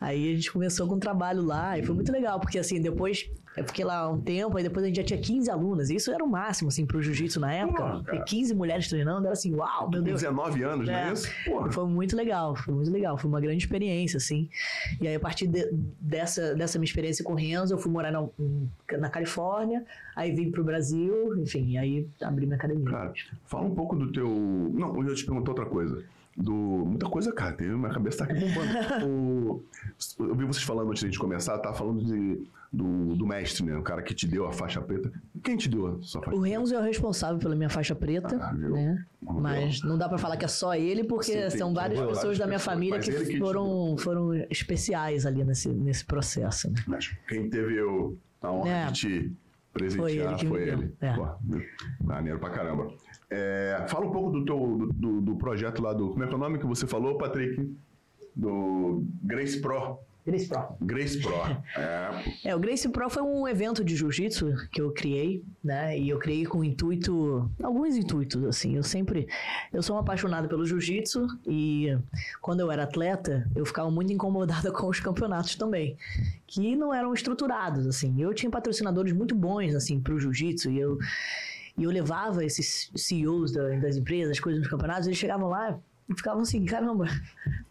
Aí a gente começou com um trabalho lá e foi muito legal, porque assim, depois eu fiquei lá um tempo, aí depois a gente já tinha 15 alunas. E isso era o máximo, assim, pro jiu-jitsu na época. Ter 15 mulheres treinando, era assim, uau, meu Deus. 19 anos, não é É. isso? Porra. Foi muito legal, foi muito legal, foi uma grande experiência, assim. E aí, a partir de- dessa, dessa minha experiência com o Renzo, eu fui morar na, na Califórnia, aí vim pro Brasil, enfim, aí abri minha academia. Cara, fala um pouco do teu. Não, eu ia te perguntar outra coisa. Do... Muita coisa, cara. Tem... Minha cabeça tá aqui bombando. o... Eu vi vocês falando antes de começar, tá falando de... do... do mestre, né? O cara que te deu a faixa preta. Quem te deu a sua faixa O Renzo é o responsável pela minha faixa preta, Ah, né? Mas não dá pra falar que é só ele, porque Sim, são várias pessoas várias da minha pessoas, família que, que foram, foram especiais ali nesse, nesse processo. Né? Mas quem teve o... a honra É. de te presentear Foi ele foi ele. é. Pô, maneiro pra caramba. É, fala um pouco do teu do, do- projeto lá do. Como é que é o nome que você falou, Patrick? Do Grace Pro. Grace Pro. Grace Pro. É, É, o Grace Pro foi um evento de jiu-jitsu que eu criei, né? E eu criei com intuito, alguns intuitos, assim. Eu sempre, eu sou uma apaixonada pelo jiu-jitsu e quando eu era atleta, eu ficava muito incomodada com os campeonatos também, que não eram estruturados, assim. Eu tinha patrocinadores muito bons, assim, pro jiu-jitsu e eu, e eu levava esses CEOs da- das empresas, coisas nos campeonatos, eles chegavam lá e ficavam assim, caramba,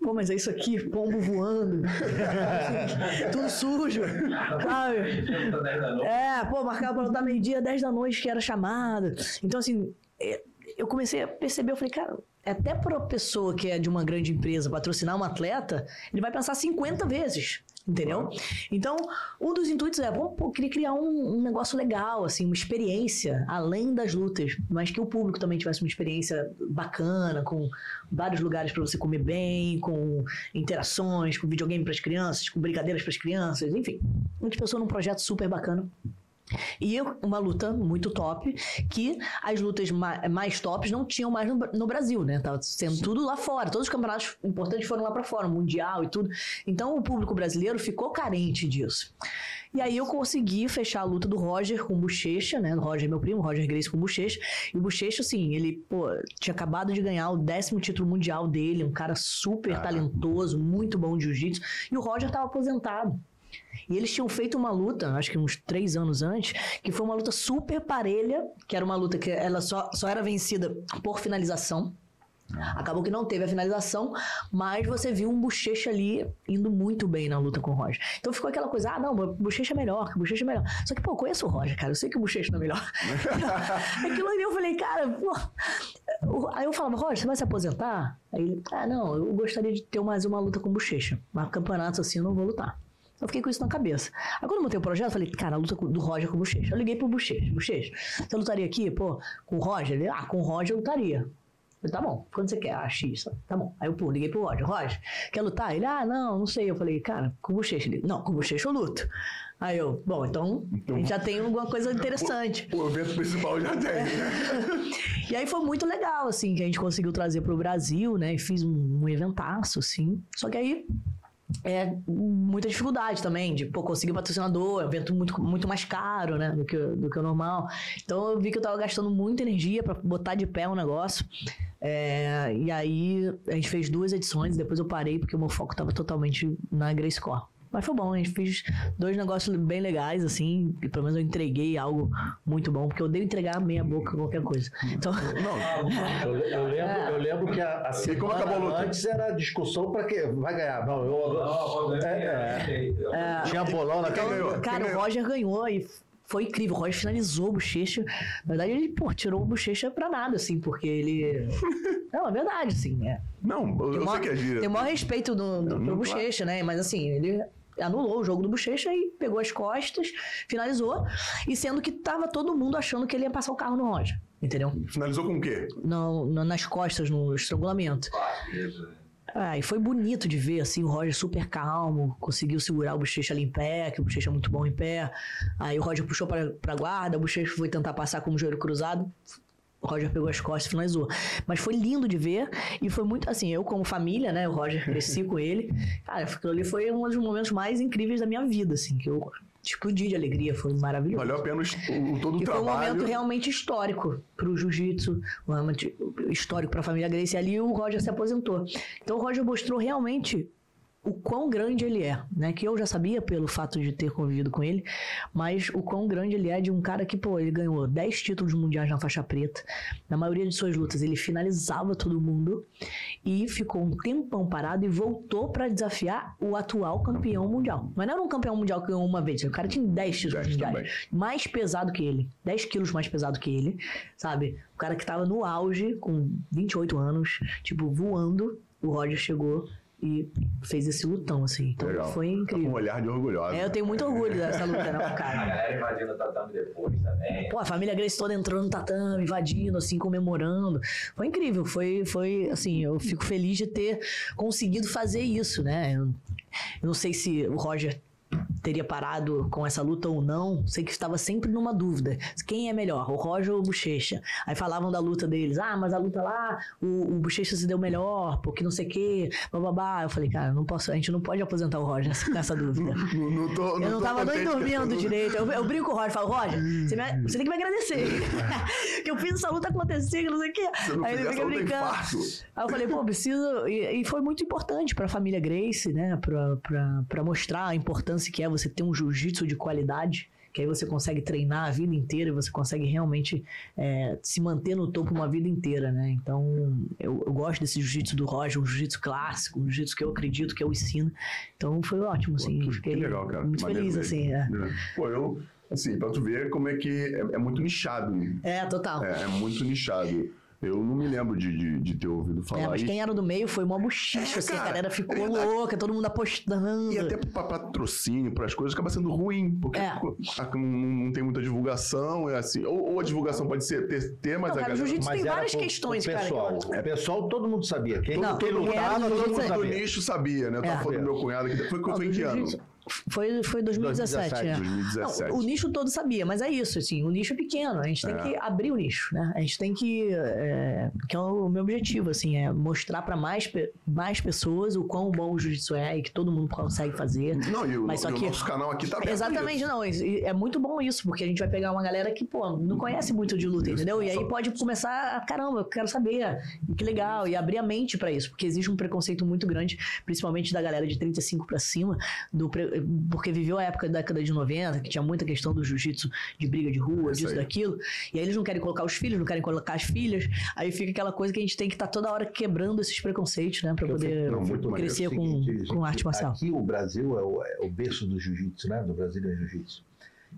pô, mas é isso aqui, pombo voando, tudo sujo, sabe? É, pô, marcava pra lutar meio-dia, 10 da noite, que era chamada. Então, assim, é, eu comecei a perceber, eu falei, cara, até pra pessoa que é de uma grande empresa patrocinar um atleta, ele vai pensar 50 vezes. Entendeu? Então, um dos intuitos é, pô, pô, eu queria criar um, um negócio legal, assim, uma experiência além das lutas, mas que o público também tivesse uma experiência bacana, com vários lugares para você comer bem, com interações, com videogame para as crianças, com brincadeiras para as crianças, enfim. A gente pensou num projeto super bacana. E uma luta muito top, que as lutas ma- mais tops não tinham mais no, Bra- no Brasil, né? Tava sendo tudo lá fora. Todos os campeonatos importantes foram lá pra fora, mundial e tudo. Então o público brasileiro ficou carente disso. E aí eu consegui fechar a luta do Roger com o Bochecha, né? O Roger é meu primo, o Roger Grace com Bochecha. E o Bochecha, assim, ele, pô, tinha acabado de ganhar o décimo título mundial dele, um cara super talentoso, muito bom de jiu-jitsu. E o Roger tava aposentado. E eles tinham feito uma luta, acho que uns três anos antes, que foi uma luta super parelha, que era uma luta que ela só, só era vencida por finalização. Acabou que não teve a finalização, mas você viu um bochecha ali indo muito bem na luta com o Roger. Então ficou aquela coisa, ah, não, bochecha é melhor, que bochecha é melhor. Só que, pô, eu conheço o Roger, cara, eu sei que o bochecha não é melhor. Aquilo ali eu falei, cara, pô. Aí eu falava, Roger, você vai se aposentar? Aí ele, ah, não, eu gostaria de ter mais uma luta com bochecha. Mas campeonatos assim eu não vou lutar. Eu fiquei com isso na cabeça. Aí quando eu montei o projeto, eu falei, cara, a luta do Roger com o Bochecha. Eu liguei pro Bochecha. Bochecha, você lutaria aqui, pô, com o Roger? Ele, ah, com o Roger eu lutaria. Eu falei, tá bom, quando você quer? Ah, X, tá bom. Aí eu, pô, liguei pro Roger. Roger, quer lutar? Ele, ah, não, não sei. Eu falei, cara, com o Bochecha. Ele, não, com o Bochecha eu luto. Aí eu, bom, então, a gente já tem alguma coisa interessante. O evento principal já tem, né? E aí foi muito legal, assim, que a gente conseguiu trazer pro Brasil, né? E fiz um, um eventaço, assim. Só que aí é muita dificuldade também de pô, conseguir patrocinador, é um evento muito, muito mais caro, né, do que, do que o normal. Então eu vi que eu tava gastando muita energia para botar de pé um negócio. É, e aí a gente fez duas edições, depois eu parei porque o meu foco tava totalmente na Grace Core. Mas foi bom, a gente fez dois negócios bem legais, assim, e pelo menos eu entreguei algo muito bom, porque eu odeio entregar meia boca qualquer coisa. Então, Eu, eu lembro, eu lembro que a, a E como acabou a semana luta? antes era discussão para que vai ganhar. Não, eu, é, é, tinha bolão naquele. Quem ganhou? Cara, Quem o? Roger ganhou e foi incrível. O Roger finalizou o Bochecha. Na verdade, ele, pô, tirou o Bochecha pra nada, assim, porque ele. Não, é verdade, assim. É. Não, eu, Tem eu maior- sei que é gíria. Tem o maior respeito do, do, Não, pro claro. Bochecha, né? Mas assim, ele anulou o jogo do Bochecha e pegou as costas, finalizou. E sendo que tava todo mundo achando que ele ia passar o carro no Roger. entendeu? Finalizou com o quê? No, no- nas costas, no estrangulamento. Né? Ah, e foi bonito de ver, assim, o Roger super calmo, conseguiu segurar o Bochecha ali em pé, que o Bochecha é muito bom em pé. Aí o Roger puxou pra, pra guarda, o Bochecha foi tentar passar com o joelho cruzado. O Roger pegou as costas e finalizou. Mas foi lindo de ver e foi muito assim, eu como família, né, o Roger cresci com ele. Cara, aquilo ali foi um dos momentos mais incríveis da minha vida, assim, que eu explodi de alegria, foi maravilhoso. Valeu a pena o, todo o E foi um trabalho. momento realmente histórico para o jiu-jitsu, um momento histórico para a família Gracie. Ali o Roger se aposentou. Então o Roger mostrou realmente o quão grande ele é, né? Que eu já sabia pelo fato de ter convivido com ele, mas o quão grande ele é de um cara que, pô, ele ganhou 10 títulos mundiais na faixa preta. Na maioria de suas lutas ele finalizava todo mundo e ficou um tempão parado e voltou para desafiar o atual campeão mundial. Mas não era um campeão mundial que ganhou uma vez, o cara tinha 10 títulos 10 mundiais mais pesado que ele, 10 quilos mais pesado que ele, sabe? O cara que tava no auge, com 28 anos, tipo, voando, o Roger chegou e fez esse lutão, assim. Então Legal. foi Tá com um incrível. olhar de orgulhosa. É, eu tenho muito orgulho dessa luta, né, com o A cara. galera invadindo o tatame depois também. Pô, a família Grace toda entrando no tatame, invadindo, assim, comemorando. Foi incrível, foi, foi assim, eu fico feliz de ter conseguido fazer isso, né? Eu, eu não sei se o Roger teria parado com essa luta ou não, sei que estava sempre numa dúvida. Quem é melhor, o Roger ou o Bochecha? Aí falavam da luta deles, ah, mas a luta lá, o, o Bochecha se deu melhor, porque não sei o quê, bababá. Eu falei, cara, não posso, a gente não pode aposentar o Roger nessa, nessa dúvida. Não, não tô, Eu não tô tava nem dormindo direito. Eu, eu brinco com o Roger, falo, Roger, você, me- você tem que me agradecer. que eu fiz essa luta acontecer, não sei o quê. Não Aí ele fica essa brincando. Aí eu falei, pô, preciso. E, e foi muito importante pra família Grace, né? Pra mostrar a importância que é você ter um jiu-jitsu de qualidade. Que aí você consegue treinar a vida inteira e você consegue realmente é, se manter no topo uma vida inteira, né? Então, eu, eu gosto desse jiu-jitsu do Roger, um jiu-jitsu clássico, um jiu-jitsu que eu acredito, que eu ensino. Então, foi ótimo, Pô, assim. que- fiquei que legal, cara. muito Maneiro feliz, mesmo. assim. É, É. Pô, eu, assim, pra tu ver como é que é, é muito nichado. é total. É, é muito nichado. Eu não me lembro de, de, de ter ouvido falar É, mas quem era do meio foi uma bochicha, É, assim, a cara, galera ficou é louca, todo mundo apostando. E até pra patrocínio, para as coisas, acaba sendo ruim, porque É. a- não, não tem muita divulgação, é assim. Ou, ou a divulgação pode ser ter, ter mas Não, a cara, galera. jiu-jitsu tem várias questões, pro cara. que pessoal. pessoal, todo mundo sabia. Quem, Não, quem lutava, do todo mundo Todo mundo do sabia. nicho sabia, né? Eu tava É. falando do meu cunhado que foi, foi, em que ano? Foi, foi 2017, 2017, é. 2017. Não, o nicho todo sabia, mas é isso, assim, o nicho é pequeno, a gente tem É. que abrir o nicho, né? A gente tem que, é, que é o meu objetivo, assim, é mostrar para mais, mais pessoas o quão bom o jiu-jitsu é e que todo mundo consegue fazer. Não, e o, Mas só e o que- nosso canal aqui tá aberto. a Exatamente, não. É muito bom isso, porque a gente vai pegar uma galera que, pô, não conhece muito de luta, Isso. entendeu? E aí Só- pode começar, a, caramba, eu quero saber, que legal, e abrir a mente pra isso, porque existe um preconceito muito grande, principalmente da galera de 35 pra cima, do pre- porque viveu a época da década de 90, que tinha muita questão do jiu-jitsu de briga de rua, Isso disso, aí. daquilo, e aí eles não querem colocar os filhos, não querem colocar as filhas, aí fica aquela coisa que a gente tem que estar toda hora quebrando esses preconceitos, né, pra Eu poder Não, muito crescer com, Seguinte, com arte marcial. Aqui o Brasil é o, é o berço do jiu-jitsu, né? Do Brasília Jiu-Jitsu.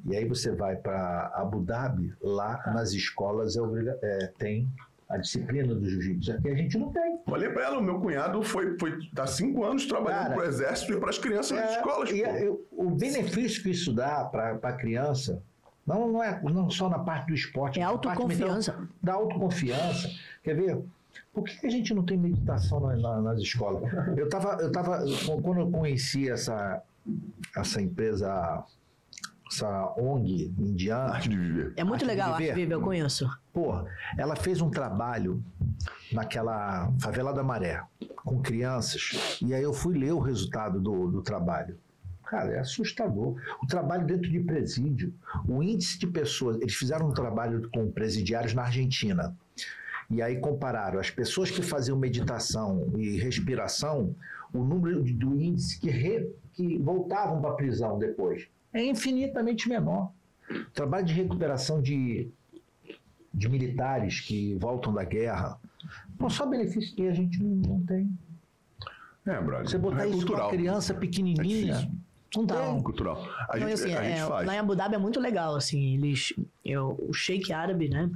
E aí você vai para Abu Dhabi, lá Ah. nas escolas é é, tem a disciplina do jiu-jitsu. Aqui a gente não tem. Falei pra ela, o meu cunhado foi, foi tá cinco anos trabalhando Cara, pro exército e pras crianças nas É, escolas. e é- eu- o benefício que isso dá para a criança, não, não é não só na parte do esporte, É parte autoconfiança. mental, da autoconfiança. Quer ver? Por que a gente não tem meditação na- na- nas escolas? Eu tava, eu tava, quando eu conheci essa, essa empresa, essa ONG indiana, Arte de viver. É muito Arte de legal a Arte Viver. Viver, eu conheço. Pô, ela fez um trabalho naquela favela da Maré com crianças e aí eu fui ler o resultado do, do trabalho. Cara, é assustador. O trabalho dentro de presídio, o índice de pessoas, eles fizeram um trabalho com presidiários na Argentina. E aí compararam as pessoas que faziam meditação e respiração, o número de- do índice que, re- que voltavam para a prisão depois é infinitamente menor. O trabalho de recuperação de de militares que voltam da guerra. Pô, só benefício que a gente não, não tem. É, brother. Você botar é isso cultural. com uma criança É pequenininha, difícil. não Então, tem. Cultural. A Não, gente, assim, a gente é, faz. lá em Abu Dhabi é muito legal, assim, eles, eu, o Sheik árabe, né,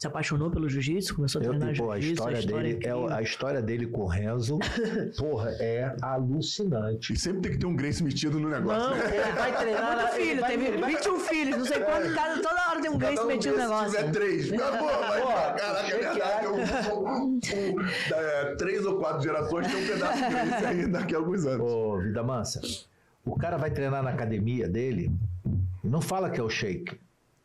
se apaixonou pelo jiu-jitsu, começou a Eu, treinar tipo, a jiu-jitsu. história, dele é, a história dele com o Renzo, porra, é alucinante. E sempre tem que ter um Grace metido no negócio. Não, né? é, vai treinar. Muito ele filho, vai- teve ele vai- 21 filhos, não sei quanto, cada, toda hora tem um Grace um metido no negócio. Se tiver três, amor, vai, Pô, caraca, é verdade. é? Um, é, três ou quatro gerações tem um pedaço de Grace aí daqui a alguns anos. Ô, Vida Mansa, o cara vai treinar na academia dele, não fala que é o shake.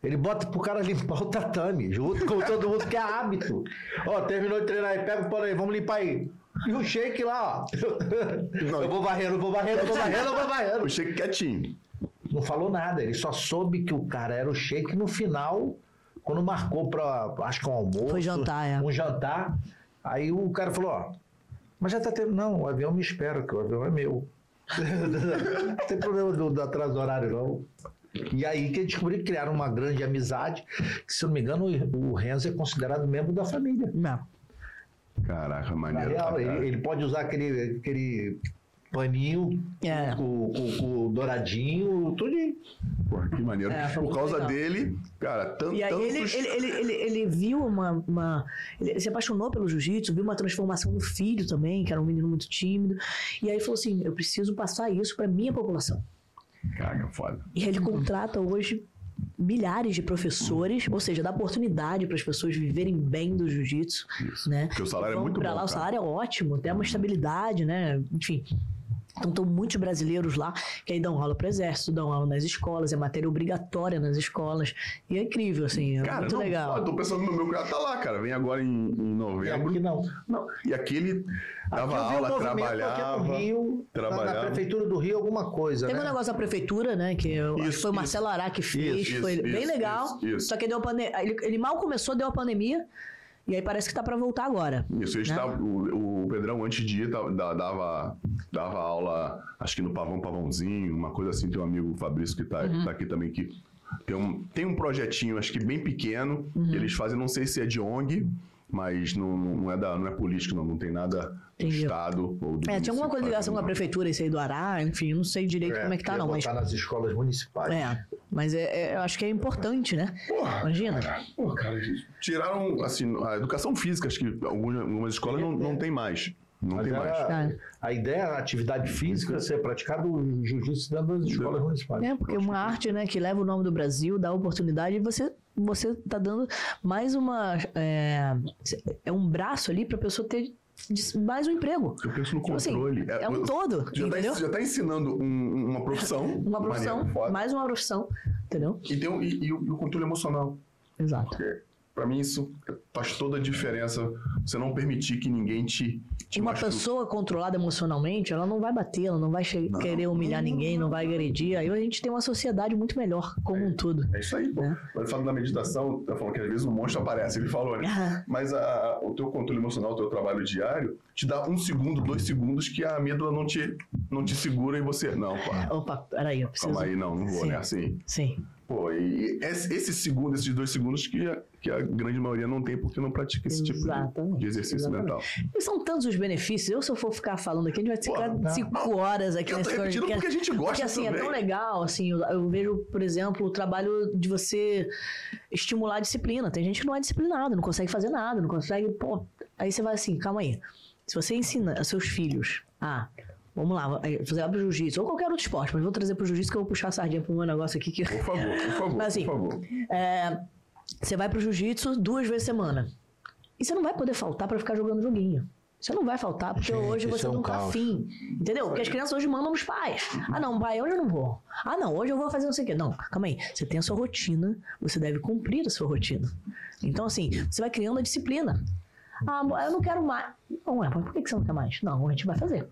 Ele bota pro cara limpar o tatame, junto com todo mundo, que é hábito. Ó, terminou de treinar aí, pega o pano aí, vamos limpar aí. E o shake lá, ó. Eu vou varrendo, eu vou varrendo, eu vou varrendo, eu vou varrendo. Eu cheguei quietinho. Não falou nada, ele só soube que o cara era o shake no final, quando marcou pra, acho que um almoço. Foi jantar, é. Um jantar. Aí o cara falou, ó, mas já tá tendo. Não, o avião me espera, que o avião é meu. não tem problema do, do atraso do horário, não. E aí que descobri que criaram uma grande amizade, que se eu não me engano, o Renzo é considerado membro da família. Não. Caraca, maneiro. real, ele, ele pode usar aquele, aquele paninho É. com, com- com o douradinho, tudinho. Porra, que maneiro. É, Por causa legal. dele, cara, tanto. E aí ele, tantos- ele, ele, ele, ele viu uma, uma- Ele se apaixonou pelo jiu-jitsu, viu uma transformação no filho também, que era um menino muito tímido. E aí falou assim: eu preciso passar isso pra minha população. Caraca, foda. E ele contrata hoje milhares de professores, ou seja, dá oportunidade para as pessoas viverem bem do jiu-jitsu, né? Porque o salário é muito bom. lá, o salário é ótimo, tem uma estabilidade, né? Enfim. Então, estão muitos brasileiros lá que aí dão aula para o exército, dão aula nas escolas, é matéria obrigatória nas escolas. E é incrível, assim, é Cara, muito não, legal. Eu tô pensando no meu cara tá lá, cara. Vem agora em, em E novembro. aqui não. Não, e aqui ele dava Aqui aula, aqui trabalhava. no Rio, na- na, trabalhava. prefeitura do Rio, alguma coisa, Teve né? um negócio da prefeitura, né? Que eu, acho que Isso, foi o. Marcelo Ará que fez. Isso, foi isso, bem isso, legal. isso, isso. Só que deu pande... ele, ele mal começou, deu a pandemia. E aí parece que tá pra voltar agora. Isso, né? estava- o, o Pedrão, antes de ir, dava, dava aula, acho que no Pavão Pavãozinho, uma coisa assim. Tem um amigo, o Fabrício, que tá, Uhum. tá aqui também, que tem um, tem um projetinho, acho que bem pequeno, Uhum. que eles fazem, não sei se é de ONG, mas não, não, é, da, não é político, não, não tem nada do Entendi. Estado ou do É, tinha alguma coisa ligação com a fazendo, prefeitura, esse aí do Ará, enfim, eu não sei direito como é que tá, não. Mas, nas escolas municipais. é, mas é, é- eu acho que é importante, né? Porra, Imagina. Cara, porra, cara, tiraram, assim, a educação física, acho que algumas, algumas escolas não, não tem mais. Não Mas tem mais. É. a ideia era a atividade física ser praticada o jiu-jitsu das escolas municipais. É, porque uma arte, né, que leva o nome do Brasil, dá oportunidade, e você, você tá dando mais uma. É, é um braço ali pra pessoa ter mais um emprego. Eu penso no Tipo assim, controle. é um todo, Já tá, entendeu? já tá ensinando um- uma profissão. Uma profissão, maneiro, foda. mais uma profissão, entendeu? E, tem e- e o, e o controle emocional. Exato. Porque, pra mim, isso faz toda a diferença. Você não permitir que ninguém te, te uma machuque. pessoa controlada emocionalmente, ela não vai bater, ela não vai Não. querer humilhar ninguém, não vai agredir. Aí a gente tem uma sociedade muito melhor, como um todo. É isso aí, pô. É. Ele fala da meditação, tá falando que às vezes um monstro aparece, ele falou, né? Ah, Mas a- a- o teu controle emocional, o teu trabalho diário, te dá um segundo, dois segundos que a amígdala não te, não te segura e você. Não, pá. Opa, peraí, eu preciso. Calma aí, não, não vou, Sim. né? Assim. Sim. Pô, e esse, esse segundo, esses dois segundos que a, que a grande maioria não tem porque não pratica esse tipo de, Exatamente, de exercício exatamente. mental. E são tantos os benefícios. Eu, se eu for ficar falando aqui, a gente vai ficar Pô, não. cinco horas aqui Eu nesse podcast. porque a gente gosta Porque assim, também. é tão legal, assim, eu, eu vejo, por exemplo, o trabalho de você estimular a disciplina. Tem gente que não é disciplinado, não consegue fazer nada, não consegue, pô. Aí você vai assim, calma aí. Se você ensina a seus filhos a, vamos lá, você vai pro jiu-jitsu, ou qualquer outro esporte, mas vou trazer pro jiu-jitsu que eu vou puxar a sardinha pro meu negócio aqui que Por favor, por favor, Mas, assim, por favor. é, você vai pro jiu-jitsu duas vezes semana. E você não vai poder faltar pra ficar jogando joguinho. Você não vai faltar, porque Gente, hoje você é um não tá caos. afim. Entendeu? Porque as crianças hoje mandam os pais. Ah, não, pai, hoje eu não vou. Ah, não, hoje eu vou fazer não sei o quê. Não, calma aí. Você tem a sua rotina, você deve cumprir a sua rotina. Então, assim, você vai criando a disciplina. Ah, eu não quero mais. Não, é, mas por que que você não quer mais? Não, a gente vai fazer.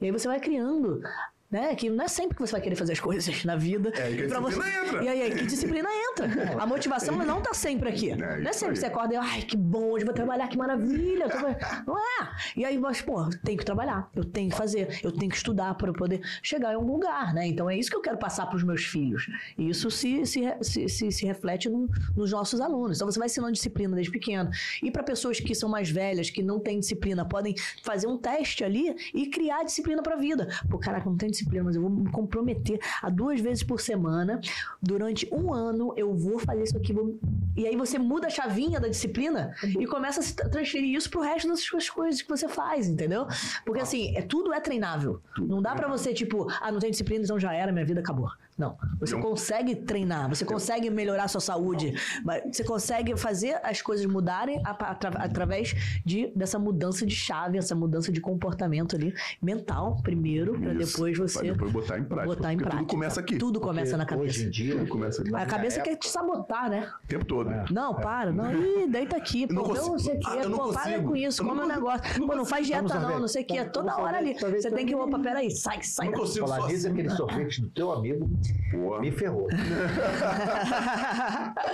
E aí você vai criando. Né? Que não é sempre que você vai querer fazer as coisas na vida. É, e que pra disciplina entra. E aí, aí, que disciplina entra. A motivação não tá sempre aqui. É, não é sempre que você acorda e, ai, que bom, hoje vou trabalhar, que maravilha. Não é. E aí, mas, pô, tenho que trabalhar, eu tenho que fazer, eu tenho que estudar para poder chegar em algum lugar, né? Então é isso que eu quero passar para os meus filhos. E isso se, se, se, se, se reflete no- nos nossos alunos. Então você vai ensinando disciplina desde pequeno. E para pessoas que são mais velhas, que não têm disciplina, podem fazer um teste ali e criar disciplina para a vida. Pô, caraca, não tenho disciplina, mas eu vou me comprometer a duas vezes por semana, durante um ano, eu vou fazer isso aqui. Vou... E aí você muda a chavinha da disciplina e começa a transferir isso pro resto das suas coisas que você faz, entendeu? Porque assim, é, tudo é treinável. Não dá pra você, tipo, ah, não tem disciplina, então já era, minha vida acabou. Não. Você Eu- consegue treinar, você consegue melhorar a sua saúde, mas você consegue fazer as coisas mudarem atra- através de, dessa mudança de chave, essa mudança de comportamento ali, mental, primeiro, pra Isso. depois Pra você depois botar em prática. botar em prática. Tudo começa aqui. Tudo começa na cabeça. Hoje em dia, Tudo começa aqui. na A cabeça quer te sabotar, né? O tempo todo. É. Não, para. Não, ih, deita aqui. Eu não Pô, consigo. não sei o Ah, não Pô, para com isso. Não Come um negócio. Pô, não faz dieta não, ver. não sei o quê. Vamos Toda ver, hora ali. Você tem que... Opa, peraí. Sai, sai. Não consigo Falar assim. aquele sorvete do teu amigo Porra. me ferrou.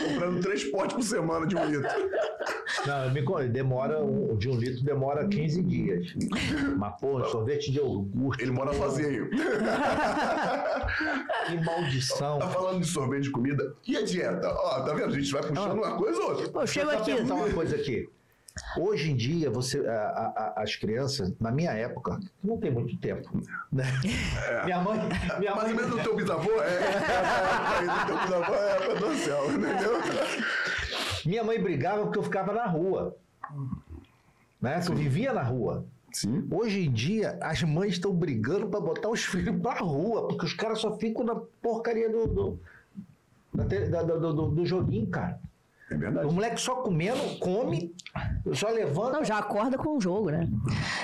Comprando três potes por semana de um litro. Não, me demora, um, de um litro demora 15 dias. Mas, pô, sorvete de iogurte. Ele mora sozinho. Que maldição. Tá falando de sorvete de comida. E a dieta? Ó, tá vendo? A gente vai puxando uma coisa ou outra. Pô, chego aqui. perguntar uma coisa aqui. Hoje em dia, você, a- a- as crianças, na minha época, não tem muito tempo. Né? Minha mãe. Minha Mais mãe ou menos do teu bisavô é. Aí do teu bisavô é pra do céu, entendeu? Minha mãe brigava porque eu ficava na rua. Né? Que eu vivia na rua. Sim. Hoje em dia, as mães estão brigando para botar os filhos pra rua, porque os caras só ficam na porcaria do, do, da te- da- do, do- do joguinho, cara. É O verdade. moleque só comendo, come, só levanta. Não, já acorda com o jogo, né?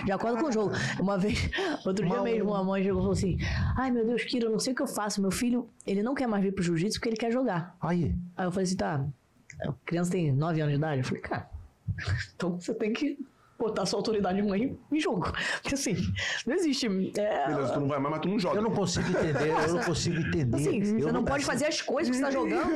Já acorda com o jogo. Uma vez, outro dia Mal- mesmo, a mãe chegou e falou assim: Ai meu Deus, Kira, eu não sei o que eu faço. Meu filho, ele não quer mais vir pro jiu-jitsu porque ele quer jogar. Aí, Aí eu falei assim: tá, a criança tem 9 anos de idade. Eu falei, cara, então você tem que botar sua autoridade de mãe em jogo. Porque assim, não existe. É, Beleza, tu não vai mais, mas tu não joga. eu não consigo entender, eu não consigo entender. Assim, você Eu não pode fazer as coisas que você tá jogando.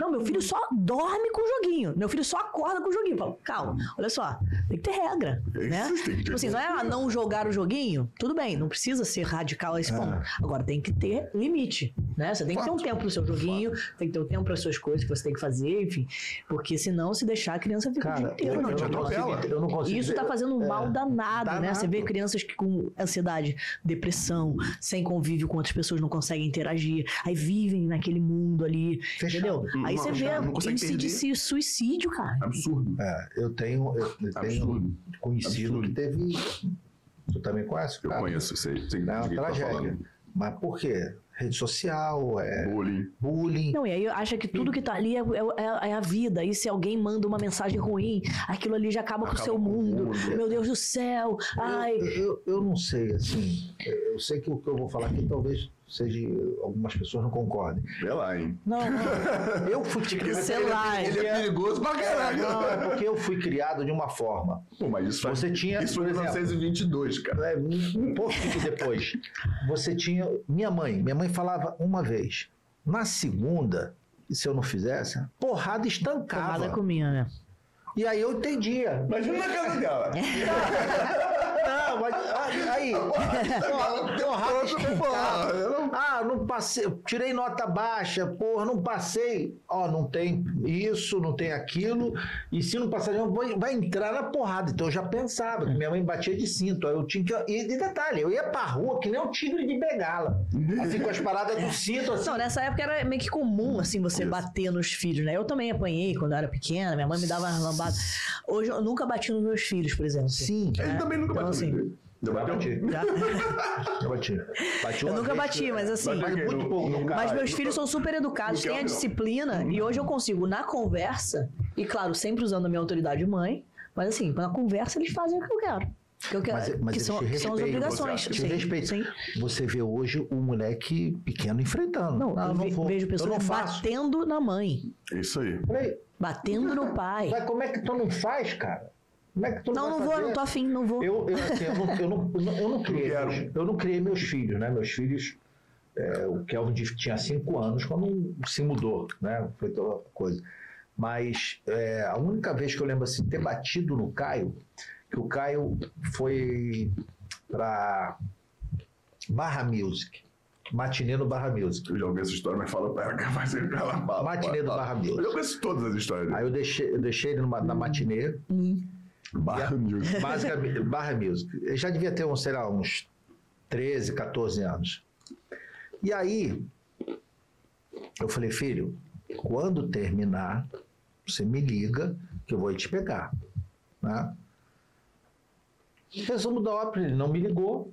Não, meu filho só dorme com o joguinho. Meu filho só acorda com o joguinho. Eu falo, calma, olha só, tem que ter regra, É né? Tipo assim, não é ah, não jogar o joguinho, tudo bem, não precisa ser radical a esse ponto. Agora tem que ter limite, né? Você tem que ter um tempo pro seu joguinho, tem que ter um tempo para as suas coisas que você tem que fazer, enfim. Porque senão, se deixar, a criança fica o dia inteiro. eu, no eu não consigo, eu não consigo. Isso tá fazendo um mal danado, né? Você vê danado. crianças que com ansiedade, depressão, sem convívio com outras pessoas, não conseguem interagir. Aí vivem naquele mundo ali, Fechado. entendeu? Aí não, você vê não índice de suicídio, cara. Absurdo. É, eu tenho, eu, eu tenho Absurdo. conhecido Absurdo. que teve. Tu também conhece? Eu cara? conheço, sei, sei É de uma quem tá tragédia. falando. Mas por quê? Rede social, é Bullying. bullying. Não, e aí acha que tudo que tá ali é, é- é a vida. E se alguém manda uma mensagem ruim, aquilo ali já acaba, com o Acaba seu com o mundo. mundo. Meu Deus do céu. Ai. Eu, eu, eu não sei, assim. Eu sei que o que eu vou falar aqui talvez seja. Algumas pessoas não concordem. Vê lá, hein? Não, não. Eu fui Sei criado. lá. Ele é perigoso pra caralho. Não, é porque eu fui criado de uma forma. Pô, mas isso faz... Você tinha, Isso foi em exemplo, 1922, cara. É, um pouco depois. Você tinha. Minha mãe, minha mãe falava uma vez. Na segunda, se eu não fizesse, porrada estancava. Tomada com minha, né? E aí eu entendia. Imagina na casa dela. Não, mas aí. porrada estancava. Ah, não passei, tirei nota baixa, porra, não passei. Ó, não tem isso, não tem aquilo. E se não passar, não, vai, vai entrar na porrada. Então eu já pensava que minha mãe batia de cinto. Aí eu tinha que. E de detalhe, eu ia pra rua que nem um tigre de bengala. Assim, com as paradas do cinto, assim. Não, nessa época era meio que comum, assim, você Isso. bater nos filhos, né? Eu também apanhei quando eu era pequena, minha mãe me dava umas lambadas. Hoje eu nunca bati nos meus filhos, por exemplo. Sim, Ele também nunca Então, bateu. assim, bateu? bati. Já- eu bati. Bati Eu nunca bati, mas assim. Mas muito pouco, no Mas caralho. meus filhos são super educados, Não têm a quero, não. disciplina, e hoje eu consigo, na conversa, e claro, sempre usando a minha autoridade de mãe, mas assim, na conversa eles fazem o que eu quero. Que, eu quero, Mas- mas que, são, que são as obrigações. você respeito. sim. Você vê hoje um moleque pequeno enfrentando. Não, Ah, eu ve- vou. vejo eu pessoas não batendo na mãe, Isso aí. Batendo no pai. mas como é que tu não faz, cara? Como é que tu Não, vai não vou, não tô afim, não vou. Eu, eu, assim, eu, não, eu, não, eu não- eu não criei, meus, eu não criei meus filhos, né? Meus filhos, é, o Kelvin disse que tinha cinco anos quando se mudou, né? Foi toda coisa. Mas é, a única vez que eu lembro assim ter batido no Caio, que o Caio foi para Barra Music, matinê no Barra Music. Eu já ouvi essa história, mas fala, pera, vai ser ela fala. Matinê do. Barra Music. Eu já conheço todas as histórias dele. Aí eu deixei, eu deixei ele numa, na matinê, Hum. Barra Music. basicamente, Barra Music. Ele já devia ter, uns, sei lá, uns 13, 14 anos. E aí, eu falei, filho, quando terminar, Você me liga que eu vou te pegar. Né? Resumo da ópera, ele não me ligou.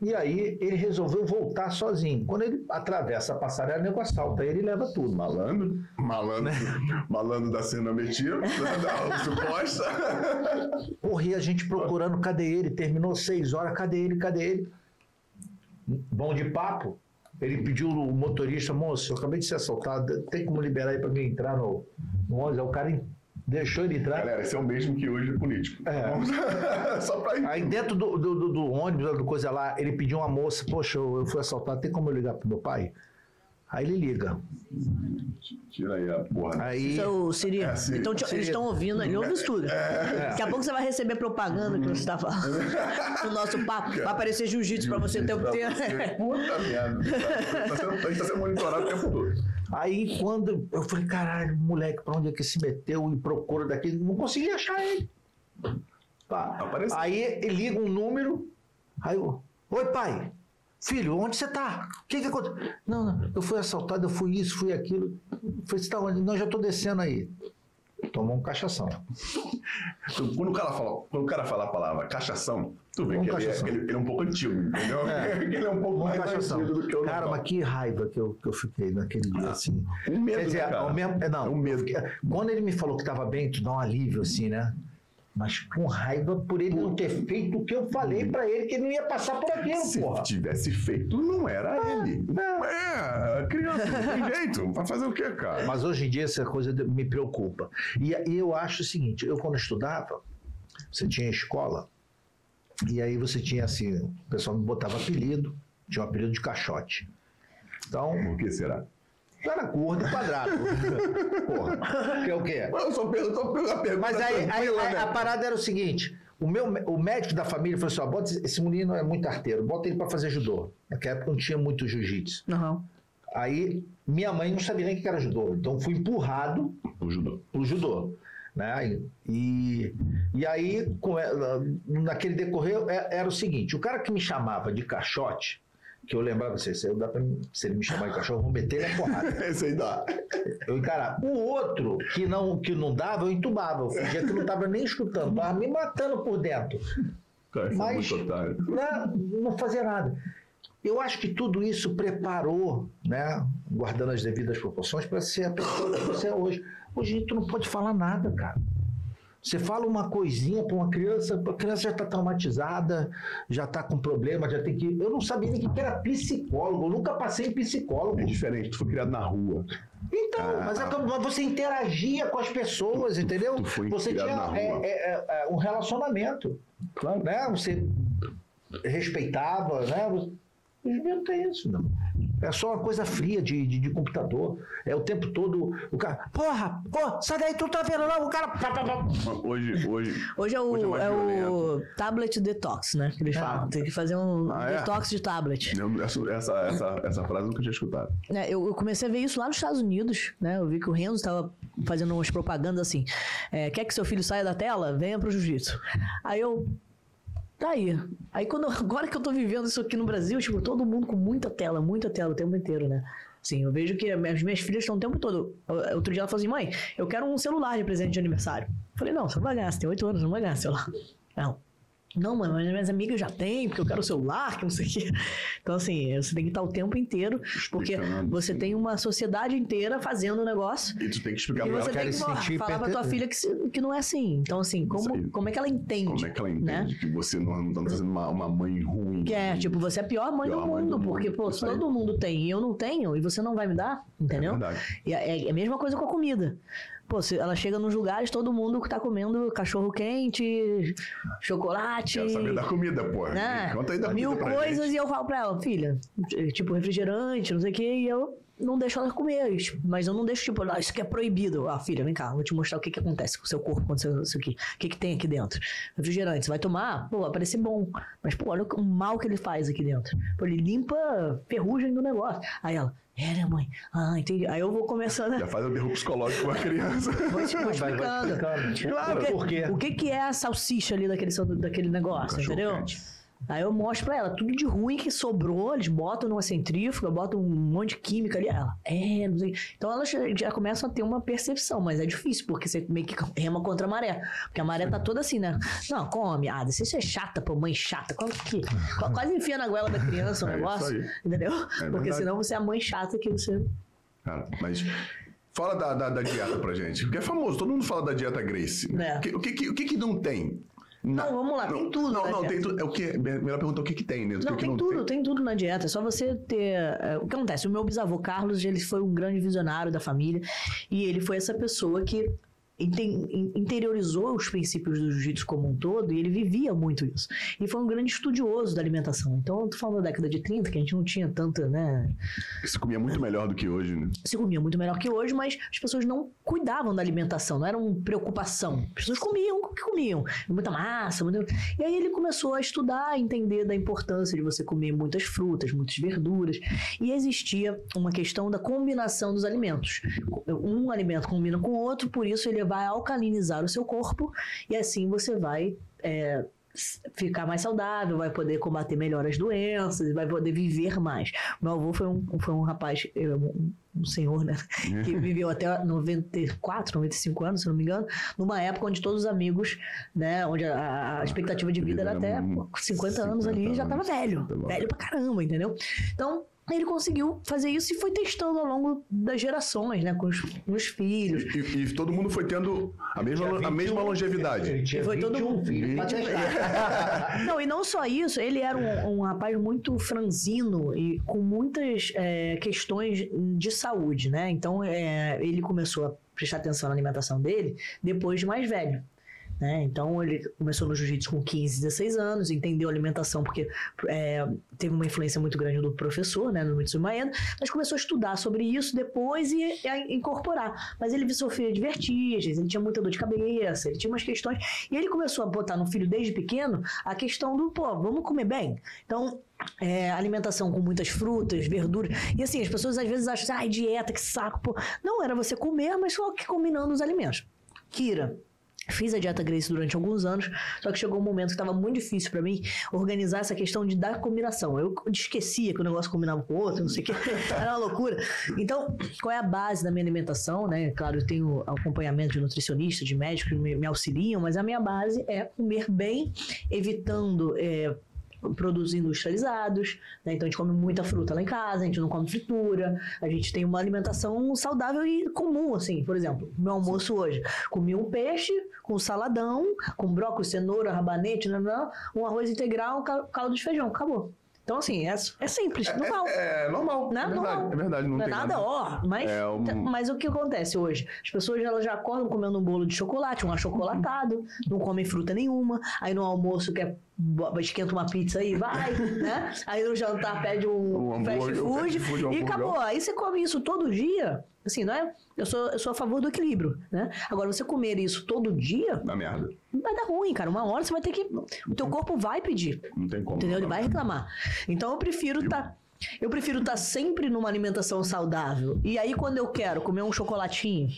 E aí ele resolveu voltar sozinho. Quando ele atravessa a passarela, o nego assalta ele e leva tudo. Malandro, malandro, malandro da cena metida, da suposta. Porra, e a gente procurando, cadê ele? Terminou seis horas, cadê ele? Cadê ele? Bom de papo. Ele pediu o motorista, moço, eu acabei de ser assaltado, tem como liberar aí para mim entrar no, no ônibus? Aí o cara deixou ele entrar. Galera, esse é o mesmo que hoje é político. É. Só pra ir. Aí dentro do, do, do- do ônibus, do coisa lá, ele pediu uma moça, poxa, eu fui assaltado, tem como eu ligar pro meu pai? Aí ele liga. Tira aí a porra. Aí. Isso é o Siri. É, Siri. Então, te- Siri. eles estão ouvindo, ele ouve isso tudo. Daqui a pouco você vai receber propaganda que você tá falando no nosso papo. Vai aparecer jiu-jitsu pra você o tempo inteiro. Puta merda. Tá A gente tá sendo monitorado o tempo todo. Aí quando eu falei, caralho, moleque, pra onde é que se meteu e procura daqui? Não consegui achar ele. Tá. Apareceu. Aí ele liga um número, aí eu, oi pai, filho, onde você tá? O que que aconteceu? Não, não, eu fui assaltado, eu fui isso, fui aquilo. Eu falei, você tá onde? Não, já tô descendo aí. Tomou um cachação. Então, Quando o cara fala, quando o cara fala a palavra cachação, tu vê Um que ele é, ele, ele é um pouco antigo, entendeu? É. ele é um pouco Um mais cachação. antigo do que o Cara, mas que raiva que eu, que eu fiquei naquele dia, assim. Um medo, Quer dizer, né, cara? ao mesmo, é, não, É um medo. eu fiquei- quando ele me falou que estava bem, tu dá um alívio, assim, né? Mas com raiva por ele não ter feito o que eu falei pra ele, que ele não ia passar por aquilo, Se porra. tivesse feito, não era ele. Não é, criança, não tem jeito. Vai fazer o quê, cara? Mas hoje em dia essa coisa me preocupa. E, e eu acho o seguinte, eu quando estudava, você tinha escola, e aí você tinha assim, o pessoal me botava apelido, tinha um apelido de caixote. Então, O que será? Eu era gordo e quadrado. Porra, que é o quê? Eu só pergunto, só pergunto a pergunta. Mas aí, aí- tranquila, aí né? a parada era o seguinte: o, meu, o médico da família falou assim: ó, bota esse- esse menino é muito arteiro, bota ele pra fazer judô. Naquela época não tinha muito jiu-jitsu. Aham. Aí minha mãe não sabia nem o que era judô, então fui empurrado O judô. pro judô. Né? E, e aí, com ela- naquele decorrer, é- era o seguinte: o cara que me chamava de caixote, que eu lembrava, se, se, dá pra, mim- se ele me chamar de cachorro, eu vou meter ele a porrada. Esse aí dá. Eu encarava. O outro que não, que não dava, eu entubava. Eu fingia que não estava nem escutando, estava me matando por dentro. Cara, foi Mas-. Não, não fazia nada. Eu acho que tudo isso preparou, né, guardando as devidas proporções, para ser a pessoa que você é hoje. Hoje a gente não pode falar nada, cara. Você fala uma coisinha para uma criança, a criança já está traumatizada, já está com problema, já tem que. Eu não sabia nem que era psicólogo, eu nunca passei em psicólogo. É diferente, tu foi criado na rua. Então, mas, é mas você interagia com as pessoas, entendeu? tu foi você criado tinha na rua. é, é, é, um relacionamento. Claro. Né? Você respeitava, né? Não tem isso, não. É só uma coisa fria de, de, de computador. É o tempo todo o cara, porra, porra, sai daí, tu tá vendo não? O cara. pá, pá, pá. Hoje, hoje. Hoje é o, Hoje é é o tablet detox, né? Que eles É. falam. Tem que fazer um Ah, é? detox de tablet. eu- Essa, essa, essa, essa frase eu nunca tinha escutado. É, eu, eu comecei a ver isso lá nos Estados Unidos, né? Eu vi que o Renzo estava fazendo umas propagandas assim: é, quer que seu filho saia da tela? Venha pro jiu-jitsu. Aí eu. Tá aí. Aí quando, agora que eu tô vivendo isso aqui no Brasil, tipo, todo mundo com muita tela, muita tela o tempo inteiro, né? Assim, eu vejo que as minhas filhas estão o tempo todo. Outro dia ela falou assim: mãe, eu quero um celular de presente de aniversário. Eu falei: não, você não vai ganhar, você tem 8 anos, não vai ganhar celular. Não. Não, mano, mas minhas amigas já têm, porque eu quero celular, que não sei o quê. Então, assim, você tem que estar o tempo inteiro, porque Explicando, você sim. tem uma sociedade inteira fazendo o negócio. E tu tem que explicar pra você ela tem que se falar, falar pra tua filha que, que não é assim. Então, assim, como, como é que ela entende? como é que ela entende né? que você não, não tá sendo uma, uma mãe ruim. Que é, tipo, você é a pior mãe, Pior do, mãe mundo, do mundo. porque, pô, todo mundo tem e eu não tenho, e você não vai me dar, entendeu? É verdade. E é, é a mesma coisa com a comida. Pô, se ela chega nos lugares, todo mundo tá comendo cachorro quente, chocolate. Quero saber da comida, pô. né? Conta aí da Mil comida coisas gente. e eu falo pra ela, filha, tipo refrigerante, não sei o que, e eu não deixo ela comer isso. Mas eu não deixo, tipo, ah, isso aqui é proibido. Ah, filha, vem cá, vou te mostrar o que, que acontece com o seu corpo quando você, isso aqui. O que, que tem aqui dentro? Refrigerante, você vai tomar, pô, vai parecer bom. Mas, pô, olha o mal que ele faz aqui dentro. Pô, ele limpa ferrugem do negócio. Aí ela, é, né, mãe? Ah, entendi. Aí eu vou começando a. Já faz o berro psicológico com a criança. Vou, te- vou Vai- vai explicando. explicando. Claro. O que- Por quê? O que, que é a salsicha ali daquele, daquele negócio, entendeu? quente. Aí eu mostro pra ela, tudo de ruim que sobrou, eles botam numa centrífuga, botam um monte de química ali. Ela, é, não sei. Então elas já, já começam a ter uma percepção, mas é difícil, porque você meio que rema contra a maré. Porque a maré tá toda assim, né? Não, come. Ah, você é chata, pô, mãe chata. Quase, que, quase enfia na goela da criança o É isso negócio. aí. Entendeu? porque verdade. senão você é a mãe chata que você. Cara, mas fala da, da, da dieta pra gente. Porque é famoso, todo mundo fala da dieta Grace. É. O, que, o, que- o que que não tem? Não, vamos lá, tem tudo Não, não, dieta. tem tudo. É o que? Melhor pergunta é o que, que tem, né? Que Não, que tem tudo, tem tudo na dieta. É só você ter. é, o que acontece? O meu bisavô Carlos, ele foi um grande visionário da família e ele foi essa pessoa que interiorizou os princípios do jiu-jitsu como um todo e ele vivia muito isso. E foi um grande estudioso da alimentação. Então, eu tô falando da década de 30, que a gente não tinha tanta, né? Você comia muito melhor do que hoje, né? se comia muito melhor que hoje, mas as pessoas não cuidavam da alimentação, não era uma preocupação. As pessoas comiam o que comiam, muita massa, muita... e aí ele começou a estudar, a entender da importância de você comer muitas frutas, muitas verduras, e existia uma questão da combinação dos alimentos. Um alimento combina com o outro, por isso ele vai alcalinizar o seu corpo e assim você vai é, ficar mais saudável, vai poder combater melhor as doenças, vai poder viver mais. Meu avô foi um, foi um rapaz, um, um senhor, né? Que viveu até 94, 95 anos, se não me engano, numa época onde todos os amigos, né? Onde a, a expectativa de vida era até pô, 50 anos ali, já tava 50 velho. tá. Velho pra caramba, entendeu? Então, ele conseguiu fazer isso e foi testando ao longo das gerações, né? Com os, com os filhos. E, e todo mundo foi tendo a mesma, Tinha a mesma 21 longevidade. Ele tinha E foi todo 21 mundo. Não, e não só isso, ele era um, um rapaz muito franzino e com muitas é, questões de saúde, né? Então, é, ele começou a prestar atenção na alimentação dele depois de mais velho. Né? Então ele começou no jiu-jitsu com 15, 16 anos, entendeu alimentação porque é, teve uma influência muito grande do professor, né, no Mitsui Maeda, mas começou a estudar sobre isso depois e a incorporar. Mas ele sofria de vertigens, ele tinha muita dor de cabeça, ele tinha umas questões. E ele começou a botar no filho desde pequeno a questão do, pô, vamos comer bem? Então, é, alimentação com muitas frutas, verduras. E assim, as pessoas às vezes acham, ai, dieta, que saco, pô. Não, era você comer, mas só que combinando os alimentos. Kira, Fiz a dieta Grace durante alguns anos, só que chegou um momento que estava muito difícil para mim organizar essa questão de dar combinação. Eu esquecia que o negócio combinava com o outro, não sei o que, era uma loucura. Então, qual é a base da minha alimentação, né? Claro, eu tenho acompanhamento de nutricionista, de médicos que me, me auxiliam, mas a minha base é comer bem, evitando é, produtos industrializados, né? Então a gente come muita fruta lá em casa, a gente não come fritura, a gente tem uma alimentação saudável e comum, assim. Por exemplo, meu almoço hoje, comi um peixe com saladão, com brócolis, cenoura, rabanete, não, não, um arroz integral, ca- caldo de feijão, acabou. Então, assim, é, é simples, normal. É, é normal. Né? É verdade, Normal. é verdade. Não, Não é nada, ó, mas, É um- mas o que acontece hoje? As pessoas elas já acordam comendo um bolo de chocolate, um achocolatado, não comem fruta nenhuma, aí no almoço quer bo- esquenta uma pizza aí, vai, né? Aí no jantar pede um, Um fast um food, food, um e acabou. Aí você come isso todo dia, assim, não é? Eu sou, eu sou a favor do equilíbrio, né? Agora, você comer isso todo dia, Dá merda. vai dar ruim, cara. Uma hora você vai ter que... O teu corpo vai pedir. Não tem como. Entendeu? Ele vai reclamar. Então eu prefiro estar. eu prefiro estar sempre numa alimentação saudável. E aí, quando eu quero comer um chocolatinho,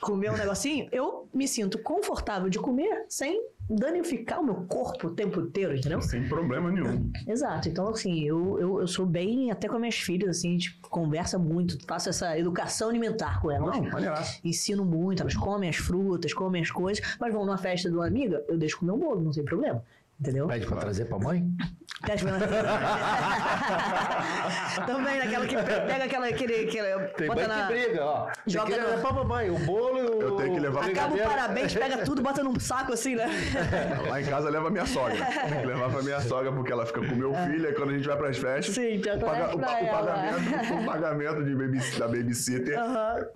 comer um negocinho, eu me sinto confortável de comer sem danificar o meu corpo o tempo inteiro, entendeu? Sem problema nenhum. Exato. Então, assim, eu, eu, eu sou bem, até com as minhas filhas, assim, a gente conversa muito, faço essa educação alimentar com elas. Não, maneiraço. Ensino muito, elas comem as frutas, comem as coisas, mas vão numa festa de uma amiga, eu deixo comer um bolo, não tem problema. Entendeu? Pede pra trazer pra mãe? Pede pra ela. Também, naquela que pe- pega aquela, aquele, aquele, Tem bota mãe na... que briga, ó. Joga no- levar pra mamãe o bolo e o... Eu tenho que levar- Acaba o parabéns, pega tudo, bota num saco assim, né? Lá em casa leva minha sogra. Tem que levar pra minha sogra porque ela fica com meu filho e quando a gente vai pras festas. Sim, então o, paga- o o pagamento, o pagamento de baby- da babysitter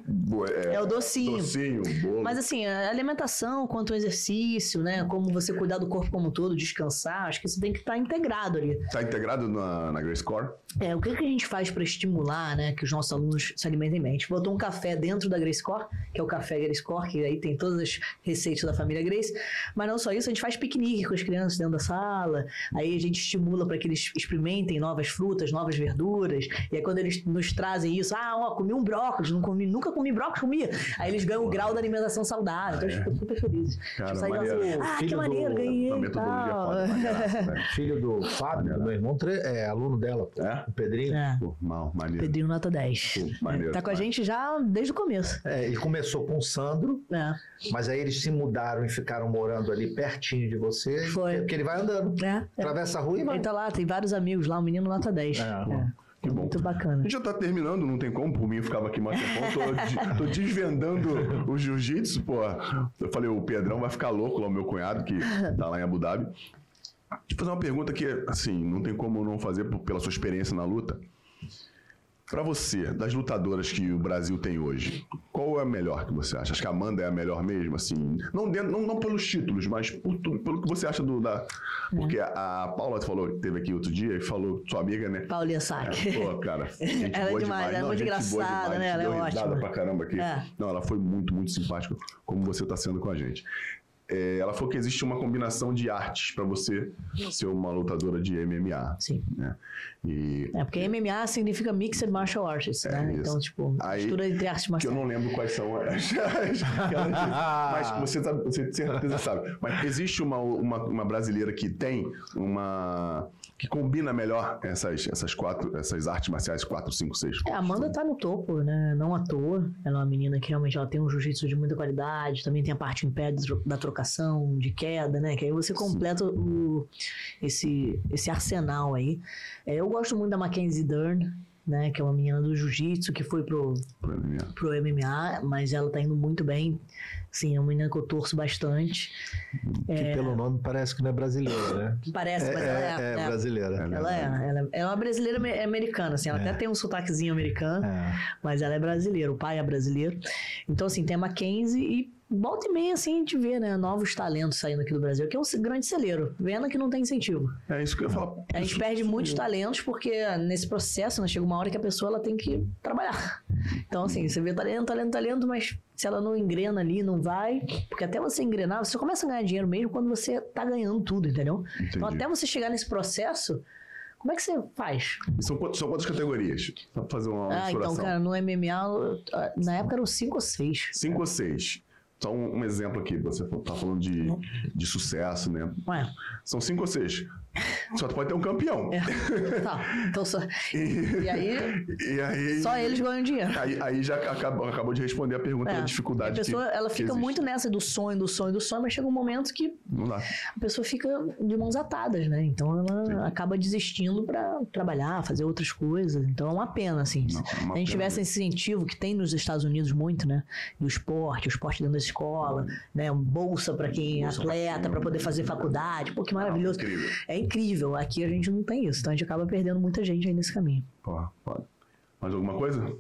bo- é, É o docinho. docinho, bolo. Mas assim, a alimentação quanto ao exercício, né? Como você cuidar do corpo como um todo, descansar, acho que isso tem que estar integrado. integrado ali. Tá integrado na, na Grace Core? É, o que, que a gente faz para estimular, né, que os nossos alunos se alimentem bem? A gente botou um café dentro da Grace Core, que é o café Grace Core, que aí tem todas as receitas da família Grace. Mas não só isso, a gente faz piquenique com as crianças dentro da sala. Aí a gente estimula para que eles experimentem novas frutas, novas verduras. E aí quando eles nos trazem isso, ah, ó, comi um brócolis, não comi, nunca comi brócolis, comia. Aí eles ganham o grau da alimentação saudável. Então eles ficam super felizes. Cara, Tipo, sai lá maneiro. assim, ah, que maneiro, ganhei A e metodologia né? Filho do Fábio, meu irmão, é aluno dela, pô, É? o Pedrinho. É, Pô, mal, maneiro. Pedrinho nota 10. Pô, maneiro Tá com a gente já desde o começo. É, ele começou com o Sandro, É. mas aí eles se mudaram e ficaram morando ali pertinho de você. Foi. Porque ele vai andando. É, é. Atravessa a rua e vai. Ele tá lá, tem vários amigos lá, um menino nota 10. É. É. Que bom. Muito A bacana. gente já tá terminando, não tem como, por mim eu ficava aqui mais tempão. Tô, tô desvendando o jiu-jitsu, pô. Eu falei, o Pedrão vai ficar louco lá, o meu cunhado, que tá lá em Abu Dhabi. Deixa eu fazer uma pergunta que, assim, não tem como não fazer pela sua experiência na luta. Pra você, das lutadoras que o Brasil tem hoje, qual é a melhor que você acha? Acho que a Amanda é a melhor mesmo, assim. Não, dentro, não, não pelos títulos, mas por tudo- pelo que você acha do. Da... Porque a, a Paula falou, que teve aqui outro dia e falou, sua amiga, né? Paulinha Sack. É, pô, cara, Ela é boa demais, ela é muito engraçada, demais, né? Ela é ótima. pra caramba aqui. É. Não, ela foi muito, muito simpática, como você tá sendo com a gente. É, ela falou que existe uma combinação de artes pra você ser uma lutadora de MMA. Sim. Né? E É, porque MMA significa Mixed Martial Arts, É né? isso. Então, tipo, Aí, mistura entre artes que eu marciais. não lembro quais são as, as. Mas você, sabe, você certeza sabe. Mas existe uma, uma, uma brasileira que tem uma. que combina melhor essas, essas quatro, essas artes marciais 4, 5, 6. É, a Amanda tá no topo, né? Não à toa. Ela é uma menina que realmente ela tem um jiu-jitsu de muita qualidade, também tem a parte em pé da trocação, de queda, né? Que aí você completa o, esse, esse arsenal aí. É, eu gosto muito da Mackenzie Dern, né? Que é uma menina do jiu-jitsu que foi pro, pra mim. pro MMA, mas ela tá indo muito bem. Sim, é uma menina que eu torço bastante. Que pelo nome parece que não é brasileira, né? Parece, mas ela é. é, é. brasileira. Ela é, ela é, é uma brasileira ame- americana, assim, ela até tem um sotaquezinho americano, É. mas ela é brasileira, o pai é brasileiro. Então, assim, tem a Mackenzie e volta e meia, assim, a gente vê, né, novos talentos saindo aqui do Brasil, que é um grande celeiro, vendo que não tem incentivo. É isso que eu ia falar. A gente perde muitos talentos porque nesse processo, né, chega uma hora que a pessoa ela tem que trabalhar. Então, assim, você vê talento, talento, talento, mas se ela não engrena ali, não vai. Porque até você engrenar, você começa a ganhar dinheiro mesmo quando você tá ganhando tudo, entendeu? Então, Entendi. até você chegar nesse processo, como é que você faz? São, quantas- são quantas categorias? Pra fazer uma Ah, então, cara, no MMA, na época eram cinco ou seis. Cinco ou seis. Só um, um exemplo aqui, você tá falando de, de sucesso, né? Ué, São cinco ou seis. Só tu pode ter um campeão. é. Tá, então só. E aí, E aí. só eles ganham dinheiro. Aí, aí já acabou, acabou de responder a pergunta É. da dificuldade. a pessoa, que, ela fica muito nessa do sonho, do sonho, do sonho, mas chega um momento que Não dá. a pessoa fica de mãos atadas, né? Então ela Sim. acaba desistindo pra trabalhar, fazer outras coisas. Então é uma pena, assim. Não, uma Se a gente pena tivesse esse incentivo que tem nos Estados Unidos muito, né? Do esporte, o esporte dentro da escola, né? Bolsa pra quem é atleta, pra poder fazer faculdade. Pô, que maravilhoso. Incrível. É incrível. Aqui a gente não tem isso. Então a gente acaba perdendo muita gente aí nesse caminho. Porra, foda. Mais alguma coisa?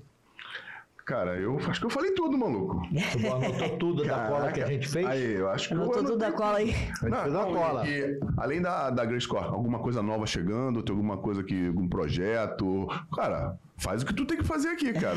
Cara, eu acho que eu falei tudo, maluco. Tu anotou tudo da cola que a Caraca. gente fez? Aí, eu acho que Anotou eu tudo da anotei cola aí. Não, cola. E, e além da, da Grace Core, alguma coisa nova chegando, tem alguma coisa que, algum projeto. Cara, faz o que tu tem que fazer aqui, cara.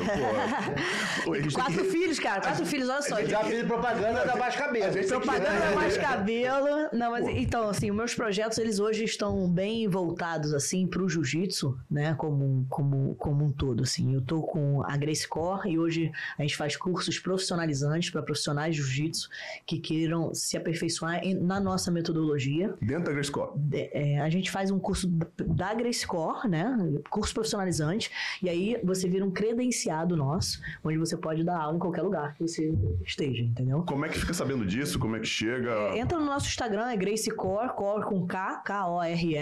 Pô, Quatro que- filhos, cara. Quatro filhos, olha só. Já fiz propaganda da Baixa que- Propaganda mais cabelo. Não, mas então, assim, os meus projetos, eles hoje estão bem voltados, assim, pro jiu-jitsu, né? Como, como, como um todo, assim. Eu tô com a Grace Core e hoje a gente faz cursos profissionalizantes para profissionais de jiu-jitsu que queiram se aperfeiçoar em- na nossa metodologia. Dentro da Grace Core. De- é, a gente faz um curso da- da Grace Core, né? Curso profissionalizante. E aí você vira um credenciado nosso, onde você pode dar aula em qualquer lugar que você esteja, entendeu? Como é que fica sabendo disso? Como é que chega? Entra no nosso Instagram, é Grace Core, Core com K, K-O-R-E.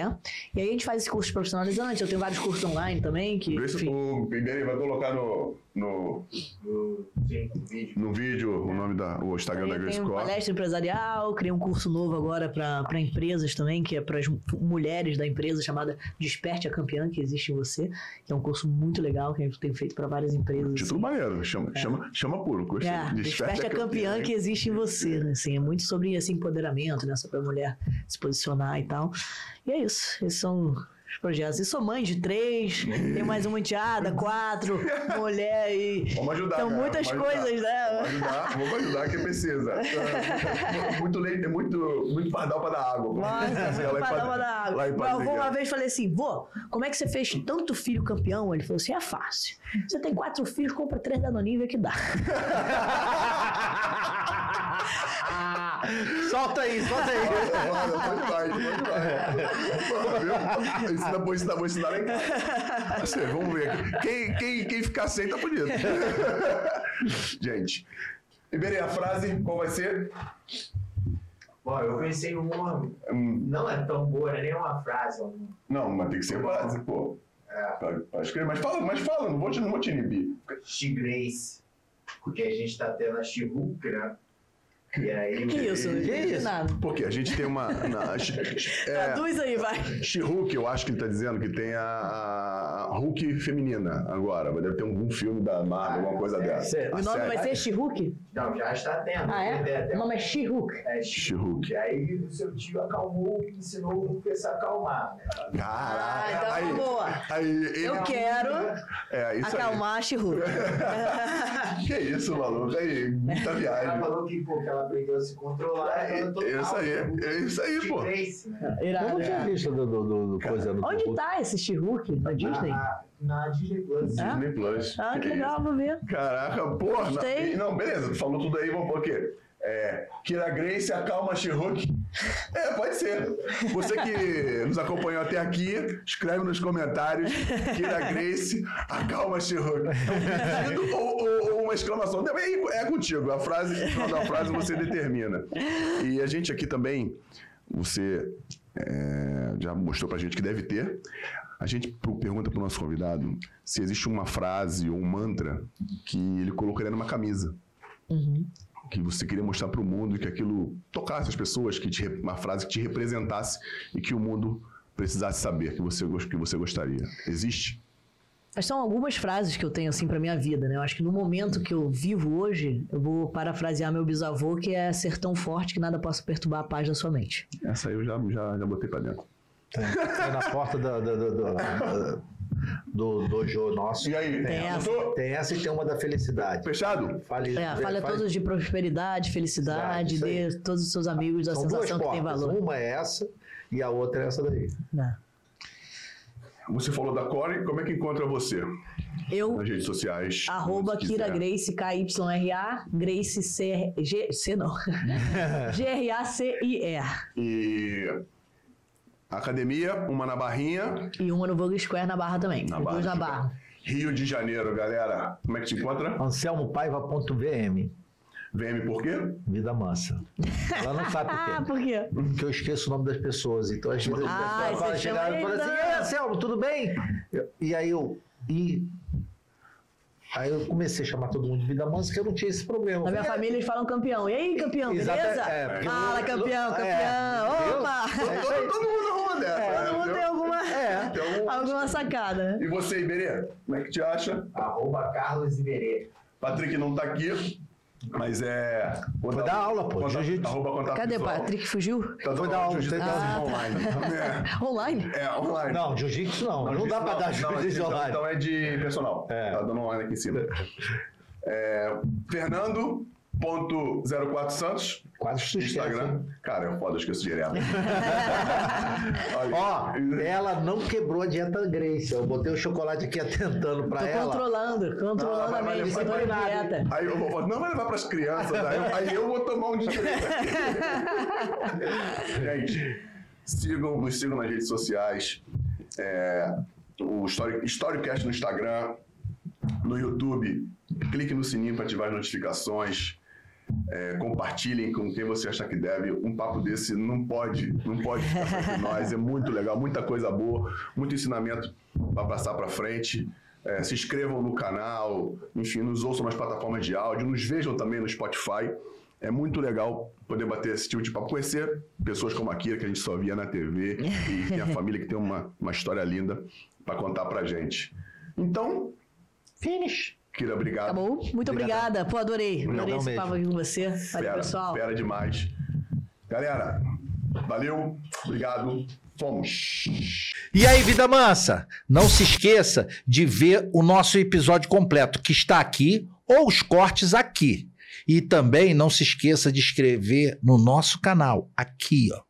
E aí a gente faz esse curso profissionalizante. Eu tenho vários cursos online também, que, Grace, enfim. o Bideni vai colocar no, no, No, sim, no vídeo. no vídeo o nome da o Instagram da Grace Core. palestra empresarial, criei um curso novo agora para empresas também, que é para as mulheres da empresa, chamada Desperte a Campeã, que existe em você, que é um curso muito legal que a gente tem feito para várias empresas. Título maneiro, chama, chama, chama puro. Gostei. É, desperte a campeã que existe em você, né? Assim, é muito sobre esse empoderamento, né? Sobre a mulher se posicionar e tal. E é isso. Esses são os projetos. E sou mãe de três, tenho mais uma enteada, quatro, mulher e. Vamos ajudar, São cara, muitas coisas, ajudar. né? Vamos ajudar, vamos ajudar que precisa. É, muito leite, muito, muito pardal para dar água. Nossa, Assim, lá em para dar água. Meu avô uma Miguel. vez falei assim: vô, como é que você fez tanto filho campeão? Ele falou assim: é fácil. Você tem quatro filhos, compra três danoninhos e vê que dá. solta aí, solta aí. Olha, pode demais. Pô, viu? Ensina bom, ensina bom, ensina lá em casa. Assim, vamos ver. Quem, quem, quem ficar sem tá bonito. Gente, Iberê, a frase, qual vai ser? Bom, eu pensei uma. Hum, Não é tão boa, não é nem uma frase. é Não, mas tem que ser frase, pô. Pra- pra escrever. Mas fala, mas fala, não vou te, não vou te inibir. She-Grace. Porque a gente tá tendo a She-Hulk, né? E aí. Que isso? Não entendi isso? nada. Porque a gente tem uma. Na, é, Traduz aí, vai. She-Hulk, eu acho que ele tá dizendo que tem a, a Hulk feminina agora. Deve ter algum filme da Marvel, alguma coisa dessa. Certo. A O nome série- vai ser She-Hulk? Não, já está tendo. Ah, é? O nome é She-Hulk. É She-Hulk. E aí o seu tio acalmou, ensinou o Hulk a se acalmar. Né? Caraca. Ah, então aí, boa. Aí, ele, Eu quero É, isso acalmar a She-Hulk. aí. Que isso, maluco? Aí, muita Ela viagem. falou que, pô, que ela aprendeu a se controlar. É, é isso aí, é isso aí, pô. Né? Eu Irado, não tinha visto do, do, do, do coisa no Onde tá esse She-Hulk? Na Disney? Na, na Disney Plus. Ah? Disney Plus. Ah, que legal, vou ver. Caraca, porra. Gostei. Não, não, beleza, tu falou tudo aí, vamos por quê? É, Kira Grace acalma She-Hulk. É, pode ser. Você que nos acompanhou até aqui, escreve nos comentários Kira Grace acalma She-Hulk. É ou, ou- ou uma exclamação. Também é contigo. A frase, no final da frase você determina. E a gente aqui também, você é, já mostrou pra gente que deve ter. A gente pergunta pro nosso convidado se existe uma frase ou um mantra que ele colocaria numa camisa. Uhum. Que você queria mostrar pro mundo e que aquilo tocasse as pessoas, que te, uma frase que te representasse e que o mundo precisasse saber que você, que você gostaria. Existe? Mas são algumas frases que eu tenho assim pra minha vida, né? Eu acho que no momento que eu vivo hoje, eu vou parafrasear meu bisavô, que é ser tão forte que nada possa perturbar a paz da sua mente. Essa aí eu já, já, já botei pra dentro. É na porta do, do, do, do, do dojo nosso. E aí? Tem essa. Tem essa e tem uma da felicidade. Fechado? Fale, É, fala faz- todos de prosperidade, felicidade, dê todos os seus amigos a São duas sensação que tem valor. Uma é essa e a outra é essa daí. Né? Você falou da Core, como é que encontra você Eu, nas redes sociais? arroba quiser. Kira Grace, K-Y-R-A, Grace C, G, C não, G-R-A-C-I-E. E academia, uma na Barrinha, E uma no Vogue Square na Barra também. Na Barra. na Barra. Rio de Janeiro, galera. Como é que te encontra? Anselmopaiva.vm. VM por quê? Vida mansa. Ela não sabe Ah, por quê. por quê? Porque eu esqueço o nome das pessoas. Então, às vezes, Ah, a pessoa você fala, chama chega e fala ele, assim. Ei, Anselmo, tudo bem? E aí eu. E. Aí eu comecei a chamar todo mundo de vida mansa, que eu não tinha esse problema. Na minha falei, família eles falam campeão. E aí, campeão, Exata- beleza? é, Fala, eu- campeão, é, campeão. entendeu? Opa! É. Todo, todo mundo arruma dessa. né? Todo mundo tem alguma, É. Então, alguma sacada. E você, Iberê? Como é que te acha? Arroba Carlos Iberê. Patrick não tá aqui, mas é. Foi dar aula, pô, contato Cadê o. Patrick? Fugiu? Tá dando dar aula, jiu-jitsu dar aula. online. Online? É, é, online. Não, jiu-jitsu não. Não, dá pra dar não, jiu-jitsu então- online. Então é de personal. É. Tá dando online aqui em cima. É, Fernando.04 Santos. Quase Instagram. Cara, é foda, eu esqueço direto. Ó, ela não quebrou a dieta Grace. Eu botei o chocolate aqui atentando pra Tô ela. controlando, controlando Não, vai- a levar- dieta. Aí eu vou falar, não vai levar pras crianças, aí eu, aí eu vou tomar um de direito aqui. Gente, sigam, nos sigam nas redes sociais. É, o Story, Storycast no Instagram, no YouTube. Clique no sininho para ativar as notificações. É, compartilhem com quem você achar que deve. Um papo desse não pode, não pode ficar entre nós. É muito legal, muita coisa boa, muito ensinamento para passar para frente. É, se inscrevam no canal, enfim, nos ouçam nas plataformas de áudio, nos vejam também no Spotify. É muito legal poder bater esse tipo de papo, conhecer pessoas como a Kira, que a gente só via na TV, e tem a família que tem uma, uma história linda para contar pra gente. Então, Finish. Kira, obrigado. Tá bom? Muito obrigada. Pô, adorei. Adorei esse mesmo. papo aqui com você. Valeu, Fera, pessoal. fera demais. Galera, valeu, obrigado, fomos. E aí, vida mansa, não se esqueça de ver o nosso episódio completo que está aqui ou os cortes aqui. E também não se esqueça de inscrever no nosso canal aqui, ó.